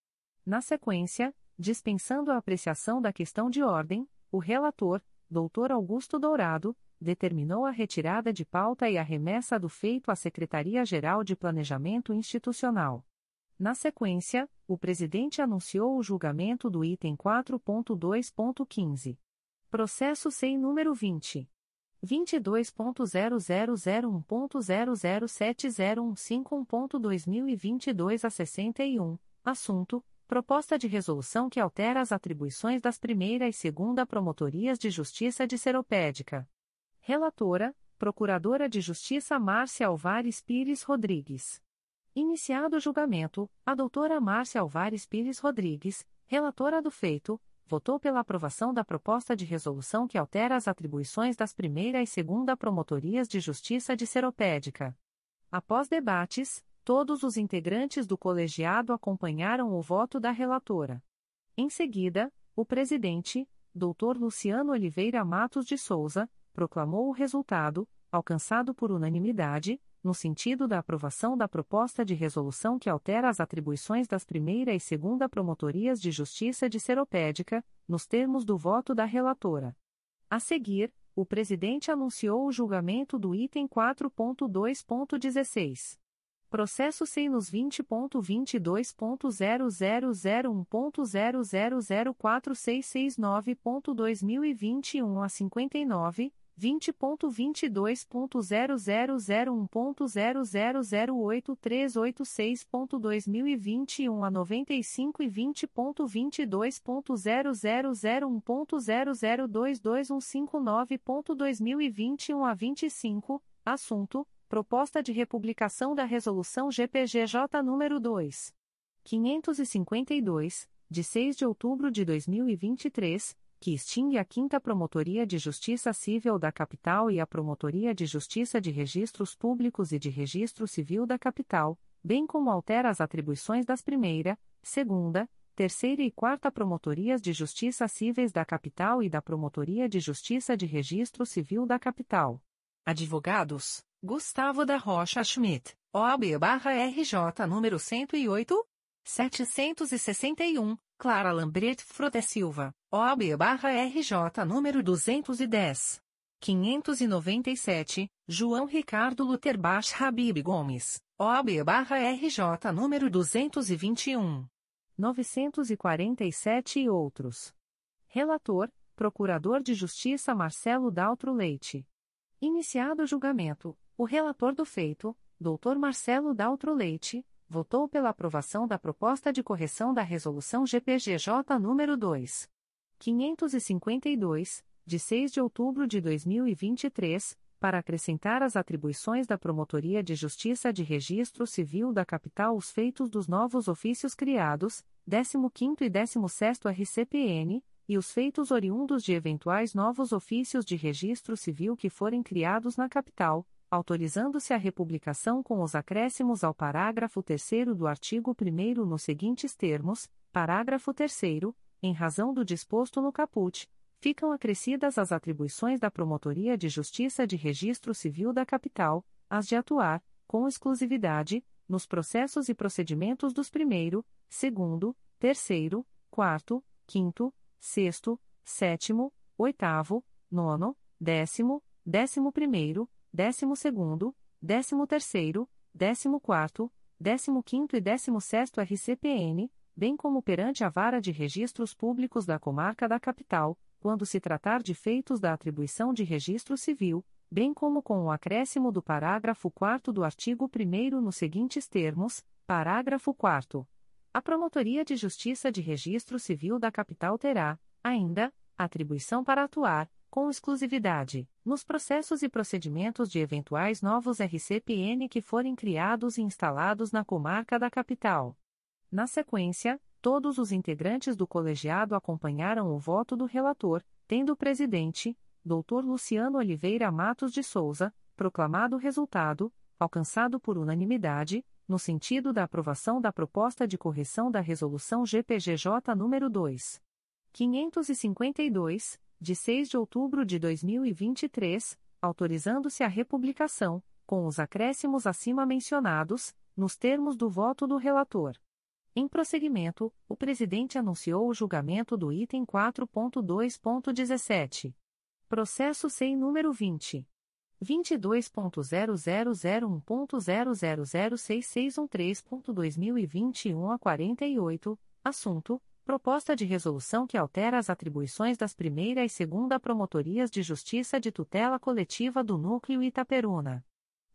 Na sequência, dispensando a apreciação da questão de ordem, o relator, Dr. Augusto Dourado, determinou a retirada de pauta e a remessa do feito à Secretaria-Geral de Planejamento Institucional. Na sequência, o presidente anunciou o julgamento do item 4.2.15. Processo sem número 20. 22.0001.0070151.2022 a 61, assunto: Proposta de resolução que altera as atribuições das primeira e segunda Promotorias de Justiça de Seropédica. Relatora, Procuradora de Justiça Márcia Alvares Pires Rodrigues. Iniciado o julgamento, a doutora Márcia Alvares Pires Rodrigues, relatora do feito, votou pela aprovação da proposta de resolução que altera as atribuições das primeira e segunda Promotorias de Justiça de Seropédica. Após debates, todos os integrantes do colegiado acompanharam o voto da relatora. Em seguida, o presidente, Dr. Luciano Oliveira Matos de Souza, proclamou o resultado, alcançado por unanimidade, no sentido da aprovação da proposta de resolução que altera as atribuições das primeira e segunda Promotorias de Justiça de Seropédica, nos termos do voto da relatora. A seguir, o presidente anunciou o julgamento do item 4.2.16. Processo sem nos 20.22.0001.0004669.2021 a 59, 20.22.0001.0008386.2021 a 95 e 20.22.0001.0022159.2021 a 25, assunto: Proposta de republicação da Resolução GPGJ nº 2. 552, de 6 de outubro de 2023 que extingue a 5 Promotoria de Justiça Civil da Capital e a Promotoria de Justiça de Registros Públicos e de Registro Civil da Capital, bem como altera as atribuições das primeira, segunda, terceira e quarta Promotorias de Justiça Cíveis da Capital e da Promotoria de Justiça de Registro Civil da Capital. Advogados, Gustavo da Rocha Schmidt, OAB-RJ número 108, 761, Clara Lambrete Frota Silva, OAB-RJ número 210. 597, João Ricardo Luterbach Habib Gomes, OAB-RJ número 221. 947 e outros. Relator, Procurador de Justiça Marcelo Daltro Leite. Iniciado o julgamento, o relator do feito, Dr. Marcelo Daltro Leite, votou pela aprovação da proposta de correção da Resolução GPGJ nº 2. 552, de 6 de outubro de 2023, para acrescentar às atribuições da Promotoria de Justiça de Registro Civil da Capital os feitos dos novos ofícios criados, 15º e 16º RCPN, e os feitos oriundos de eventuais novos ofícios de registro civil que forem criados na capital, autorizando-se a republicação com os acréscimos ao parágrafo 3 do artigo 1 nos seguintes termos: parágrafo 3 em razão do disposto no caput, ficam acrescidas as atribuições da Promotoria de Justiça de Registro Civil da Capital, as de atuar, com exclusividade, nos processos e procedimentos dos primeiro, segundo, terceiro, quarto, quinto, sexto, sétimo, oitavo, nono, décimo, décimo primeiro, décimo segundo, décimo terceiro, décimo quarto, décimo quinto e décimo sexto RCPN, bem como perante a Vara de Registros Públicos da Comarca da Capital, quando se tratar de feitos da atribuição de registro civil, bem como com o acréscimo do parágrafo 4 do artigo 1 nos seguintes termos: parágrafo 4 A Promotoria de Justiça de Registro Civil da Capital terá, ainda, atribuição para atuar, com exclusividade, nos processos e procedimentos de eventuais novos RCPN que forem criados e instalados na comarca da capital. Na sequência, todos os integrantes do colegiado acompanharam o voto do relator, tendo o presidente, Dr. Luciano Oliveira Matos de Souza, proclamado o resultado, alcançado por unanimidade, no sentido da aprovação da proposta de correção da Resolução GPGJ nº 2. 552, de 6 de outubro de 2023, autorizando-se a republicação, com os acréscimos acima mencionados, nos termos do voto do relator. Em prosseguimento, o presidente anunciou o julgamento do item 4.2.17. Processo SEI número 20. 22.0001.0006613.2021 a 48, assunto Proposta de resolução que altera as atribuições das primeira e segunda promotorias de justiça de tutela coletiva do Núcleo Itaperuna.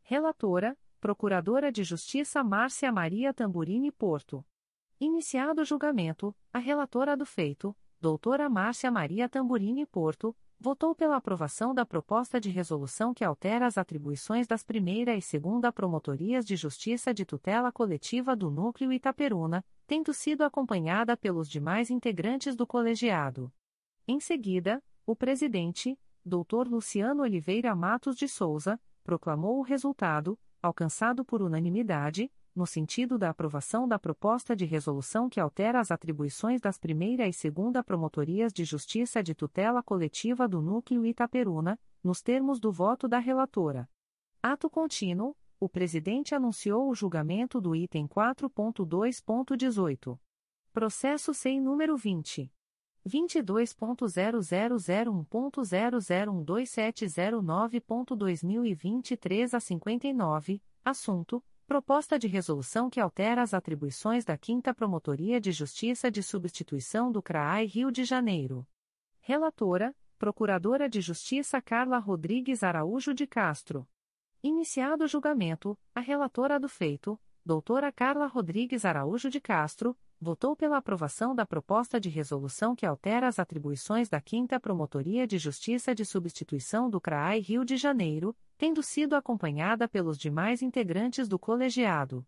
Relatora, Procuradora de Justiça Márcia Maria Tamburini Porto. Iniciado o julgamento, a relatora do feito, doutora Márcia Maria Tamburini Porto, votou pela aprovação da proposta de resolução que altera as atribuições das primeira e segunda promotorias de justiça de tutela coletiva do Núcleo Itaperuna, tendo sido acompanhada pelos demais integrantes do colegiado. Em seguida, o presidente, Dr. Luciano Oliveira Matos de Souza, proclamou o resultado, alcançado por unanimidade, no sentido da aprovação da proposta de resolução que altera as atribuições das primeira e segunda promotorias de justiça de tutela coletiva do Núcleo Itaperuna, nos termos do voto da relatora. Ato contínuo, o presidente anunciou o julgamento do item 4.2.18. Processo sem número 20. 22.0001.0012709.2023 a 59, assunto: Proposta de resolução que altera as atribuições da 5 Promotoria de Justiça de Substituição do CRAI Rio de Janeiro. Relatora: Procuradora de Justiça Carla Rodrigues Araújo de Castro. Iniciado o julgamento, a relatora do feito, doutora Carla Rodrigues Araújo de Castro, votou pela aprovação da proposta de resolução que altera as atribuições da 5 Promotoria de Justiça de Substituição do CRAI Rio de Janeiro, tendo sido acompanhada pelos demais integrantes do colegiado.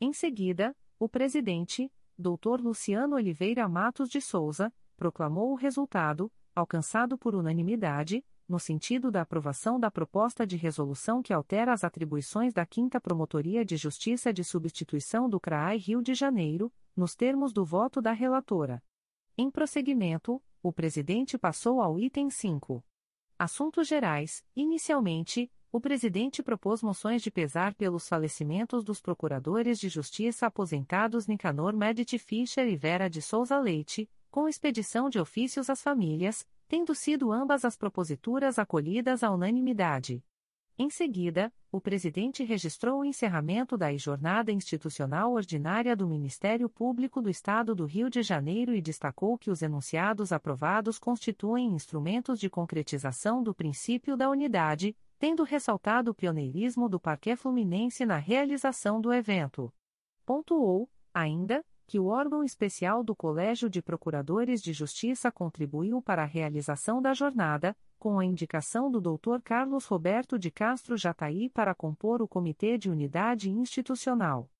Em seguida, o presidente, Dr. Luciano Oliveira Matos de Souza, proclamou o resultado, alcançado por unanimidade, no sentido da aprovação da proposta de resolução que altera as atribuições da 5 Promotoria de Justiça de Substituição do CRAI Rio de Janeiro, nos termos do voto da relatora. Em prosseguimento, o presidente passou ao item 5. Assuntos Gerais. Inicialmente, o presidente propôs moções de pesar pelos falecimentos dos procuradores de justiça aposentados Nicanor Medici Fischer e Vera de Souza Leite, com expedição de ofícios às famílias, tendo sido ambas as proposituras acolhidas à unanimidade. Em seguida, o presidente registrou o encerramento da jornada institucional ordinária do Ministério Público do Estado do Rio de Janeiro e destacou que os enunciados aprovados constituem instrumentos de concretização do princípio da unidade, tendo ressaltado o pioneirismo do Parquê Fluminense na realização do evento. Pontuou, ainda, que o órgão especial do Colégio de Procuradores de Justiça contribuiu para a realização da jornada, com a indicação do Dr. Carlos Roberto de Castro Jataí para compor o Comitê de Unidade Institucional.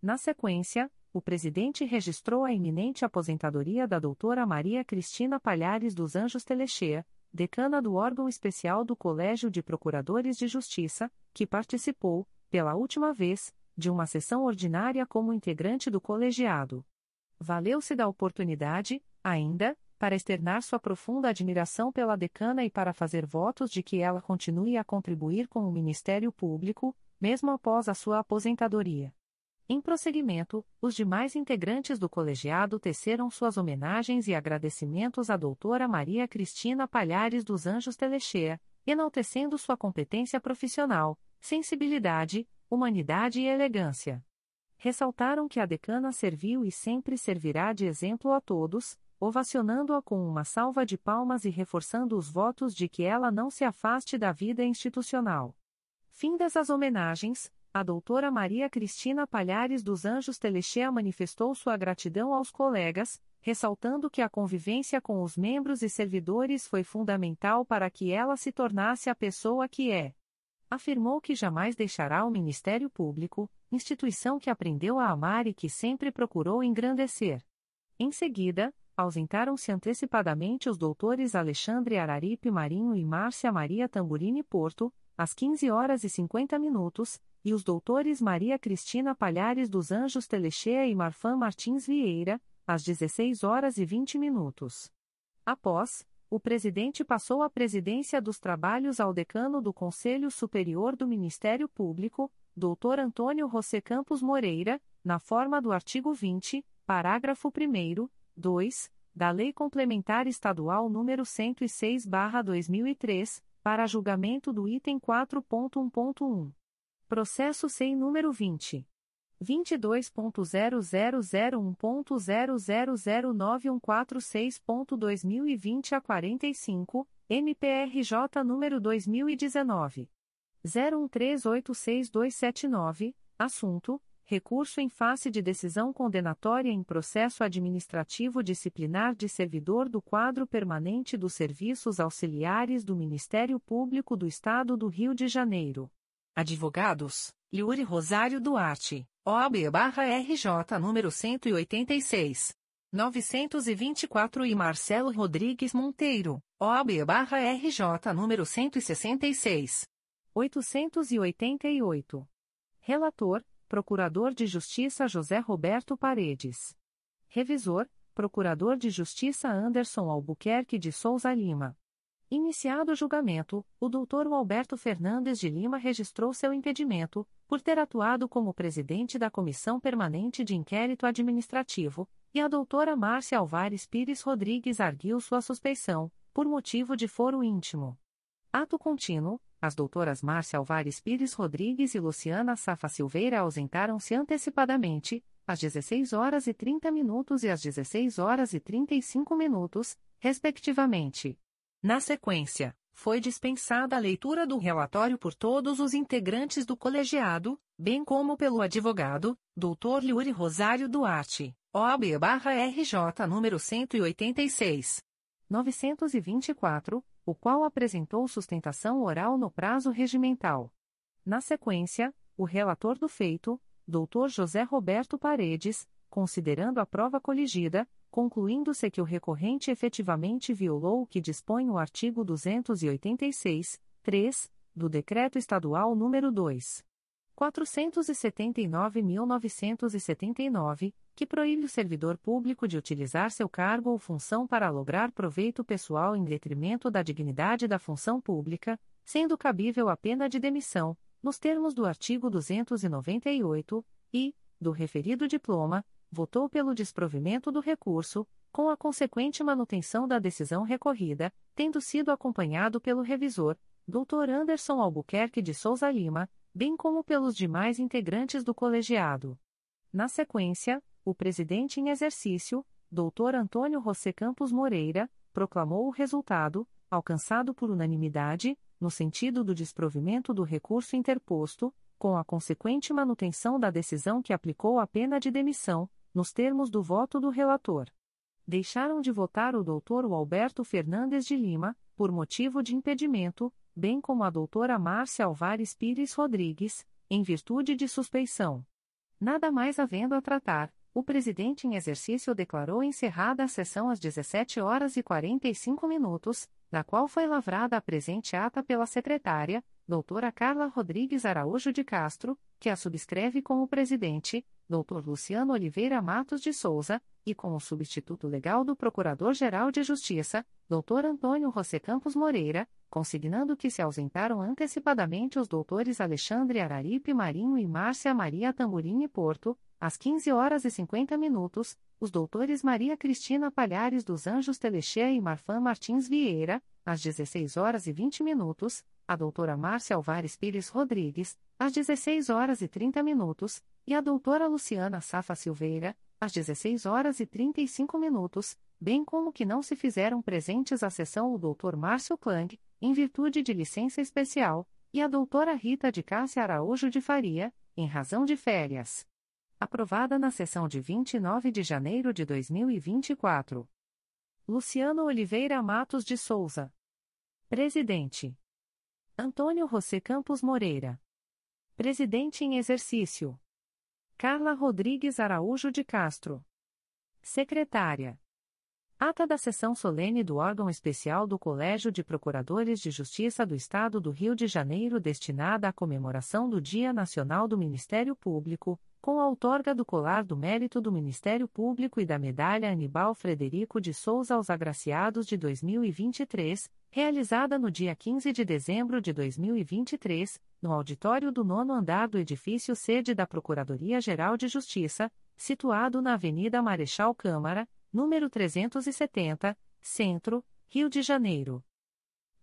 Na sequência, o presidente registrou a iminente aposentadoria da doutora Maria Cristina Palhares dos Anjos Telechea, decana do órgão especial do Colégio de Procuradores de Justiça, que participou, pela última vez, de uma sessão ordinária como integrante do colegiado. Valeu-se da oportunidade, ainda, para externar sua profunda admiração pela decana e para fazer votos de que ela continue a contribuir com o Ministério Público, mesmo após a sua aposentadoria. Em prosseguimento, os demais integrantes do colegiado teceram suas homenagens e agradecimentos à doutora Maria Cristina Palhares dos Anjos Telechea, enaltecendo sua competência profissional, sensibilidade, humanidade e elegância. Ressaltaram que a decana serviu e sempre servirá de exemplo a todos, ovacionando-a com uma salva de palmas e reforçando os votos de que ela não se afaste da vida institucional. Findas as homenagens, a doutora Maria Cristina Palhares dos Anjos Telechea manifestou sua gratidão aos colegas, ressaltando que a convivência com os membros e servidores foi fundamental para que ela se tornasse a pessoa que é afirmou que jamais deixará o Ministério Público, instituição que aprendeu a amar e que sempre procurou engrandecer. Em seguida, ausentaram-se antecipadamente os doutores Alexandre Araripe Marinho e Márcia Maria Tamburini Porto, às 15 horas e 50 minutos, e os doutores Maria Cristina Palhares dos Anjos Telechea e Marfan Martins Vieira, às 16 horas e 20 minutos. Após, o presidente passou a presidência dos trabalhos ao decano do Conselho Superior do Ministério Público, Dr. Antônio José Campos Moreira, na forma do artigo 20, parágrafo 1 2, da Lei Complementar Estadual nº 106/2003, para julgamento do item 4.1.1. Processo SEI número 20 22.0001.0009146.2020 a 45, MPRJ número 2019 01386279, assunto: recurso em face de decisão condenatória em processo administrativo disciplinar de servidor do quadro permanente dos serviços auxiliares do Ministério Público do Estado do Rio de Janeiro. Advogados: Yuri Rosário Duarte. OAB-RJ número 186. 924 e Marcelo Rodrigues Monteiro, OAB-RJ número 166. 888. Relator, Procurador de Justiça José Roberto Paredes. Revisor, Procurador de Justiça Anderson Albuquerque de Souza Lima. Iniciado o julgamento, o doutor Alberto Fernandes de Lima registrou seu impedimento, por ter atuado como presidente da Comissão Permanente de Inquérito Administrativo, e a doutora Márcia Alvares Pires Rodrigues arguiu sua suspeição, por motivo de foro íntimo. Ato contínuo, as doutoras Márcia Alvares Pires Rodrigues e Luciana Safa Silveira ausentaram-se antecipadamente, às 16 horas e 30 minutos e às 16 horas e 35 minutos, respectivamente. Na sequência, foi dispensada a leitura do relatório por todos os integrantes do colegiado, bem como pelo advogado, Dr. Liuri Rosário Duarte, OAB-RJ número 186. 924, o qual apresentou sustentação oral no prazo regimental. Na sequência, o relator do feito, Dr. José Roberto Paredes, considerando a prova coligida, concluindo-se que o recorrente efetivamente violou o que dispõe o artigo 286, 3, do Decreto Estadual nº 2. 479.979, que proíbe o servidor público de utilizar seu cargo ou função para lograr proveito pessoal em detrimento da dignidade da função pública, sendo cabível a pena de demissão, nos termos do artigo 298, e, do referido diploma, votou pelo desprovimento do recurso, com a consequente manutenção da decisão recorrida, tendo sido acompanhado pelo revisor, Dr. Anderson Albuquerque de Souza Lima, bem como pelos demais integrantes do colegiado. Na sequência, o presidente em exercício, Dr. Antônio José Campos Moreira, proclamou o resultado, alcançado por unanimidade, no sentido do desprovimento do recurso interposto, com a consequente manutenção da decisão que aplicou a pena de demissão, nos termos do voto do relator. Deixaram de votar o Dr. Alberto Fernandes de Lima, por motivo de impedimento, bem como a doutora Márcia Alvares Pires Rodrigues, em virtude de suspeição. Nada mais havendo a tratar, o presidente em exercício declarou encerrada a sessão às 17 horas e 45 minutos, na qual foi lavrada a presente ata pela secretária, doutora Carla Rodrigues Araújo de Castro, que a subscreve com o presidente, doutor Luciano Oliveira Matos de Souza, e com o substituto legal do Procurador-Geral de Justiça, doutor Antônio José Campos Moreira, consignando que se ausentaram antecipadamente os doutores Alexandre Araripe Marinho e Márcia Maria Tamburini Porto, às 15 horas e 50 minutos, os doutores Maria Cristina Palhares dos Anjos Telechea e Marfan Martins Vieira, às 16 horas e 20 minutos, a doutora Márcia Alvares Pires Rodrigues, às 16 horas e 30 minutos, e a doutora Luciana Safa Silveira, às 16 horas e 35 minutos, bem como que não se fizeram presentes à sessão o doutor Márcio Klang, em virtude de licença especial, e a doutora Rita de Cássia Araújo de Faria, em razão de férias aprovada na sessão de 29 de janeiro de 2024. Luciano Oliveira Matos de Souza. Presidente. Antônio José Campos Moreira. Presidente em exercício. Carla Rodrigues Araújo de Castro. Secretária. Ata da sessão solene do órgão especial do Colégio de Procuradores de Justiça do Estado do Rio de Janeiro destinada à comemoração do Dia Nacional do Ministério Público, com a outorga do Colar do Mérito do Ministério Público e da Medalha Anibal Frederico de Souza aos Agraciados de 2023, realizada no dia 15 de dezembro de 2023, no auditório do nono andar do edifício sede da Procuradoria-Geral de Justiça, situado na Avenida Marechal Câmara, número 370, Centro, Rio de Janeiro.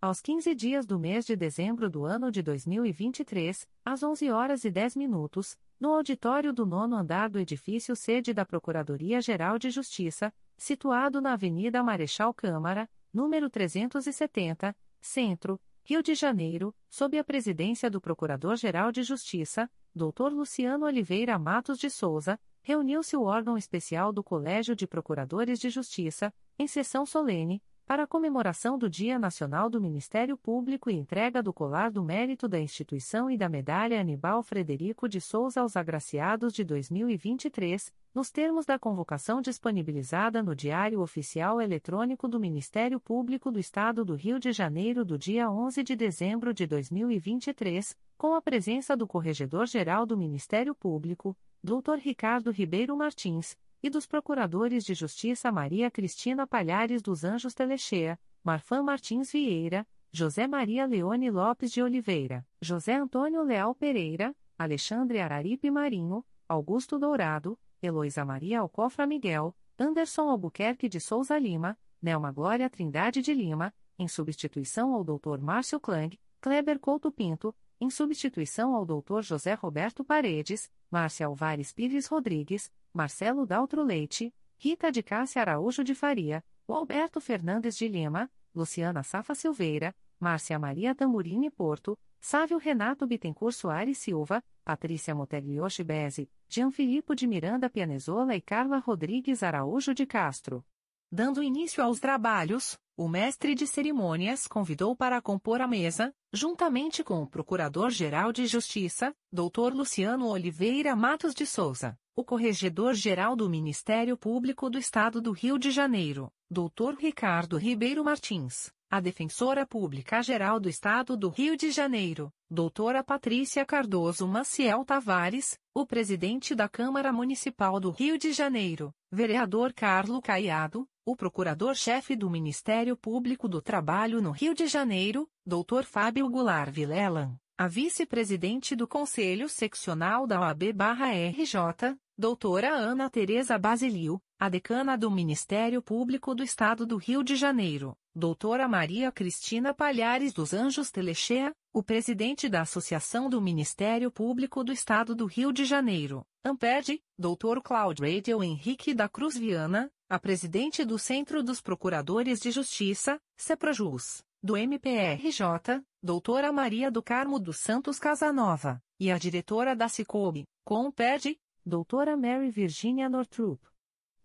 Aos 15 dias do mês de dezembro do ano de 2023, às 11 horas e 10 minutos, no auditório do nono andar do edifício sede da Procuradoria-Geral de Justiça, situado na Avenida Marechal Câmara, número 370, Centro, Rio de Janeiro, sob a presidência do Procurador-Geral de Justiça, Dr. Luciano Oliveira Matos de Souza, reuniu-se o órgão especial do Colégio de Procuradores de Justiça, em sessão solene, para a comemoração do Dia Nacional do Ministério Público e entrega do Colar do Mérito da Instituição e da Medalha Anibal Frederico de Souza aos agraciados de 2023, nos termos da convocação disponibilizada no Diário Oficial Eletrônico do Ministério Público do Estado do Rio de Janeiro do dia 11 de dezembro de 2023, com a presença do Corregedor-Geral do Ministério Público, Dr. Ricardo Ribeiro Martins, e dos Procuradores de Justiça Maria Cristina Palhares dos Anjos Telechea, Marfan Martins Vieira, José Maria Leone Lopes de Oliveira, José Antônio Leal Pereira, Alexandre Araripe Marinho, Augusto Dourado, Heloísa Maria Alcofra Miguel, Anderson Albuquerque de Souza Lima, Nelma Glória Trindade de Lima, em substituição ao Dr. Márcio Klang, Kleber Couto Pinto, em substituição ao Dr. José Roberto Paredes, Márcia Alvares Pires Rodrigues, Marcelo Daltro Leite, Rita de Cássia Araújo de Faria, Alberto Fernandes de Lima, Luciana Safa Silveira, Márcia Maria Tamburini Porto, Sávio Renato Bittencourt Soares Silva, Patrícia Moteglioshi Beze, Jean Filipe de Miranda Pianezola e Carla Rodrigues Araújo de Castro. Dando início aos trabalhos, o mestre de cerimônias convidou para compor a mesa, juntamente com o Procurador-Geral de Justiça, Dr. Luciano Oliveira Matos de Souza, o Corregedor-Geral do Ministério Público do Estado do Rio de Janeiro, Dr. Ricardo Ribeiro Martins, a Defensora Pública Geral do Estado do Rio de Janeiro, doutora Patrícia Cardoso Maciel Tavares, o Presidente da Câmara Municipal do Rio de Janeiro, vereador Carlo Caiado, o Procurador-Chefe do Ministério Público do Trabalho no Rio de Janeiro, Dr. Fábio Goulart Vilelan, a Vice-Presidente do Conselho Seccional da OAB-RJ, doutora Ana Tereza Basilio, A decana do Ministério Público do Estado do Rio de Janeiro, doutora Maria Cristina Palhares dos Anjos Telechea, o presidente da Associação do Ministério Público do Estado do Rio de Janeiro, Amped, doutor Cláudio Radio Henrique da Cruz Viana, a presidente do Centro dos Procuradores de Justiça, CEPRAJUS, do MPRJ, doutora Maria do Carmo dos Santos Casanova, e a diretora da Cicobi, Comped, doutora Mary Virginia Nortrup.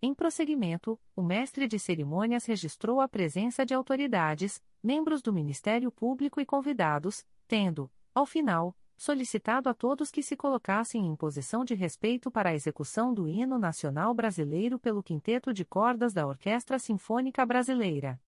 Em prosseguimento, o mestre de cerimônias registrou a presença de autoridades, membros do Ministério Público e convidados, tendo, ao final, solicitado a todos que se colocassem em posição de respeito para a execução do Hino Nacional Brasileiro pelo Quinteto de Cordas da Orquestra Sinfônica Brasileira.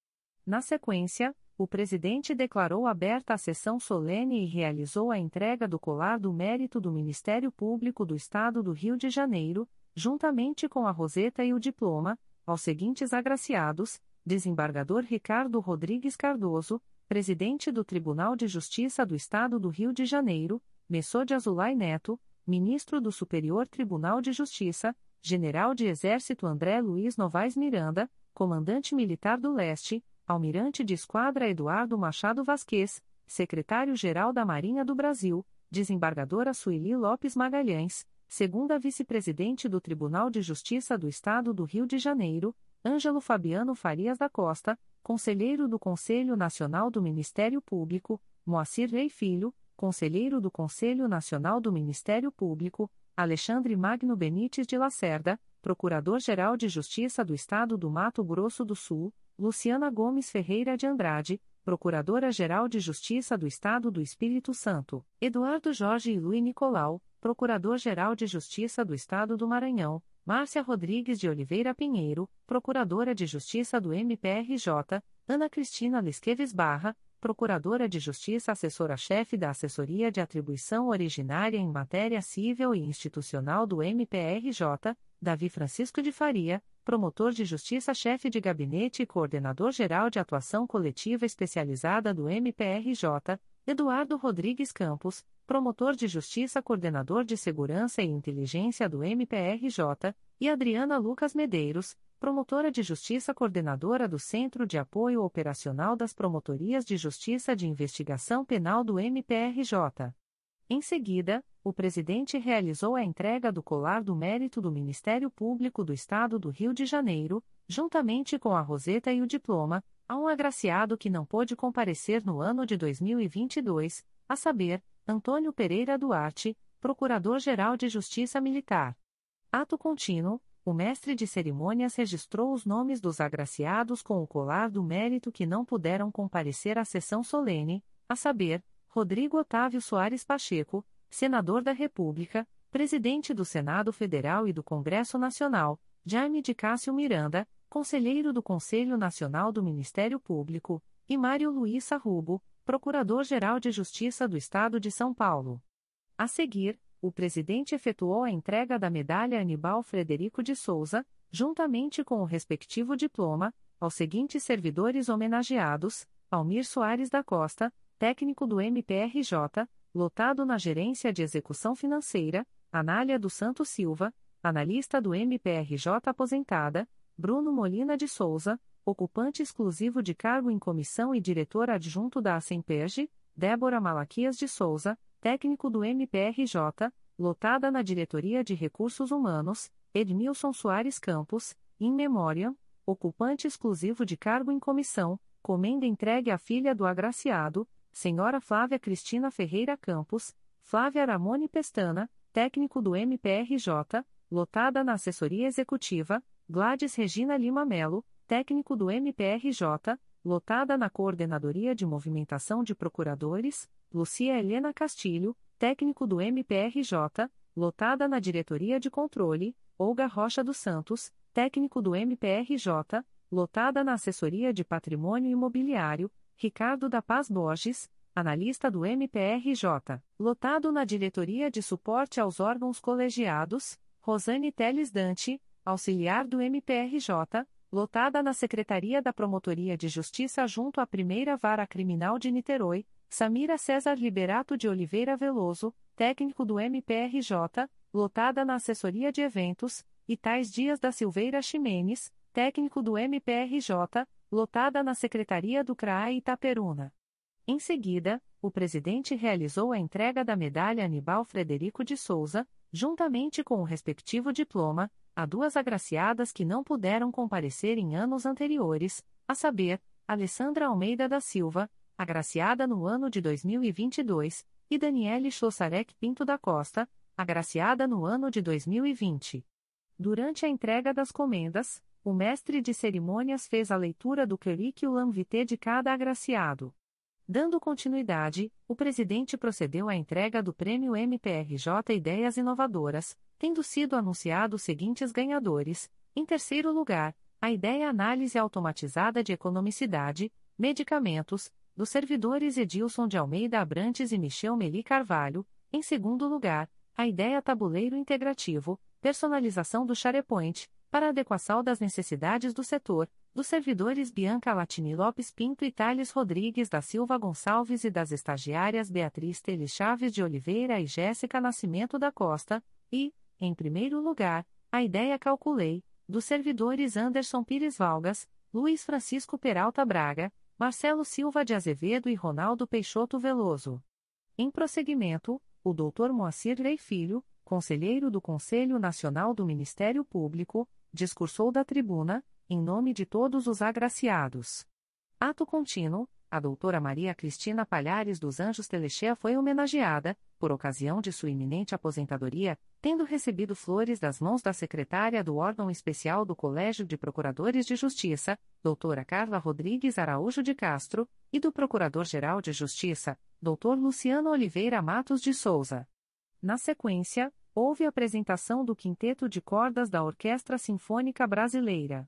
Na sequência, o presidente declarou aberta a sessão solene e realizou a entrega do colar do mérito do Ministério Público do Estado do Rio de Janeiro, juntamente com a roseta e o diploma, aos seguintes agraciados: desembargador Ricardo Rodrigues Cardoso, presidente do Tribunal de Justiça do Estado do Rio de Janeiro, Messô de Azulay Neto, ministro do Superior Tribunal de Justiça, general de Exército André Luiz Novaes Miranda, comandante militar do Leste, almirante de esquadra Eduardo Machado Vasquez, secretário-geral da Marinha do Brasil, desembargadora Sueli Lopes Magalhães, segunda vice-presidente do Tribunal de Justiça do Estado do Rio de Janeiro, Ângelo Fabiano Farias da Costa, conselheiro do Conselho Nacional do Ministério Público, Moacir Rei Filho, conselheiro do Conselho Nacional do Ministério Público, Alexandre Magno Benites de Lacerda, Procurador-Geral de Justiça do Estado do Mato Grosso do Sul, Luciana Gomes Ferreira de Andrade, Procuradora-Geral de Justiça do Estado do Espírito Santo, Eduardo Jorge e Luiz Nicolau, Procurador-Geral de Justiça do Estado do Maranhão, Márcia Rodrigues de Oliveira Pinheiro, Procuradora de Justiça do MPRJ, Ana Cristina Lisqueves Barra, Procuradora de Justiça Assessora-Chefe da Assessoria de Atribuição Originária em Matéria Civil e Institucional do MPRJ, Davi Francisco de Faria, Promotor de Justiça-Chefe de Gabinete e Coordenador-Geral de Atuação Coletiva Especializada do MPRJ, Eduardo Rodrigues Campos, Promotor de Justiça Coordenador de Segurança e Inteligência do MPRJ, e Adriana Lucas Medeiros, Promotora de Justiça Coordenadora do Centro de Apoio Operacional das Promotorias de Justiça de Investigação Penal do MPRJ. Em seguida, o presidente realizou a entrega do colar do mérito do Ministério Público do Estado do Rio de Janeiro, juntamente com a roseta e o diploma, a um agraciado que não pôde comparecer no ano de 2022, a saber, Antônio Pereira Duarte, Procurador-Geral de Justiça Militar. Ato contínuo, o mestre de cerimônias registrou os nomes dos agraciados com o colar do mérito que não puderam comparecer à sessão solene, a saber, Rodrigo Otávio Soares Pacheco, Senador da República, Presidente do Senado Federal e do Congresso Nacional, Jaime de Cássio Miranda, Conselheiro do Conselho Nacional do Ministério Público, e Mário Luiz Sarrubo, Procurador-Geral de Justiça do Estado de São Paulo. A seguir, o presidente efetuou a entrega da medalha Anibal Frederico de Souza, juntamente com o respectivo diploma, aos seguintes servidores homenageados: Almir Soares da Costa, técnico do MPRJ, lotado na Gerência de Execução Financeira, Anália do Santo Silva, analista do MPRJ aposentada, Bruno Molina de Souza, ocupante exclusivo de cargo em comissão e diretor adjunto da Assemperge, Débora Malaquias de Souza, técnico do MPRJ, lotada na Diretoria de Recursos Humanos, Edmilson Soares Campos, in memoriam, ocupante exclusivo de cargo em comissão, comenda entregue à filha do agraciado, senhora Flávia Cristina Ferreira Campos, Flávia Ramone Pestana, técnico do MPRJ, lotada na Assessoria Executiva, Gladys Regina Lima Melo, técnico do MPRJ, lotada na Coordenadoria de Movimentação de Procuradores, Lucia Helena Castilho, técnico do MPRJ, lotada na Diretoria de Controle, Olga Rocha dos Santos, técnico do MPRJ, lotada na Assessoria de Patrimônio Imobiliário, Ricardo da Paz Borges, analista do MPRJ, lotado na Diretoria de Suporte aos Órgãos Colegiados, Rosane Teles Dante, auxiliar do MPRJ, lotada na Secretaria da Promotoria de Justiça junto à Primeira Vara Criminal de Niterói, Samira César Liberato de Oliveira Veloso, técnico do MPRJ, lotada na Assessoria de Eventos, Itais Dias da Silveira Ximenes, técnico do MPRJ, lotada na Secretaria do CRAE Itaperuna. Em seguida, o presidente realizou a entrega da medalha Anibal Frederico de Souza, juntamente com o respectivo diploma, a duas agraciadas que não puderam comparecer em anos anteriores, a saber, Alessandra Almeida da Silva, agraciada no ano de 2022, e Daniele Chossarek Pinto da Costa, agraciada no ano de 2020. Durante a entrega das comendas, o mestre de cerimônias fez a leitura do currículo vitae de cada agraciado. Dando continuidade, o presidente procedeu à entrega do Prêmio MPRJ Ideias Inovadoras, tendo sido anunciados os seguintes ganhadores: em terceiro lugar, a ideia Análise Automatizada de Economicidade, Medicamentos, dos servidores Edilson de Almeida Abrantes e Michel Meli Carvalho, em segundo lugar, a ideia Tabuleiro Integrativo, personalização do SharePoint, para adequação das necessidades do setor, dos servidores Bianca Latini Lopes Pinto e Thales Rodrigues da Silva Gonçalves e das estagiárias Beatriz Teles Chaves de Oliveira e Jéssica Nascimento da Costa, e, em primeiro lugar, a ideia Calculei, dos servidores Anderson Pires Valgas, Luiz Francisco Peralta Braga, Marcelo Silva de Azevedo e Ronaldo Peixoto Veloso. Em prosseguimento, o Dr. Moacir Lei Filho, conselheiro do Conselho Nacional do Ministério Público, discursou da tribuna, em nome de todos os agraciados. Ato contínuo, a doutora Maria Cristina Palhares dos Anjos Telechea foi homenageada, por ocasião de sua iminente aposentadoria, tendo recebido flores das mãos da secretária do órgão especial do Colégio de Procuradores de Justiça, doutora Carla Rodrigues Araújo de Castro, e do Procurador-Geral de Justiça, doutor Luciano Oliveira Matos de Souza. Na sequência, houve apresentação do quinteto de cordas da Orquestra Sinfônica Brasileira.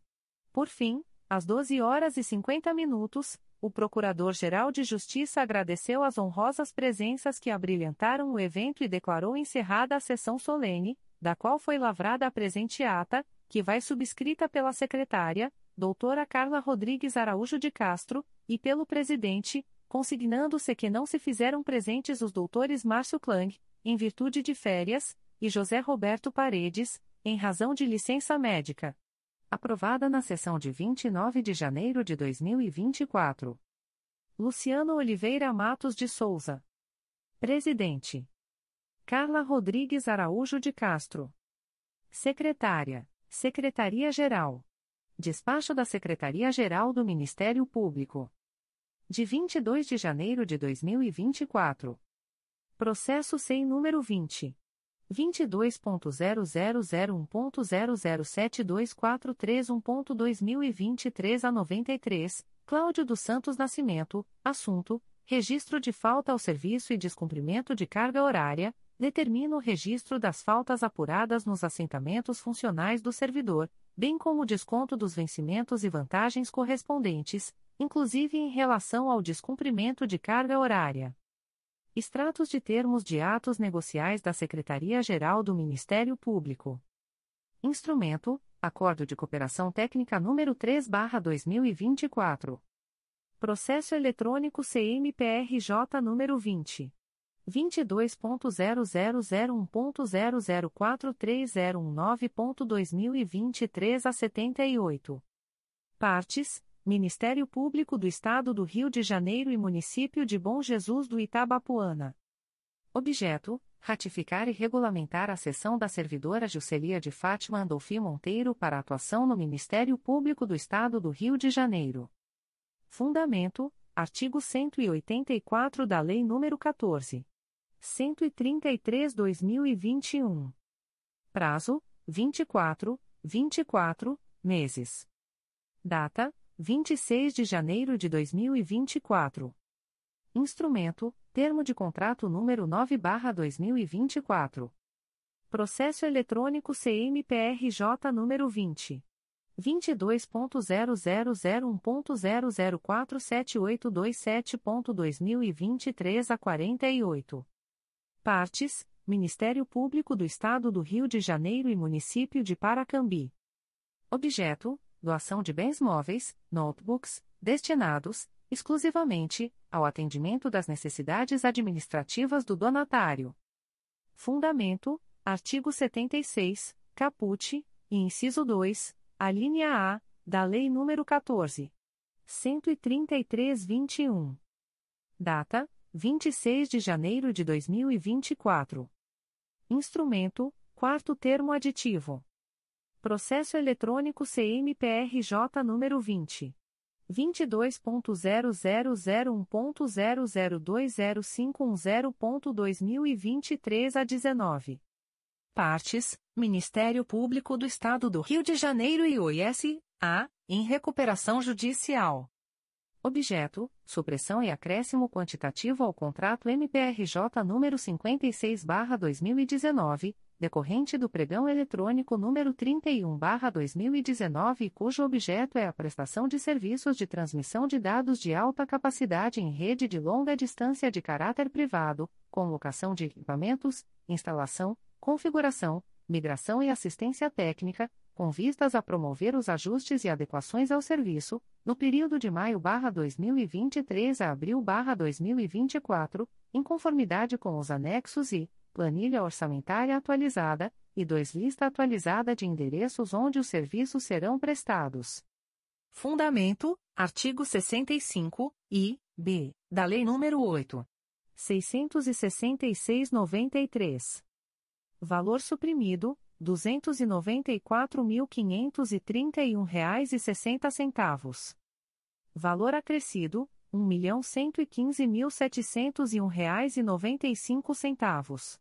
Por fim, às 12 horas e 50 minutos, o Procurador-Geral de Justiça agradeceu as honrosas presenças que abrilhantaram o evento e declarou encerrada a sessão solene, da qual foi lavrada a presente ata, que vai subscrita pela secretária, doutora Carla Rodrigues Araújo de Castro, e pelo presidente, consignando-se que não se fizeram presentes os doutores Márcio Klang, em virtude de férias, e José Roberto Paredes, em razão de licença médica. Aprovada na sessão de 29 de janeiro de 2024. Luciano Oliveira Matos de Souza. Presidente. Carla Rodrigues Araújo de Castro. Secretária. Secretaria-Geral. Despacho da Secretaria-Geral do Ministério Público. De 22 de janeiro de 2024. Processo sem número 20. 22.0001.0072431.2023 a 93, Cláudio dos Santos Nascimento, assunto: registro de falta ao serviço e descumprimento de carga horária, determina o registro das faltas apuradas nos assentamentos funcionais do servidor, bem como o desconto dos vencimentos e vantagens correspondentes, inclusive em relação ao descumprimento de carga horária. Extratos de termos de atos negociais da Secretaria-Geral do Ministério Público. Instrumento: Acordo de Cooperação Técnica número 3/2024. Processo eletrônico CMPRJ número 20 22.0001.0043019.2023 a 78. Partes: Ministério Público do Estado do Rio de Janeiro e Município de Bom Jesus do Itabapuana. Objeto: ratificar e regulamentar a sessão da servidora Juscelia de Fátima Andolfi Monteiro para atuação no Ministério Público do Estado do Rio de Janeiro. Fundamento: artigo 184 da Lei nº 14. 133/2021. Prazo: 24, 24 meses. Data: 26 de janeiro de 2024. Instrumento: Termo de contrato número 9/2024. Processo eletrônico CMPRJ número 20 22.0001.0047827.2023 a 48. Partes: Ministério Público do Estado do Rio de Janeiro e Município de Paracambi. Objeto: doação de bens móveis, notebooks, destinados, exclusivamente, ao atendimento das necessidades administrativas do donatário. Fundamento: artigo 76, caput, e inciso 2, a linha A, da Lei nº 14. 133-21. Data: 26 de janeiro de 2024. Instrumento: Quarto Termo Aditivo. Processo Eletrônico CMPRJ número 20. 22.0001.0020510.2023 a 19. Partes: Ministério Público do Estado do Rio de Janeiro e OIS, A, em recuperação judicial. Objeto: supressão e acréscimo quantitativo ao contrato MPRJ número 56/2019, decorrente do pregão eletrônico número 31/2019, cujo objeto é a prestação de serviços de transmissão de dados de alta capacidade em rede de longa distância de caráter privado, com locação de equipamentos, instalação, configuração, migração e assistência técnica, com vistas a promover os ajustes e adequações ao serviço, no período de maio-2023 a abril-2024, em conformidade com os anexos e planilha orçamentária atualizada, e 2 lista atualizada de endereços onde os serviços serão prestados. Fundamento: artigo 65 e b da Lei nº 8. 666/93. Valor suprimido: R$ 294.531,60. Valor acrescido: R$ 1.115.701,95.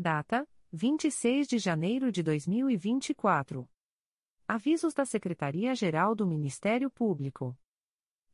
Data: 26 de janeiro de 2024. Avisos da Secretaria-Geral do Ministério Público.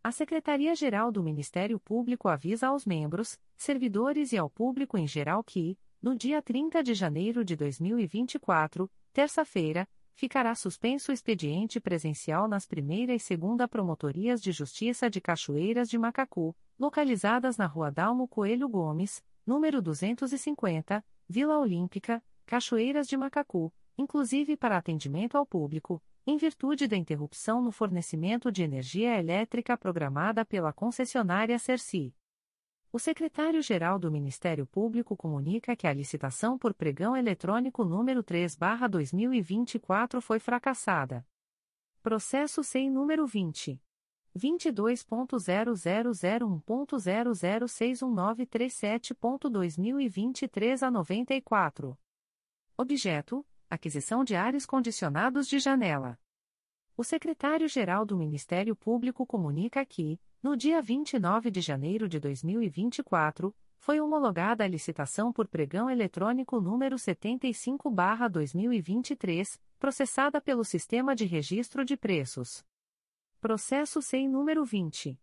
A Secretaria-Geral do Ministério Público avisa aos membros, servidores e ao público em geral que, no dia 30 de janeiro de 2024, terça-feira, ficará suspenso o expediente presencial nas primeira e segunda Promotorias de Justiça de Cachoeiras de Macacu, localizadas na Rua Dalmo Coelho Gomes, número 250, Vila Olímpica, Cachoeiras de Macacu, inclusive para atendimento ao público, em virtude da interrupção no fornecimento de energia elétrica programada pela concessionária Cerci. O secretário-geral do Ministério Público comunica que a licitação por pregão eletrônico número 3/2024 foi fracassada. Processo SEI número 20 22.0001.0061937.2023 a 94. Objeto: aquisição de ares condicionados de janela. O secretário-geral do Ministério Público comunica que no dia 29 de janeiro de 2024, foi homologada a licitação por pregão eletrônico número 75/2023, processada pelo Sistema de Registro de Preços. Processo SEI número 20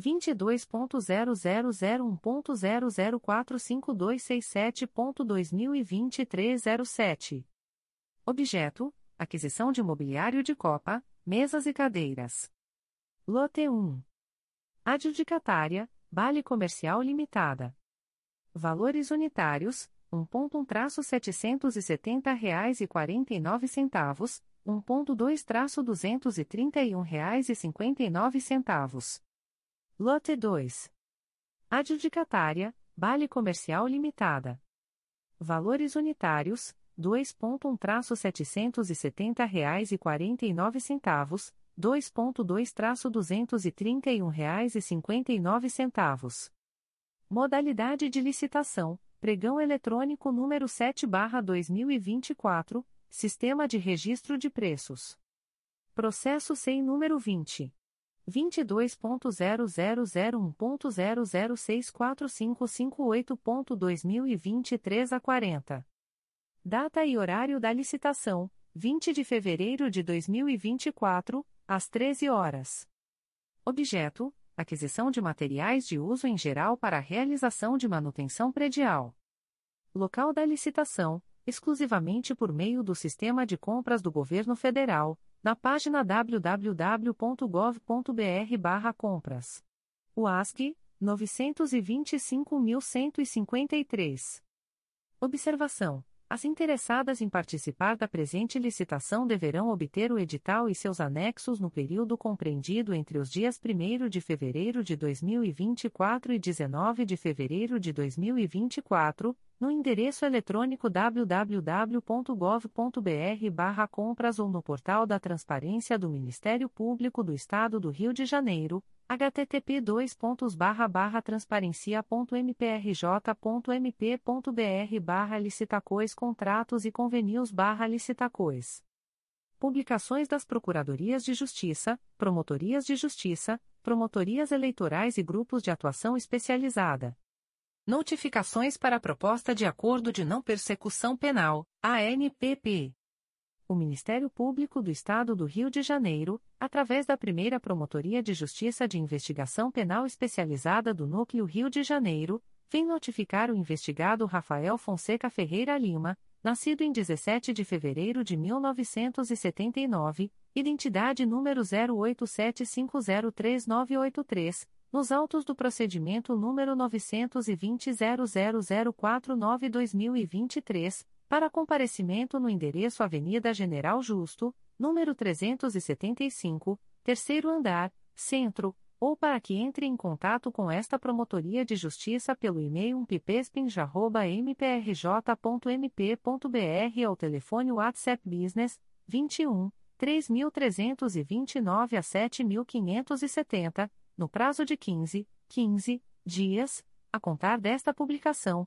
22.0001.0045267.2023 07. Objeto: aquisição de mobiliário de copa, mesas e cadeiras. Lote 1 Adjudicatária, Bale Comercial Limitada. Valores unitários, 1.1-770 reais e 49 centavos, 1.2-231 reais e 59 centavos. Lote 2. Adjudicatária, Bale Comercial Limitada. Valores unitários, 2.1-770 reais e 49 centavos, 2.2-231 reais e 59 centavos. Modalidade de licitação: Pregão eletrônico número 7/2024, Sistema de Registro de Preços. Processo sem número 20 22.0001.0064558.2023 a 40. Data e horário da licitação: 20 de fevereiro de 2024 às 13 horas. Objeto: aquisição de materiais de uso em geral para a realização de manutenção predial. Local da licitação: exclusivamente por meio do Sistema de Compras do Governo Federal, na página www.gov.br/compras. UASC 925.153. Observação: As interessadas em participar da presente licitação deverão obter o edital e seus anexos no período compreendido entre os dias 1 de fevereiro de 2024 e 19 de fevereiro de 2024, no endereço eletrônico www.gov.br/compras ou no portal da Transparência do Ministério Público do Estado do Rio de Janeiro http transparencia.mprj.mp.br barra licitacois contratos e convenios barra licitacois. Publicações das Procuradorias de Justiça, Promotorias de Justiça, Promotorias Eleitorais e Grupos de Atuação Especializada. Notificações para a Proposta de Acordo de Não Persecução Penal, ANPP o Ministério Público do Estado do Rio de Janeiro, através da primeira Promotoria de Justiça de Investigação Penal Especializada do Núcleo Rio de Janeiro, vem notificar o investigado Rafael Fonseca Ferreira Lima, nascido em 17 de fevereiro de 1979, identidade número 0875039983, nos autos do procedimento número 920 00049 2023 para comparecimento no endereço Avenida General Justo, número 375, terceiro andar, centro, ou para que entre em contato com esta Promotoria de Justiça pelo e-mail umpipespin.mprj.mp.br ou telefone WhatsApp Business 21 3329 a 7570, no prazo de 15, 15 dias, a contar desta publicação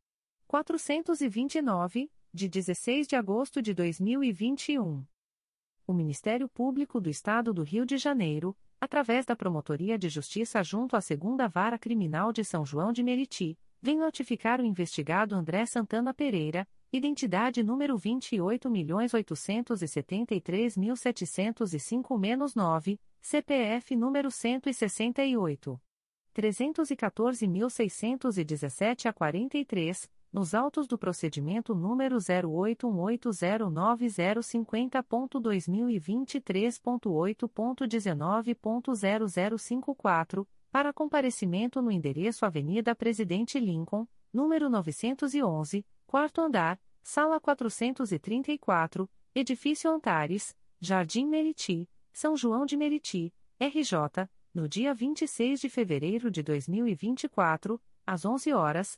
429, de 16 de agosto de 2021. O Ministério Público do Estado do Rio de Janeiro, através da Promotoria de Justiça junto à Segunda Vara Criminal de São João de Meriti, vem notificar o investigado André Santana Pereira, identidade número 28.873.705-9, CPF número 168. 314.617 a 43, nos autos do procedimento número 081809050.2023.8.19.0054, para comparecimento no endereço Avenida Presidente Lincoln, número 911, quarto andar, sala 434, Edifício Antares, Jardim Meriti, São João de Meriti, RJ, no dia 26 de fevereiro de 2024, às 11 horas,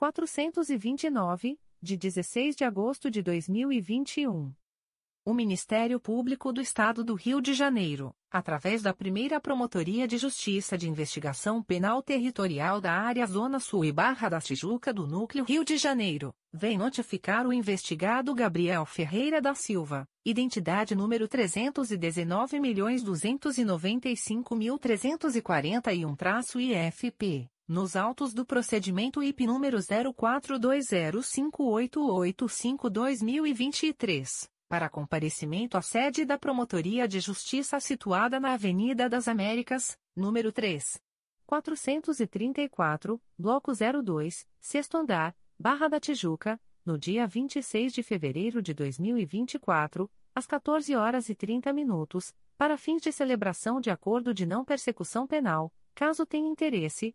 429, de 16 de agosto de 2021. O Ministério Público do Estado do Rio de Janeiro, através da primeira Promotoria de Justiça de Investigação Penal Territorial da Área Zona Sul e Barra da Tijuca do Núcleo Rio de Janeiro, vem notificar o investigado Gabriel Ferreira da Silva, identidade número 319.295.341-IFP nos autos do procedimento IP número 04205885-2023, para comparecimento à sede da Promotoria de Justiça situada na Avenida das Américas, número 3. 434, Bloco 02, Sexto Andar, Barra da Tijuca, no dia 26 de fevereiro de 2024, às 14 horas e 30 minutos, para fins de celebração de acordo de não persecução penal, caso tenha interesse,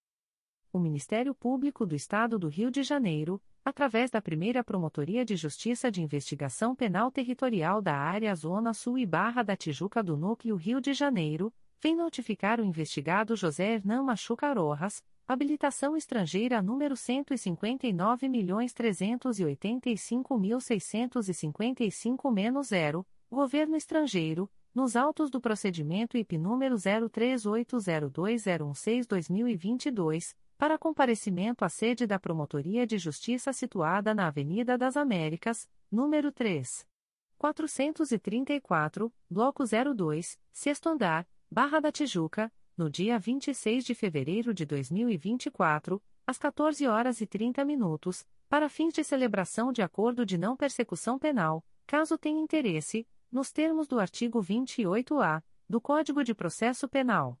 O Ministério Público do Estado do Rio de Janeiro, através da primeira Promotoria de Justiça de Investigação Penal Territorial da Área Zona Sul e Barra da Tijuca do Núcleo Rio de Janeiro, vem notificar o investigado José Hernan Machuca Rojas, habilitação estrangeira número 159.385.655-0, governo estrangeiro, nos autos do procedimento IP número 03802016-2022, para comparecimento à sede da Promotoria de Justiça situada na Avenida das Américas, número 3. 434, Bloco 02, Sexto Andar, Barra da Tijuca, no dia 26 de fevereiro de 2024, às 14 horas e 30 minutos, para fins de celebração de acordo de não persecução penal, caso tenha interesse, nos termos do artigo 28-A do Código de Processo Penal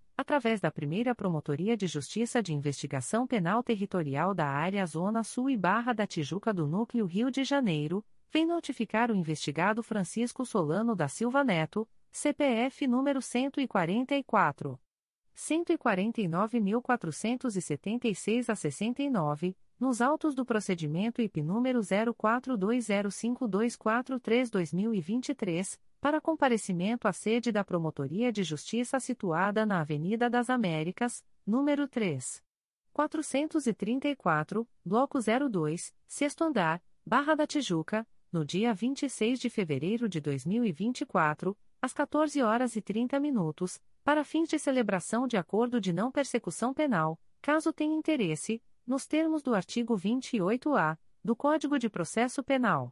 através da primeira Promotoria de Justiça de Investigação Penal Territorial da Área Zona Sul e Barra da Tijuca do Núcleo Rio de Janeiro, vem notificar o investigado Francisco Solano da Silva Neto, CPF número 144. 149.476 a 69, nos autos do procedimento IP número 04205243-2023 para comparecimento à sede da Promotoria de Justiça situada na Avenida das Américas, número 3. 434, Bloco 02, Sexto Andar, Barra da Tijuca, no dia 26 de fevereiro de 2024, às 14 horas e 30 minutos, para fins de celebração de acordo de não persecução penal, caso tenha interesse, nos termos do artigo 28-A do Código de Processo Penal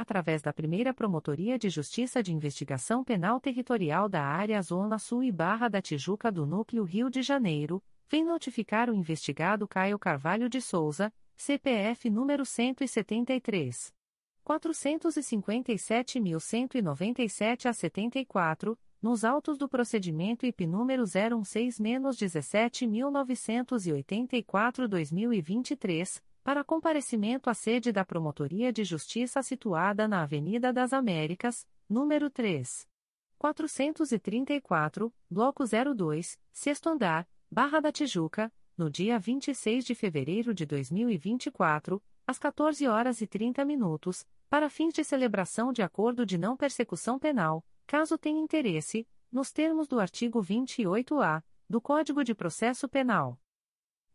através da primeira Promotoria de Justiça de Investigação Penal Territorial da Área Zona Sul e Barra da Tijuca do Núcleo Rio de Janeiro, vem notificar o investigado Caio Carvalho de Souza, CPF número 173. 457.197 a 74, nos autos do procedimento IP número 016-17984-2023 para comparecimento à sede da Promotoria de Justiça situada na Avenida das Américas, número 3. 434, Bloco 02, Sexto Andar, Barra da Tijuca, no dia 26 de fevereiro de 2024, às 14 horas e 30 minutos, para fins de celebração de acordo de não persecução penal, caso tenha interesse, nos termos do artigo 28-A do Código de Processo Penal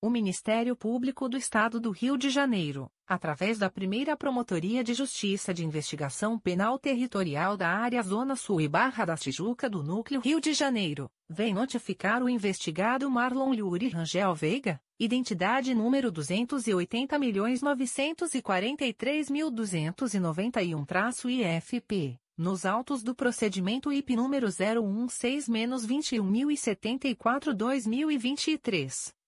O Ministério Público do Estado do Rio de Janeiro, através da primeira Promotoria de Justiça de Investigação Penal Territorial da Área Zona Sul e Barra da Tijuca do Núcleo Rio de Janeiro, vem notificar o investigado Marlon Yuri Rangel Veiga, identidade número 280.943.291-IFP. Nos autos do procedimento IP número 016-21074-2023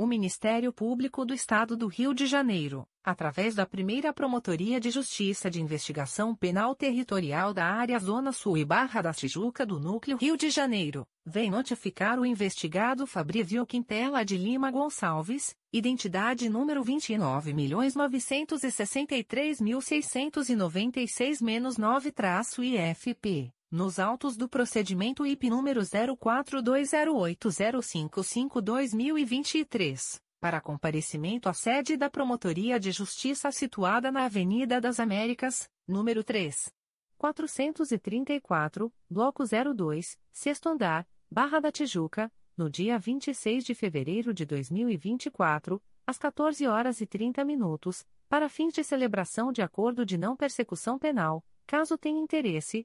O Ministério Público do Estado do Rio de Janeiro, através da primeira Promotoria de Justiça de Investigação Penal Territorial da Área Zona Sul e Barra da Tijuca do Núcleo Rio de Janeiro, vem notificar o investigado Fabrício Quintela de Lima Gonçalves, identidade número 29.963.696-9-IFP nos autos do procedimento IP número 04208055-2023, para comparecimento à sede da Promotoria de Justiça situada na Avenida das Américas, número 3. 434, Bloco 02, Sexto Andar, Barra da Tijuca, no dia 26 de fevereiro de 2024, às 14 horas e 30 minutos, para fins de celebração de acordo de não persecução penal, caso tenha interesse,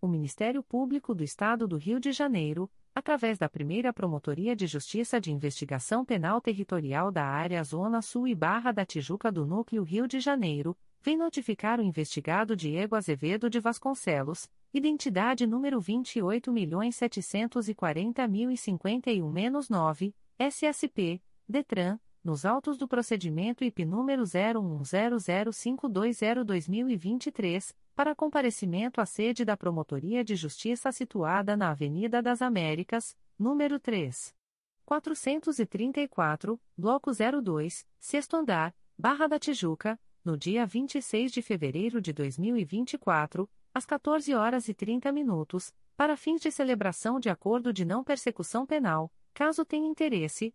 O Ministério Público do Estado do Rio de Janeiro, através da primeira Promotoria de Justiça de Investigação Penal Territorial da Área Zona Sul e Barra da Tijuca do Núcleo Rio de Janeiro, vem notificar o investigado Diego Azevedo de Vasconcelos, identidade número 28.740.051-9, SSP, DETRAN, nos autos do procedimento IP número 0100520-2023 para comparecimento à sede da Promotoria de Justiça situada na Avenida das Américas, número 3. 434, Bloco 02, Sexto Andar, Barra da Tijuca, no dia 26 de fevereiro de 2024, às 14 horas e 30 minutos, para fins de celebração de acordo de não persecução penal, caso tenha interesse,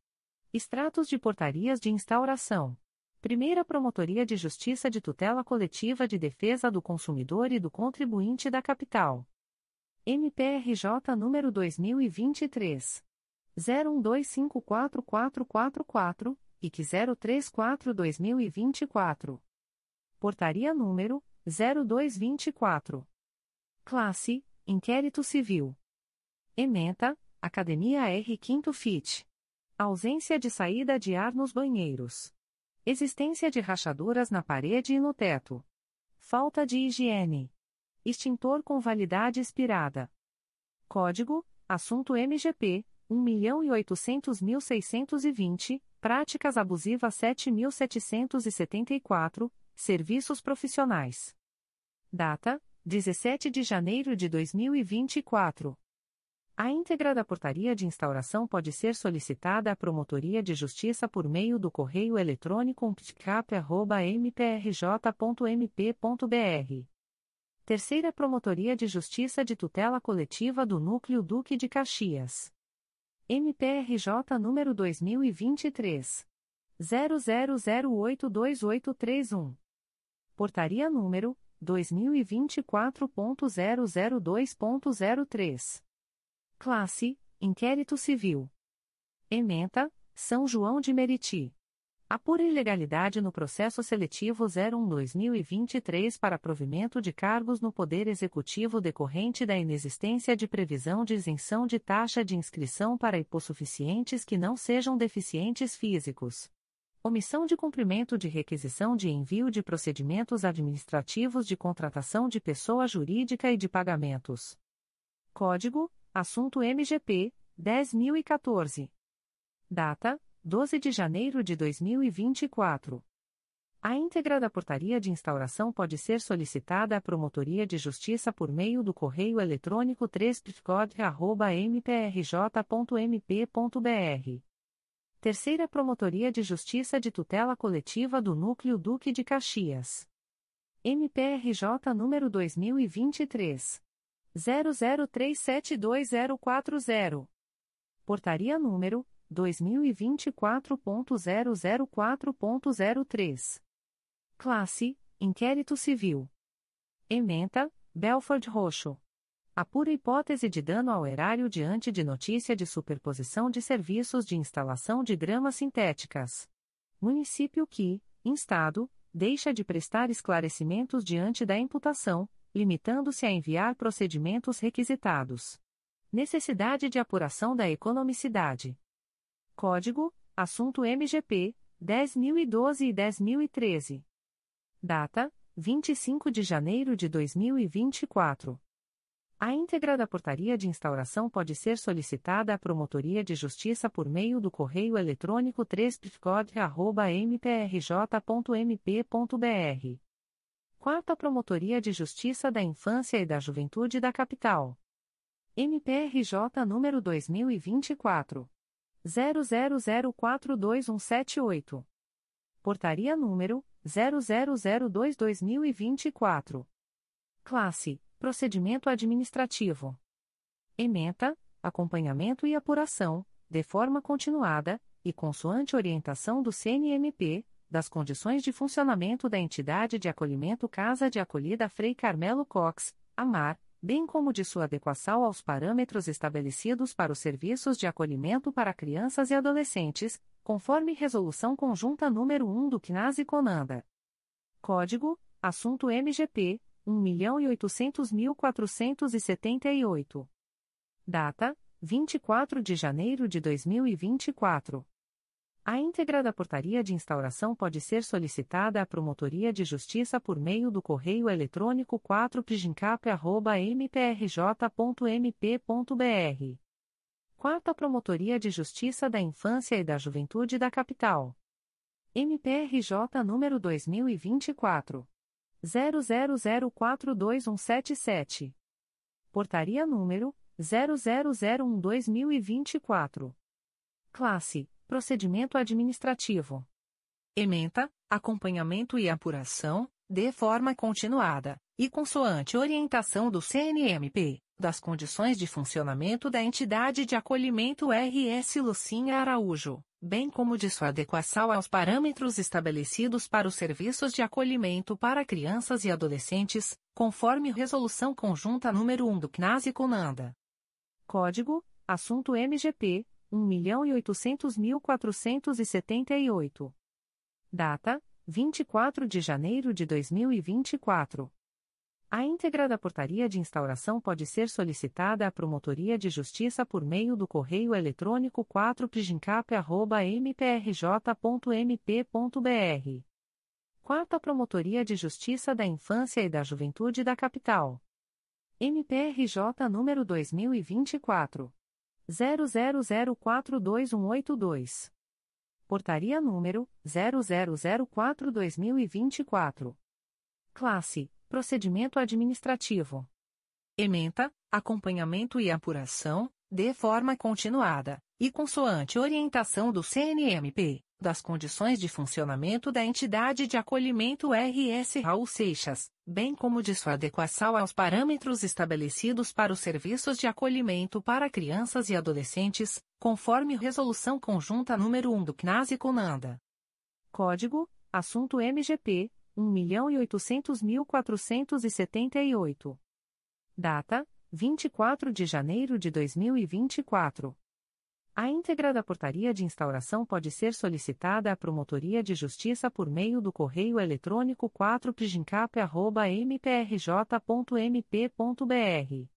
Extratos de portarias de instauração. Primeira Promotoria de Justiça de Tutela Coletiva de Defesa do Consumidor e do Contribuinte da Capital. MPRJ número 2023 01254444 e que 034-2024. Portaria número 0224. Classe: Inquérito Civil. Ementa: Academia R. Quinto Fit. Ausência de saída de ar nos banheiros. Existência de rachaduras na parede e no teto. Falta de higiene. Extintor com validade expirada. Código: Assunto MGP 1.800.620, Práticas abusivas 7.774, Serviços profissionais. Data: 17 de janeiro de 2024. A íntegra da portaria de instauração pode ser solicitada à Promotoria de Justiça por meio do correio eletrônico ptcap.mprj.mp.br. Terceira Promotoria de Justiça de Tutela Coletiva do Núcleo Duque de Caxias. MPRJ número 2023. 00082831. Portaria número 2024.002.03. Classe: Inquérito Civil. Ementa: São João de Meriti. Apura ilegalidade no processo seletivo 01-2023 para provimento de cargos no Poder Executivo decorrente da inexistência de previsão de isenção de taxa de inscrição para hipossuficientes que não sejam deficientes físicos. Omissão de cumprimento de requisição de envio de procedimentos administrativos de contratação de pessoa jurídica e de pagamentos. Código: Assunto MGP 10014. Data: 12 de janeiro de 2024. A íntegra da portaria de instauração pode ser solicitada à Promotoria de Justiça por meio do correio eletrônico 3 mprj.mp.br. Terceira Promotoria de Justiça de Tutela Coletiva do Núcleo Duque de Caxias. MPRJ número 2023 00372040. Portaria número 2024.004.03. Classe: Inquérito Civil. Ementa: Belford Roxo. A pura hipótese de dano ao erário diante de notícia de superposição de serviços de instalação de gramas sintéticas. Município que, instado, deixa de prestar esclarecimentos diante da imputação, limitando-se a enviar procedimentos requisitados. Necessidade de apuração da economicidade. Código: Assunto MGP 10012 e 10013. Data: 25 de janeiro de 2024. A íntegra da portaria de instauração pode ser solicitada à Promotoria de Justiça por meio do correio eletrônico 3 mprj.mp.br. Quarta Promotoria de Justiça da Infância e da Juventude da Capital. MPRJ número 2024 00042178. Portaria número 0002/2024. Classe: Procedimento administrativo. Ementa: Acompanhamento e apuração, de forma continuada e consoante orientação do CNMP, das condições de funcionamento da entidade de acolhimento Casa de Acolhida Frei Carmelo Cox, AMAR bem como de sua adequação aos parâmetros estabelecidos para os serviços de acolhimento para crianças e adolescentes, conforme Resolução Conjunta nº 1 do CNAS e CONANDA. Código: Assunto MGP 1.800.478. Data: 24 de janeiro de 2024. A íntegra da portaria de instauração pode ser solicitada à Promotoria de Justiça por meio do correio eletrônico 4pgincap.mprj.mp.br. Quarta Promotoria de Justiça da Infância e da Juventude da Capital. MPRJ número 2024. 00042177. Portaria número 0001-2024. Classe Procedimento administrativo. Ementa, acompanhamento e apuração, de forma continuada, e consoante orientação do CNMP, das condições de funcionamento da entidade de acolhimento RS Lucinha Araújo, bem como de sua adequação aos parâmetros estabelecidos para os serviços de acolhimento para crianças e adolescentes, conforme Resolução Conjunta número 1 do CNAS e CONANDA. Código: Assunto MGP 1.800.478. Data: 24 de janeiro de 2024. A íntegra da portaria de instauração pode ser solicitada à Promotoria de Justiça por meio do correio eletrônico 4pgincap.mprj.mp.br. Quarta Promotoria de Justiça da Infância e da Juventude da Capital. MPRJ número 2024 00042182. Portaria número 0004/2024. Classe: Procedimento administrativo. Ementa: Acompanhamento e apuração, de forma continuada e consoante orientação do CNMP, das condições de funcionamento da entidade de acolhimento RS Raul Seixas, bem como de sua adequação aos parâmetros estabelecidos para os serviços de acolhimento para crianças e adolescentes, conforme Resolução Conjunta número 1 do CNAS e CONANDA. Código: Assunto MGP 1.800.478. Data: 24 de janeiro de 2024. A íntegra da portaria de instauração pode ser solicitada à Promotoria de Justiça por meio do correio eletrônico 4pgincap.mprj.mp.br.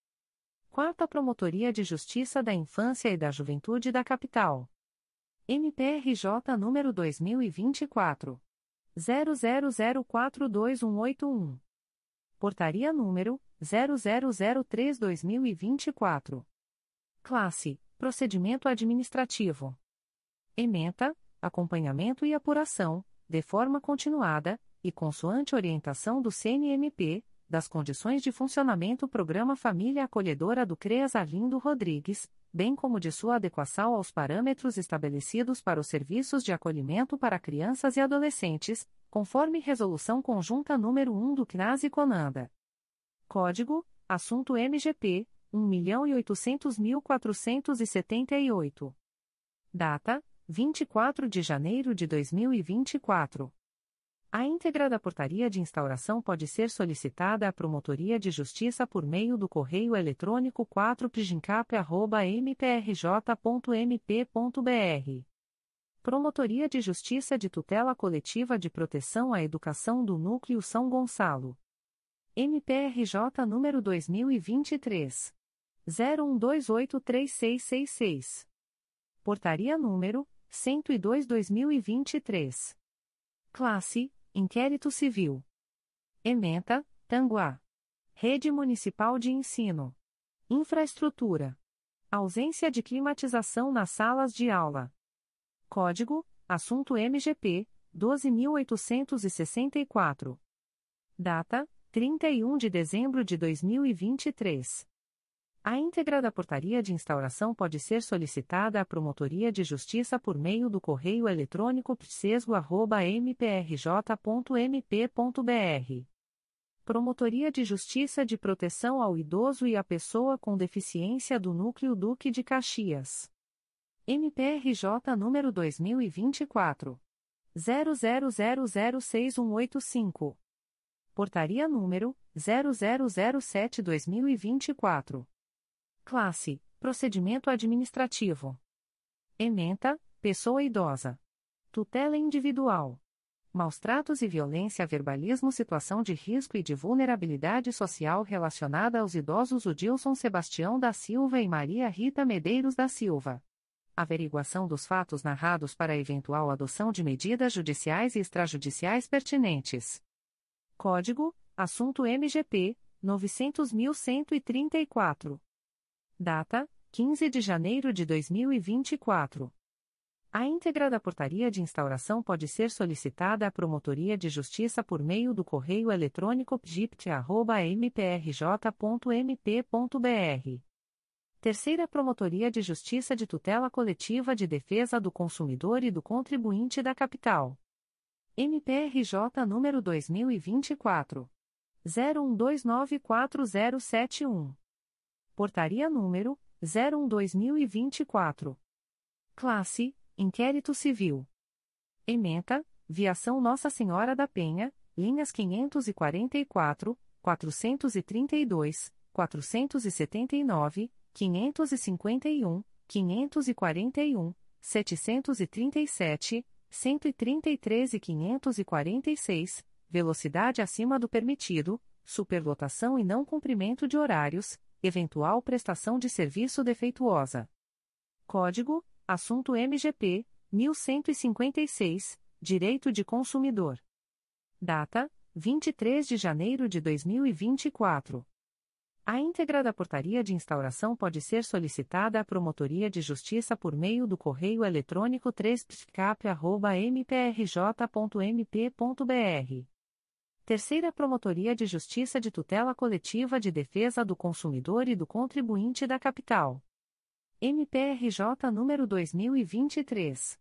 Quarta Promotoria de Justiça da Infância e da Juventude da Capital. MPRJ número 2024. 00042181. Portaria número 0003-2024. Classe Procedimento Administrativo. Ementa, acompanhamento e apuração, de forma continuada, e consoante orientação do CNMP, das condições de funcionamento Programa Família Acolhedora do CREAS Arlindo Rodrigues, bem como de sua adequação aos parâmetros estabelecidos para os serviços de acolhimento para crianças e adolescentes, conforme Resolução Conjunta número 1 do CNAS e CONANDA. Código: Assunto MGP 1.800.478. Data: 24 de janeiro de 2024. A íntegra da portaria de instauração pode ser solicitada à Promotoria de Justiça por meio do correio eletrônico 4pgincap.mprj.mp.br. Promotoria de Justiça de Tutela Coletiva de Proteção à Educação do Núcleo São Gonçalo. MPRJ número 2023 01283666. Portaria número 102/2023. Classe: Inquérito Civil. Ementa: Tanguá. Rede Municipal de Ensino. Infraestrutura. Ausência de climatização nas salas de aula. Código: Assunto MGP 12864. Data: 31 de dezembro de 2023. A íntegra da portaria de instauração pode ser solicitada à Promotoria de Justiça por meio do correio eletrônico psesgo.mprj.mp.br. Promotoria de Justiça de Proteção ao Idoso e à Pessoa com Deficiência do Núcleo Duque de Caxias. MPRJ número 2024. 00006185. Portaria número 0007-2024. Classe: Procedimento Administrativo. Ementa: Pessoa idosa. Tutela individual. Maus tratos e violência verbalismo situação de risco e de vulnerabilidade social relacionada aos idosos Udilson Sebastião da Silva e Maria Rita Medeiros da Silva. Averiguação dos fatos narrados para eventual adoção de medidas judiciais e extrajudiciais pertinentes. Código: Assunto MGP 900.134. Data: 15 de janeiro de 2024. A íntegra da portaria de instauração pode ser solicitada à Promotoria de Justiça por meio do correio eletrônico pgipt.mprj.mp.br. Terceira Promotoria de Justiça de Tutela Coletiva de Defesa do Consumidor e do Contribuinte da Capital. MPRJ número 2024. 01294071. Portaria número 01/2024. Classe: Inquérito Civil. Ementa: Viação Nossa Senhora da Penha, linhas 544, 432, 479, 551, 541, 737, 133 e 546, velocidade acima do permitido, superlotação e não cumprimento de horários eventual prestação de serviço defeituosa. Código: Assunto MGP 1156, Direito de Consumidor. Data: 23 de janeiro de 2024. A íntegra da portaria de instauração pode ser solicitada à Promotoria de Justiça por meio do correio eletrônico 3psicap.mprj.mp.br Terceira Promotoria de Justiça de Tutela Coletiva de Defesa do Consumidor e do Contribuinte da Capital. MPRJ número 2023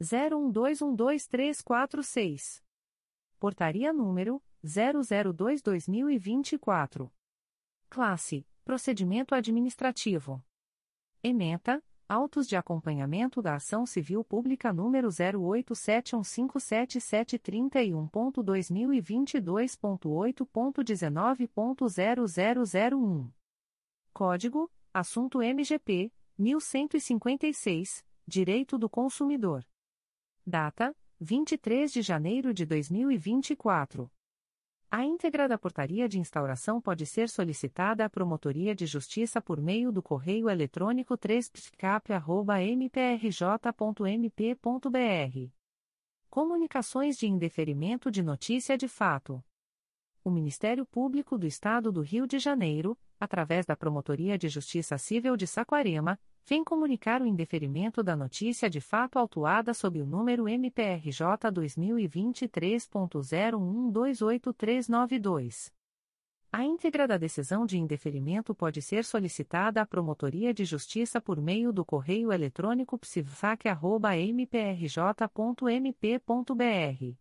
01212346. Portaria número 002/2024. Classe: Procedimento administrativo. Ementa: Autos de acompanhamento da Ação Civil Pública número 08715731.2022.8.19.0001. Código: Assunto MGP 1156, Direito do Consumidor. Data: 23 de janeiro de 2024. A íntegra da portaria de instauração pode ser solicitada à Promotoria de Justiça por meio do correio eletrônico 3psicap.mprj.mp.br. Comunicações de indeferimento de notícia de fato. O Ministério Público do Estado do Rio de Janeiro, através da Promotoria de Justiça Civil de Saquarema, vem comunicar o indeferimento da notícia de fato autuada sob o número MPRJ 2023.0128392. A íntegra da decisão de indeferimento pode ser solicitada à Promotoria de Justiça por meio do correio eletrônico psivsac.mprj.mp.br.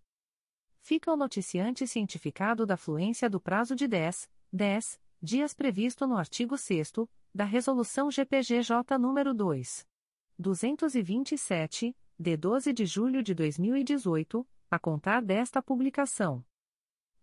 Fica o noticiante cientificado da fluência do prazo de 10, 10 dias previsto no artigo 6 da Resolução GPGJ nº 2. 227, de 12 de julho de 2018, a contar desta publicação.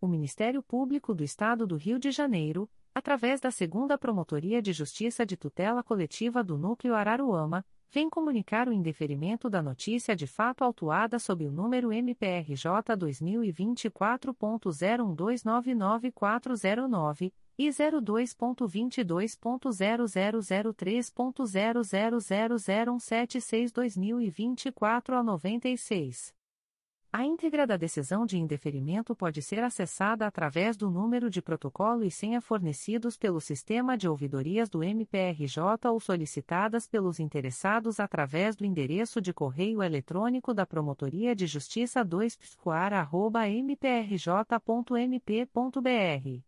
O Ministério Público do Estado do Rio de Janeiro, através da Segunda Promotoria de Justiça de Tutela Coletiva do Núcleo Araruama, vem comunicar o indeferimento da notícia de fato autuada sob o número MPRJ 2024.01299409 e 02.22.0003.0000176-2024 a 96. A íntegra da decisão de indeferimento pode ser acessada através do número de protocolo e senha fornecidos pelo sistema de ouvidorias do MPRJ ou solicitadas pelos interessados através do endereço de correio eletrônico da Promotoria de Justiça 2 mprj.mp.br.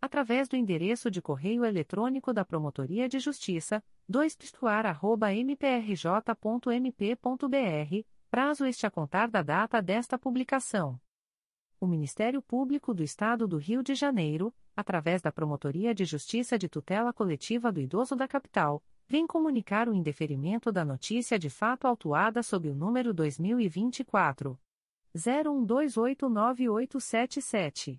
através do endereço de correio eletrônico da Promotoria de Justiça, 2 mprj.mp.br prazo este a contar da data desta publicação. O Ministério Público do Estado do Rio de Janeiro, através da Promotoria de Justiça de Tutela Coletiva do Idoso da Capital, vem comunicar o indeferimento da notícia de fato autuada sob o número 2024 01289877.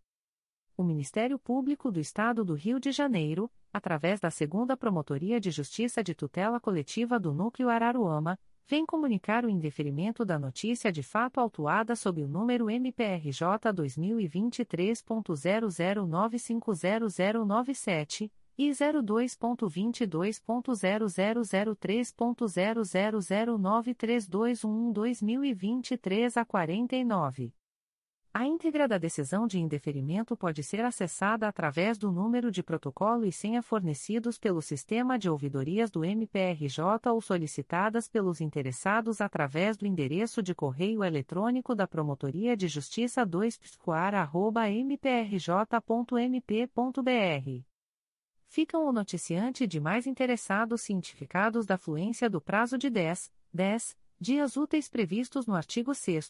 O Ministério Público do Estado do Rio de Janeiro, através da Segunda Promotoria de Justiça de Tutela Coletiva do Núcleo Araruama, vem comunicar o indeferimento da notícia de fato autuada sob o número MPRJ 2023.00950097 e 02.22.0003.0009321 a 49. A íntegra da decisão de indeferimento pode ser acessada através do número de protocolo e senha fornecidos pelo sistema de ouvidorias do MPRJ ou solicitadas pelos interessados através do endereço de correio eletrônico da Promotoria de Justiça 2 mprj.mp.br. Ficam o noticiante de mais interessados cientificados da fluência do prazo de 10, 10 dias úteis previstos no artigo 6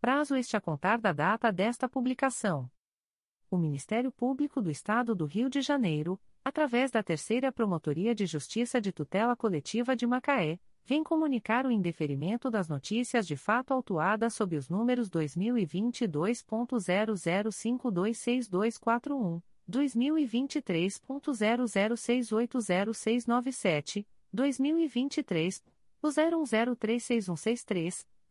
prazo este a contar da data desta publicação. O Ministério Público do Estado do Rio de Janeiro, através da Terceira Promotoria de Justiça de Tutela Coletiva de Macaé, vem comunicar o indeferimento das notícias de fato autuadas sob os números 2022.00526241, 2023.00680697, 2023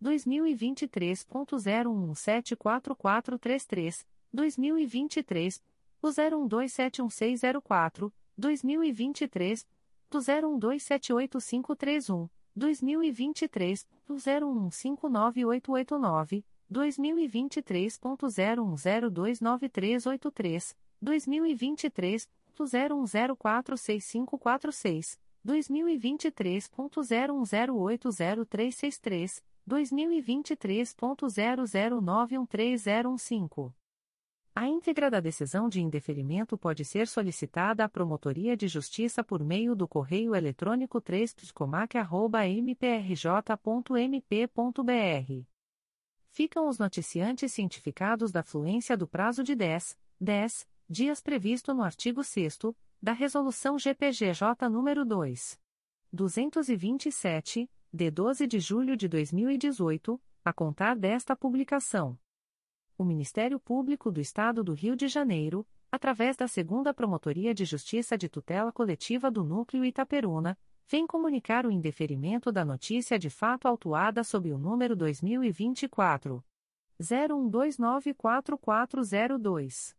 01036163, 2023.01174433, 2023 01271604, 2023 01278531, 2023 01159889, 2023.01029383, 2023 01046546, 2023.01080363, 2023.00913015. A íntegra da decisão de indeferimento pode ser solicitada à Promotoria de Justiça por meio do correio eletrônico 3 mprj.mp.br. Ficam os noticiantes cientificados da fluência do prazo de 10, 10 dias previsto no artigo 6 da Resolução GPGJ nº 2. 227, de 12 de julho de 2018, a contar desta publicação o Ministério Público do Estado do Rio de Janeiro, através da Segunda Promotoria de Justiça de Tutela Coletiva do Núcleo Itaperuna, vem comunicar o indeferimento da notícia de fato autuada sob o número 2024 01294402.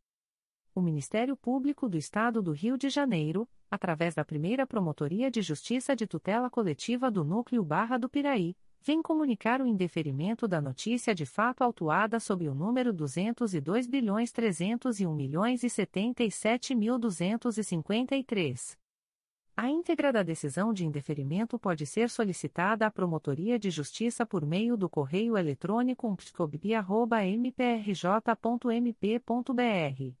O Ministério Público do Estado do Rio de Janeiro, através da primeira Promotoria de Justiça de Tutela Coletiva do Núcleo Barra do Piraí, vem comunicar o indeferimento da notícia de fato autuada sob o número 202 bilhões 301 milhões e 77 mil 253. A íntegra da decisão de indeferimento pode ser solicitada à Promotoria de Justiça por meio do correio eletrônico umptcob.mprj.mp.br.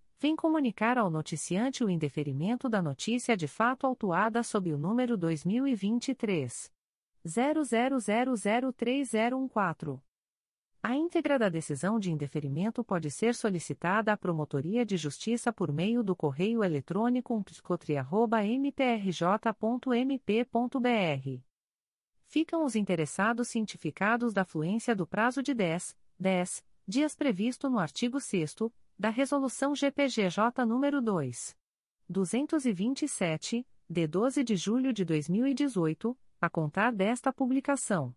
vem comunicar ao noticiante o indeferimento da notícia de fato autuada sob o número 2023 00003014. A íntegra da decisão de indeferimento pode ser solicitada à Promotoria de Justiça por meio do correio eletrônico psicotria.mprj.mp.br. Ficam os interessados cientificados da fluência do prazo de 10, 10 dias previsto no artigo 6 da Resolução GPGJ nº 2. 227, de 12 de julho de 2018, a contar desta publicação.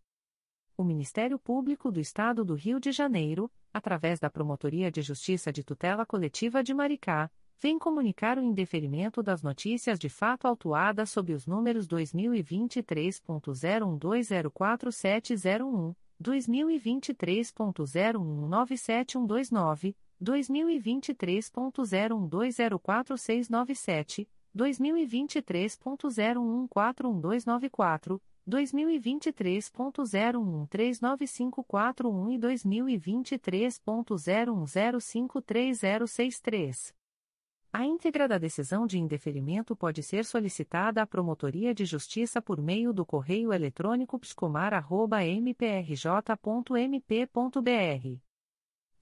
O Ministério Público do Estado do Rio de Janeiro, através da Promotoria de Justiça de Tutela Coletiva de Maricá, vem comunicar o indeferimento das notícias de fato autuadas sob os números 2023.01204701, 2023.01972129, 2023.01204697, 2023.01141294, 2023.01395441 e 2023.01053063. A íntegra da decisão de indeferimento pode ser solicitada à Promotoria de Justiça por meio do correio eletrônico pscomar.mprj.mp.br.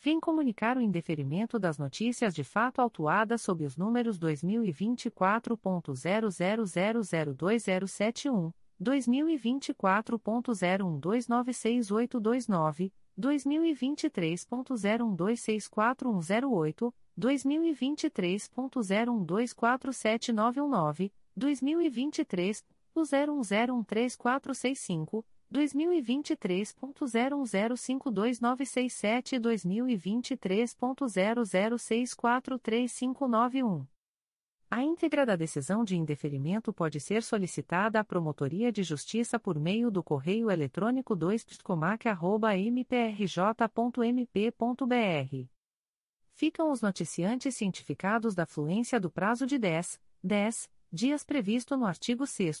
vem comunicar o indeferimento das notícias de fato autuadas sob os números 2024.00002071, 2024.01296829, 2023.01264108, 2023.01247919, 2023 01013465, 2023.01052967 e 2023.00643591. A íntegra da decisão de indeferimento pode ser solicitada à Promotoria de Justiça por meio do correio eletrônico 2pscomac.mprj.mp.br. Ficam os noticiantes cientificados da fluência do prazo de 10, 10 dias previsto no artigo 6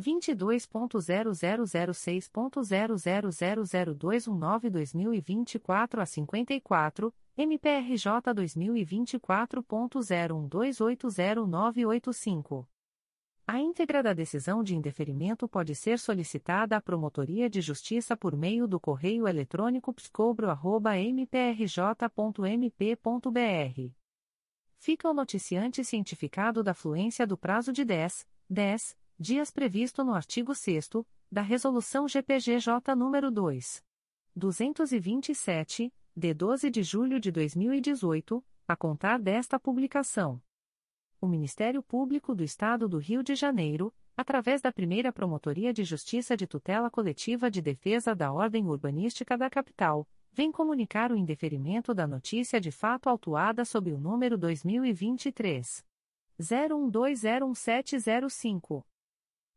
22.0006.0000219-2024 a 54, MPRJ 2024.01280985. A íntegra da decisão de indeferimento pode ser solicitada à Promotoria de Justiça por meio do correio eletrônico pscobro.mprj.mp.br. Fica o noticiante cientificado da fluência do prazo de 10, 10 dias previsto no artigo 6 da Resolução GPGJ nº 2. 227, de 12 de julho de 2018, a contar desta publicação. O Ministério Público do Estado do Rio de Janeiro, através da primeira Promotoria de Justiça de Tutela Coletiva de Defesa da Ordem Urbanística da Capital, vem comunicar o indeferimento da notícia de fato autuada sob o número 2023 01201705.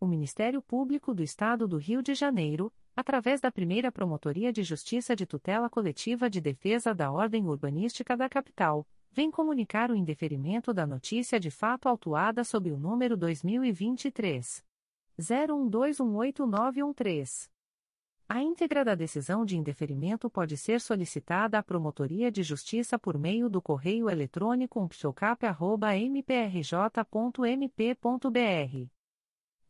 O Ministério Público do Estado do Rio de Janeiro, através da primeira Promotoria de Justiça de Tutela Coletiva de Defesa da Ordem Urbanística da Capital, vem comunicar o indeferimento da notícia de fato autuada sob o número 2023 01218913. A íntegra da decisão de indeferimento pode ser solicitada à Promotoria de Justiça por meio do correio eletrônico umptocap.mprj.mp.br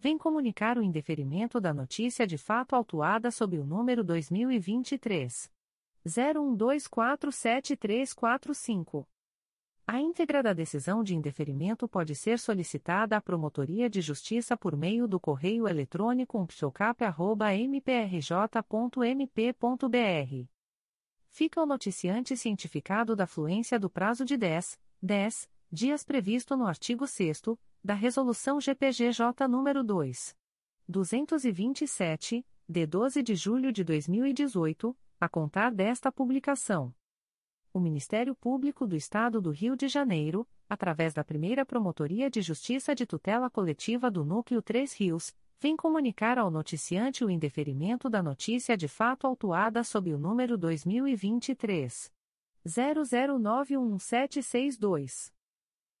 vem comunicar o indeferimento da notícia de fato autuada sob o número 2023 01247345. A íntegra da decisão de indeferimento pode ser solicitada à Promotoria de Justiça por meio do correio eletrônico umptocap.mprj.mp.br. Fica o noticiante cientificado da fluência do prazo de 10, 10 dias previsto no artigo 6 da Resolução GPGJ nº 2. 227, de 12 de julho de 2018, a contar desta publicação. O Ministério Público do Estado do Rio de Janeiro, através da primeira Promotoria de Justiça de Tutela Coletiva do Núcleo 3 Rios, vem comunicar ao noticiante o indeferimento da notícia de fato autuada sob o número 2023 00911762.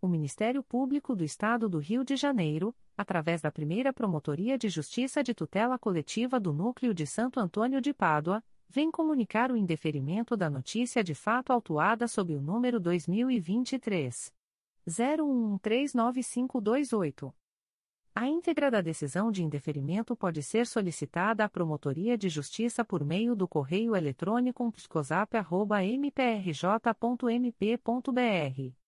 O Ministério Público do Estado do Rio de Janeiro, através da primeira Promotoria de Justiça de Tutela Coletiva do Núcleo de Santo Antônio de Pádua, vem comunicar o indeferimento da notícia de fato autuada sob o número 2023. 01139528. A íntegra da decisão de indeferimento pode ser solicitada à Promotoria de Justiça por meio do correio eletrônico psicosap.mprj.mp.br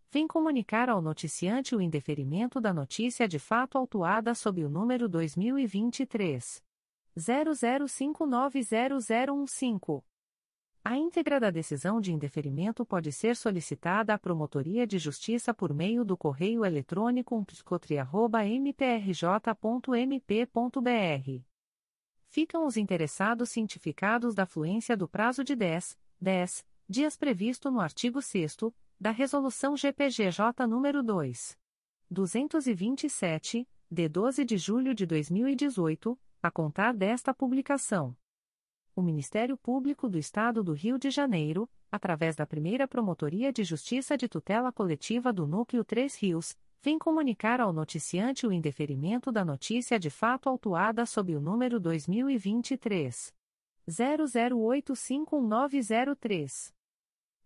vem comunicar ao noticiante o indeferimento da notícia de fato autuada sob o número 2023 00590015. A íntegra da decisão de indeferimento pode ser solicitada à Promotoria de Justiça por meio do correio eletrônico psicotria.mprj.mp.br. Ficam os interessados cientificados da fluência do prazo de 10, 10 dias previsto no artigo 6 da Resolução GPGJ nº 2. 227, de 12 de julho de 2018, a contar desta publicação. O Ministério Público do Estado do Rio de Janeiro, através da primeira Promotoria de Justiça de Tutela Coletiva do Núcleo 3 Rios, vem comunicar ao noticiante o indeferimento da notícia de fato autuada sob o número 2023. 00851903.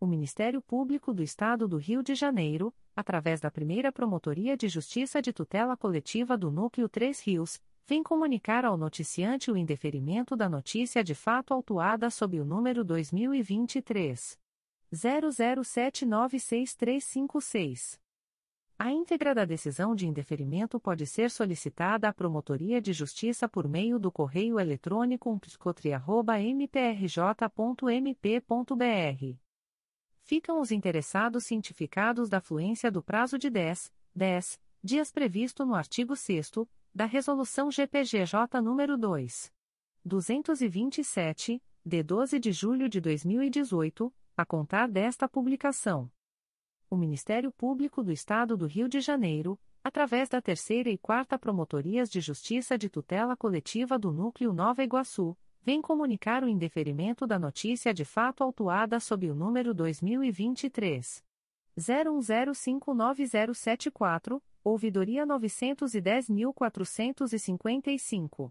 O Ministério Público do Estado do Rio de Janeiro, através da primeira Promotoria de Justiça de Tutela Coletiva do Núcleo 3 Rios, vem comunicar ao noticiante o indeferimento da notícia de fato autuada sob o número 2023. 00796356. A íntegra da decisão de indeferimento pode ser solicitada à Promotoria de Justiça por meio do correio eletrônico psicotria.mprj.mp.br ficam os interessados cientificados da fluência do prazo de 10, 10 dias previsto no artigo 6 da Resolução GPGJ nº 2. 227, de 12 de julho de 2018, a contar desta publicação. O Ministério Público do Estado do Rio de Janeiro, através da Terceira e Quarta Promotorias de Justiça de Tutela Coletiva do Núcleo Nova Iguaçu, vem comunicar o indeferimento da notícia de fato autuada sob o número 2023 01059074, ouvidoria 910.455.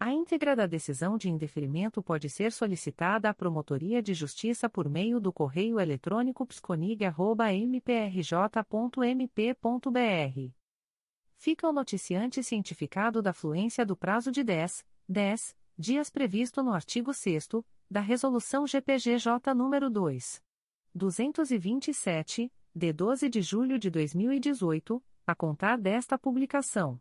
A íntegra da decisão de indeferimento pode ser solicitada à Promotoria de Justiça por meio do correio eletrônico psconig.mprj.mp.br. Fica o noticiante cientificado da fluência do prazo de 10, 10 dias previsto no artigo 6 da Resolução GPGJ nº 2. 227, de 12 de julho de 2018, a contar desta publicação.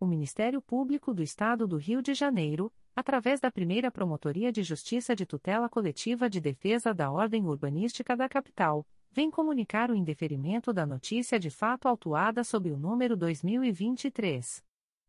O Ministério Público do Estado do Rio de Janeiro, através da primeira Promotoria de Justiça de Tutela Coletiva de Defesa da Ordem Urbanística da Capital, vem comunicar o indeferimento da notícia de fato autuada sob o número 2023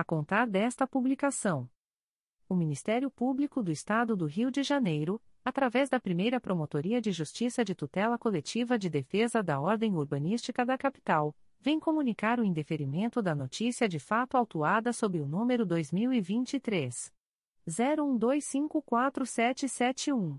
a contar desta publicação. O Ministério Público do Estado do Rio de Janeiro, através da primeira Promotoria de Justiça de Tutela Coletiva de Defesa da Ordem Urbanística da Capital, vem comunicar o indeferimento da notícia de fato autuada sob o número 2023 01254771.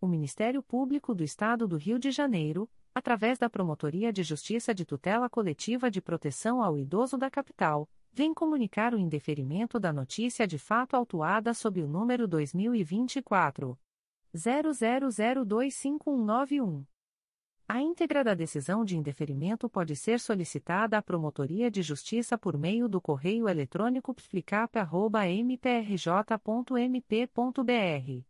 o Ministério Público do Estado do Rio de Janeiro, através da Promotoria de Justiça de Tutela Coletiva de Proteção ao Idoso da Capital, vem comunicar o indeferimento da notícia de fato autuada sob o número 2024 00025191. A íntegra da decisão de indeferimento pode ser solicitada à Promotoria de Justiça por meio do correio eletrônico psicap.mprj.mp.br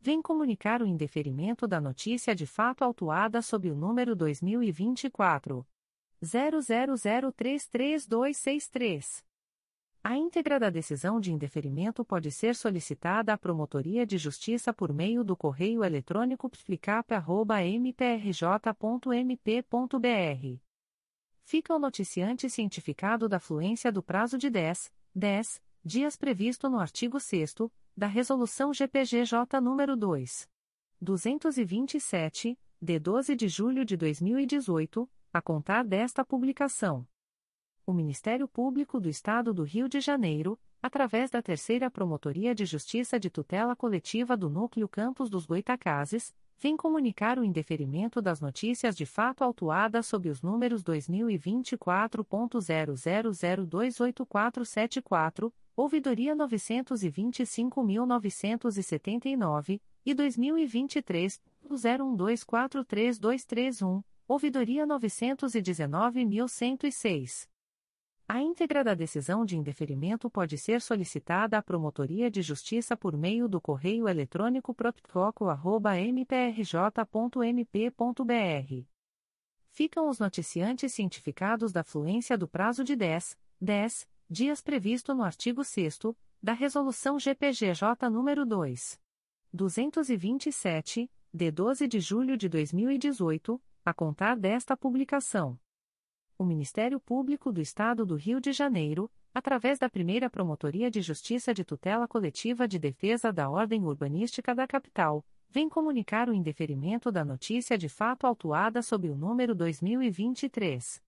vem comunicar o indeferimento da notícia de fato autuada sob o número 2024 00033263. A íntegra da decisão de indeferimento pode ser solicitada à Promotoria de Justiça por meio do correio eletrônico psicap.mprj.mp.br. Fica o noticiante cientificado da fluência do prazo de 10, 10 dias previsto no artigo 6 da Resolução GPGJ nº 2. 227, de 12 de julho de 2018, a contar desta publicação. O Ministério Público do Estado do Rio de Janeiro, através da Terceira Promotoria de Justiça de Tutela Coletiva do Núcleo Campos dos Goitacazes, vem comunicar o indeferimento das notícias de fato autuadas sob os números 2024.00028474, ouvidoria 925.979, e 2023, 01243231, ouvidoria 919.106. A íntegra da decisão de indeferimento pode ser solicitada à Promotoria de Justiça por meio do correio eletrônico proptoco.mprj.mp.br. Ficam os noticiantes cientificados da fluência do prazo de 10, 10 dias previsto no artigo 6 da Resolução GPGJ nº 2. 227, de 12 de julho de 2018, a contar desta publicação. O Ministério Público do Estado do Rio de Janeiro, através da primeira Promotoria de Justiça de Tutela Coletiva de Defesa da Ordem Urbanística da Capital, vem comunicar o indeferimento da notícia de fato autuada sob o número 2023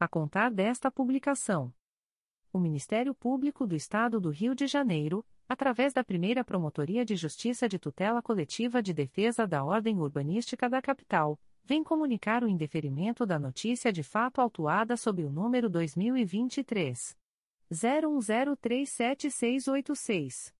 a contar desta publicação. O Ministério Público do Estado do Rio de Janeiro, através da primeira Promotoria de Justiça de Tutela Coletiva de Defesa da Ordem Urbanística da Capital, vem comunicar o indeferimento da notícia de fato autuada sob o número 2023 01037686.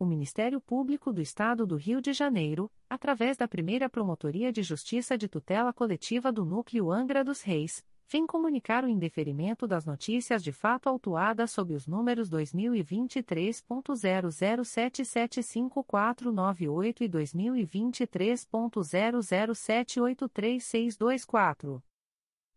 o Ministério Público do Estado do Rio de Janeiro, através da primeira Promotoria de Justiça de Tutela Coletiva do Núcleo Angra dos Reis, vem comunicar o indeferimento das notícias de fato autuadas sob os números 2023.00775498 e 2023.00783624.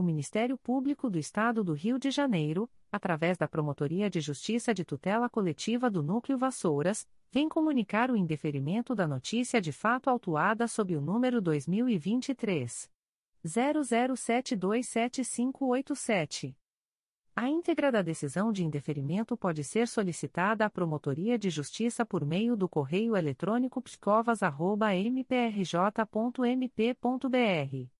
O Ministério Público do Estado do Rio de Janeiro, através da Promotoria de Justiça de Tutela Coletiva do Núcleo Vassouras, vem comunicar o indeferimento da notícia de fato autuada sob o número 2023 00727587. A íntegra da decisão de indeferimento pode ser solicitada à Promotoria de Justiça por meio do correio eletrônico pscovas.mprj.mp.br.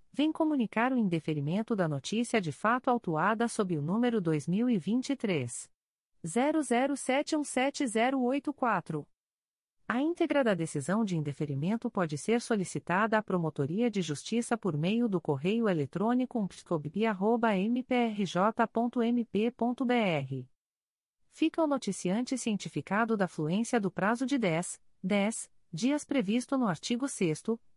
vem comunicar o indeferimento da notícia de fato autuada sob o número 2023. 00717084. A íntegra da decisão de indeferimento pode ser solicitada à Promotoria de Justiça por meio do correio eletrônico psicobia.mprj.mp.br fica o noticiante cientificado da fluência do prazo de 10, 10 dias previsto no artigo 6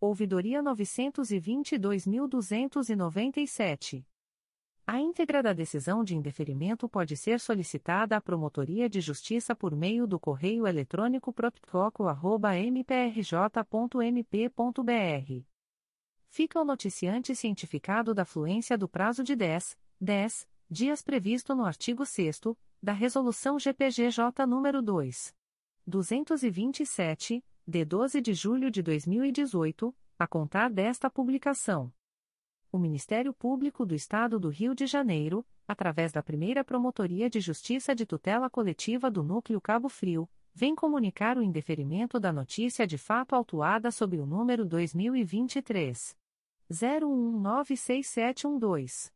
ouvidoria 922.297. A íntegra da decisão de indeferimento pode ser solicitada à Promotoria de Justiça por meio do correio eletrônico proptoco.mprj.mp.br. Fica o noticiante cientificado da fluência do prazo de 10, 10 dias previsto no artigo 6 da Resolução GPGJ nº 2. 227, de 12 de julho de 2018, a contar desta publicação. O Ministério Público do Estado do Rio de Janeiro, através da primeira Promotoria de Justiça de Tutela Coletiva do Núcleo Cabo Frio, vem comunicar o indeferimento da notícia de fato autuada sob o número 2023 0196712.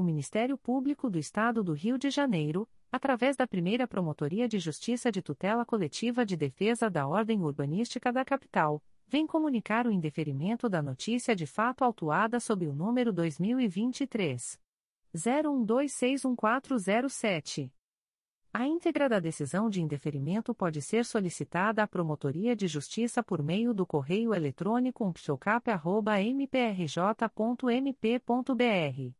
o Ministério Público do Estado do Rio de Janeiro, através da primeira Promotoria de Justiça de Tutela Coletiva de Defesa da Ordem Urbanística da Capital, vem comunicar o indeferimento da notícia de fato autuada sob o número 2023 01261407. A íntegra da decisão de indeferimento pode ser solicitada à Promotoria de Justiça por meio do correio eletrônico umpchocap.mprj.mp.br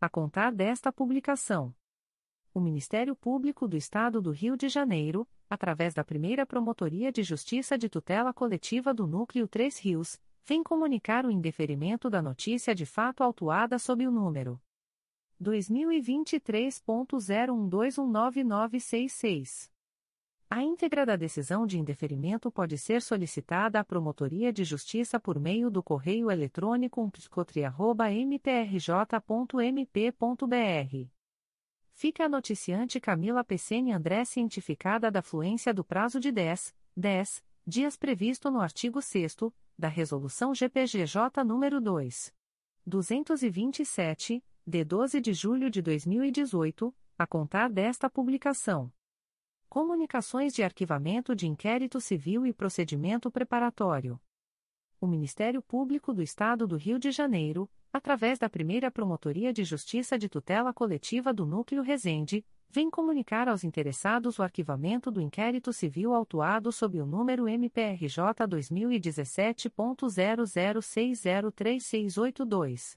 a contar desta publicação o Ministério Público do Estado do Rio de Janeiro, através da primeira Promotoria de Justiça de Tutela Coletiva do Núcleo Três Rios, vem comunicar o indeferimento da notícia de fato autuada sob o número 2023.01219966. A íntegra da decisão de indeferimento pode ser solicitada à Promotoria de Justiça por meio do correio eletrônico psicotria.mprj.mp.br fica a noticiante Camila Pecene André cientificada da fluência do prazo de 10, 10 dias previsto no artigo 6 da Resolução GPGJ nº 2. 227, de 12 de julho de 2018, a contar desta publicação. Comunicações de arquivamento de inquérito civil e procedimento preparatório. O Ministério Público do Estado do Rio de Janeiro, através da primeira Promotoria de Justiça de Tutela Coletiva do Núcleo Resende, vem comunicar aos interessados o arquivamento do inquérito civil autuado sob o número MPRJ 2017.00603682.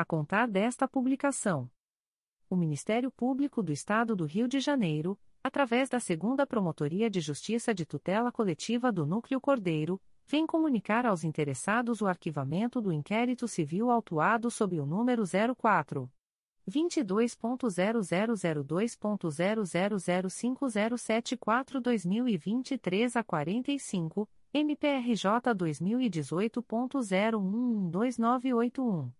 a contar desta publicação. O Ministério Público do Estado do Rio de Janeiro, através da Segunda Promotoria de Justiça de Tutela Coletiva do Núcleo Cordeiro, vem comunicar aos interessados o arquivamento do inquérito civil autuado sob o número 04 22.0002.0005074-2023 a 45, MPRJ 2018.0112981.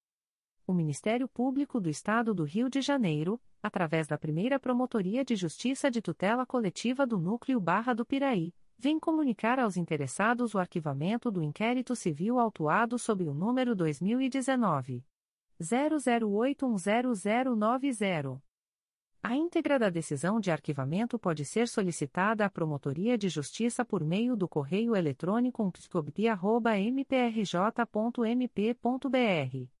o Ministério Público do Estado do Rio de Janeiro, através da primeira Promotoria de Justiça de Tutela Coletiva do Núcleo Barra do Piraí, vem comunicar aos interessados o arquivamento do inquérito civil autuado sob o número 2019. 00810090. A íntegra da decisão de arquivamento pode ser solicitada à Promotoria de Justiça por meio do correio eletrônico psicobd.mprj.mp.br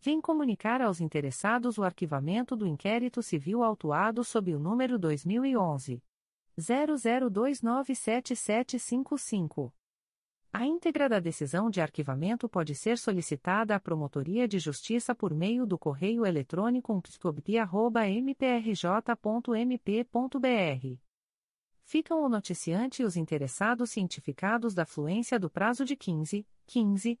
vem comunicar aos interessados o arquivamento do inquérito civil autuado sob o número 2011 00297755. A íntegra da decisão de arquivamento pode ser solicitada à Promotoria de Justiça por meio do correio eletrônico psicobd.mprj.mp.br. Ficam o noticiante e os interessados cientificados da fluência do prazo de 15, 15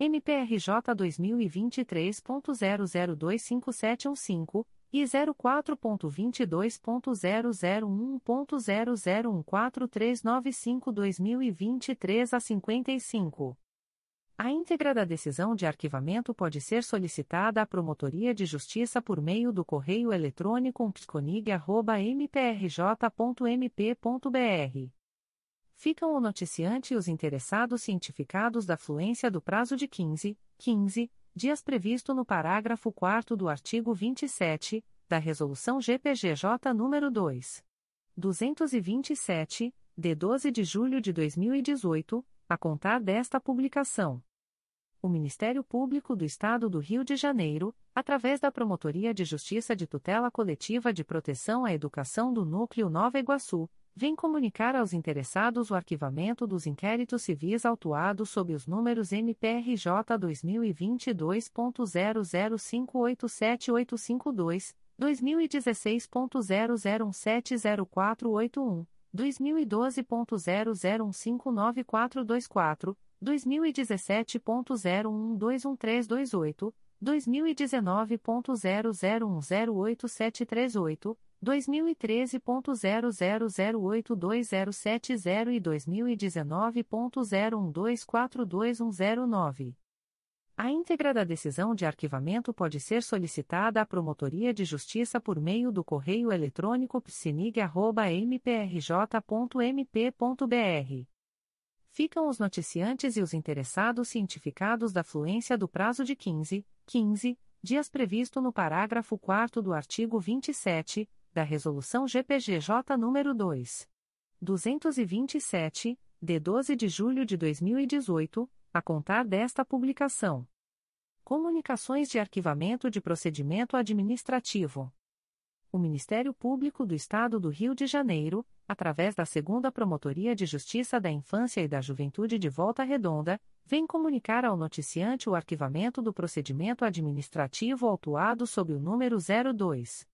MPRJ 2023.00257715 e 04.22.0001.0014395-2023 a 55. A íntegra da decisão de arquivamento pode ser solicitada à Promotoria de Justiça por meio do correio eletrônico psconig.mprj.mp.br. Ficam o noticiante e os interessados cientificados da fluência do prazo de 15, 15 dias previsto no parágrafo 4 do artigo 27 da Resolução GPGJ nº 2. 227, de 12 de julho de 2018, a contar desta publicação o Ministério Público do Estado do Rio de Janeiro, através da Promotoria de Justiça de Tutela Coletiva de Proteção à Educação do Núcleo Nova Iguaçu, vem comunicar aos interessados o arquivamento dos inquéritos civis autuados sob os números MPRJ 2022.00587852, 2016.00170481, 2012.00159424, 2017.01213228, 2019.00108738, 2013.00082070 e 2019.01242109. A íntegra da decisão de arquivamento pode ser solicitada à Promotoria de Justiça por meio do correio eletrônico psinig.mprj.mp.br ficam os noticiantes e os interessados cientificados da fluência do prazo de 15, 15 dias previsto no parágrafo 4 do artigo 27 da Resolução GPGJ nº 2. 227, de 12 de julho de 2018, a contar desta publicação. Comunicações de arquivamento de procedimento administrativo. O Ministério Público do Estado do Rio de Janeiro, através da Segunda Promotoria de Justiça da Infância e da Juventude de Volta Redonda, vem comunicar ao noticiante o arquivamento do procedimento administrativo autuado sob o número 02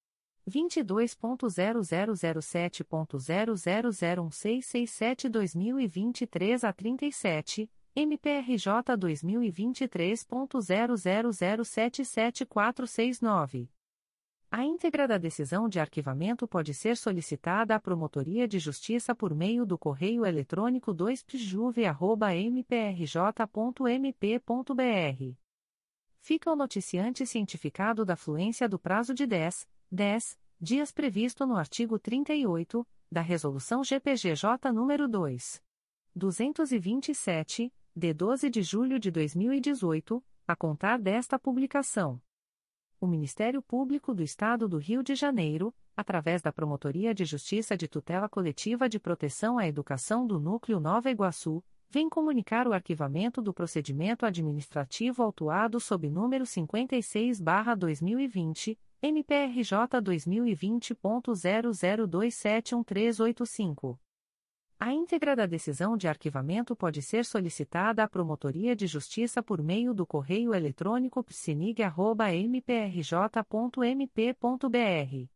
22.0007.0001667-2023 a 37, MPRJ 2023.00077469. A íntegra da decisão de arquivamento pode ser solicitada à Promotoria de Justiça por meio do correio eletrônico 2pjuve.mprj.mp.br. Fica o noticiante cientificado da fluência do prazo de 10, 10 dias previsto no artigo 38 da Resolução GPGJ nº 2. 227, de 12 de julho de 2018, a contar desta publicação o Ministério Público do Estado do Rio de Janeiro, através da Promotoria de Justiça de Tutela Coletiva de Proteção à Educação do Núcleo Nova Iguaçu, vem comunicar o arquivamento do procedimento administrativo autuado sob número 56-2020, MPRJ 2020.00271385. A íntegra da decisão de arquivamento pode ser solicitada à Promotoria de Justiça por meio do correio eletrônico psinig.mprj.mp.br.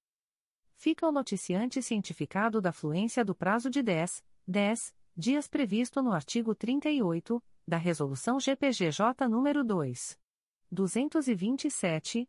Fica o noticiante cientificado da fluência do prazo de 10, 10 dias previsto no artigo 38 da Resolução GPGJ nº 2. 227,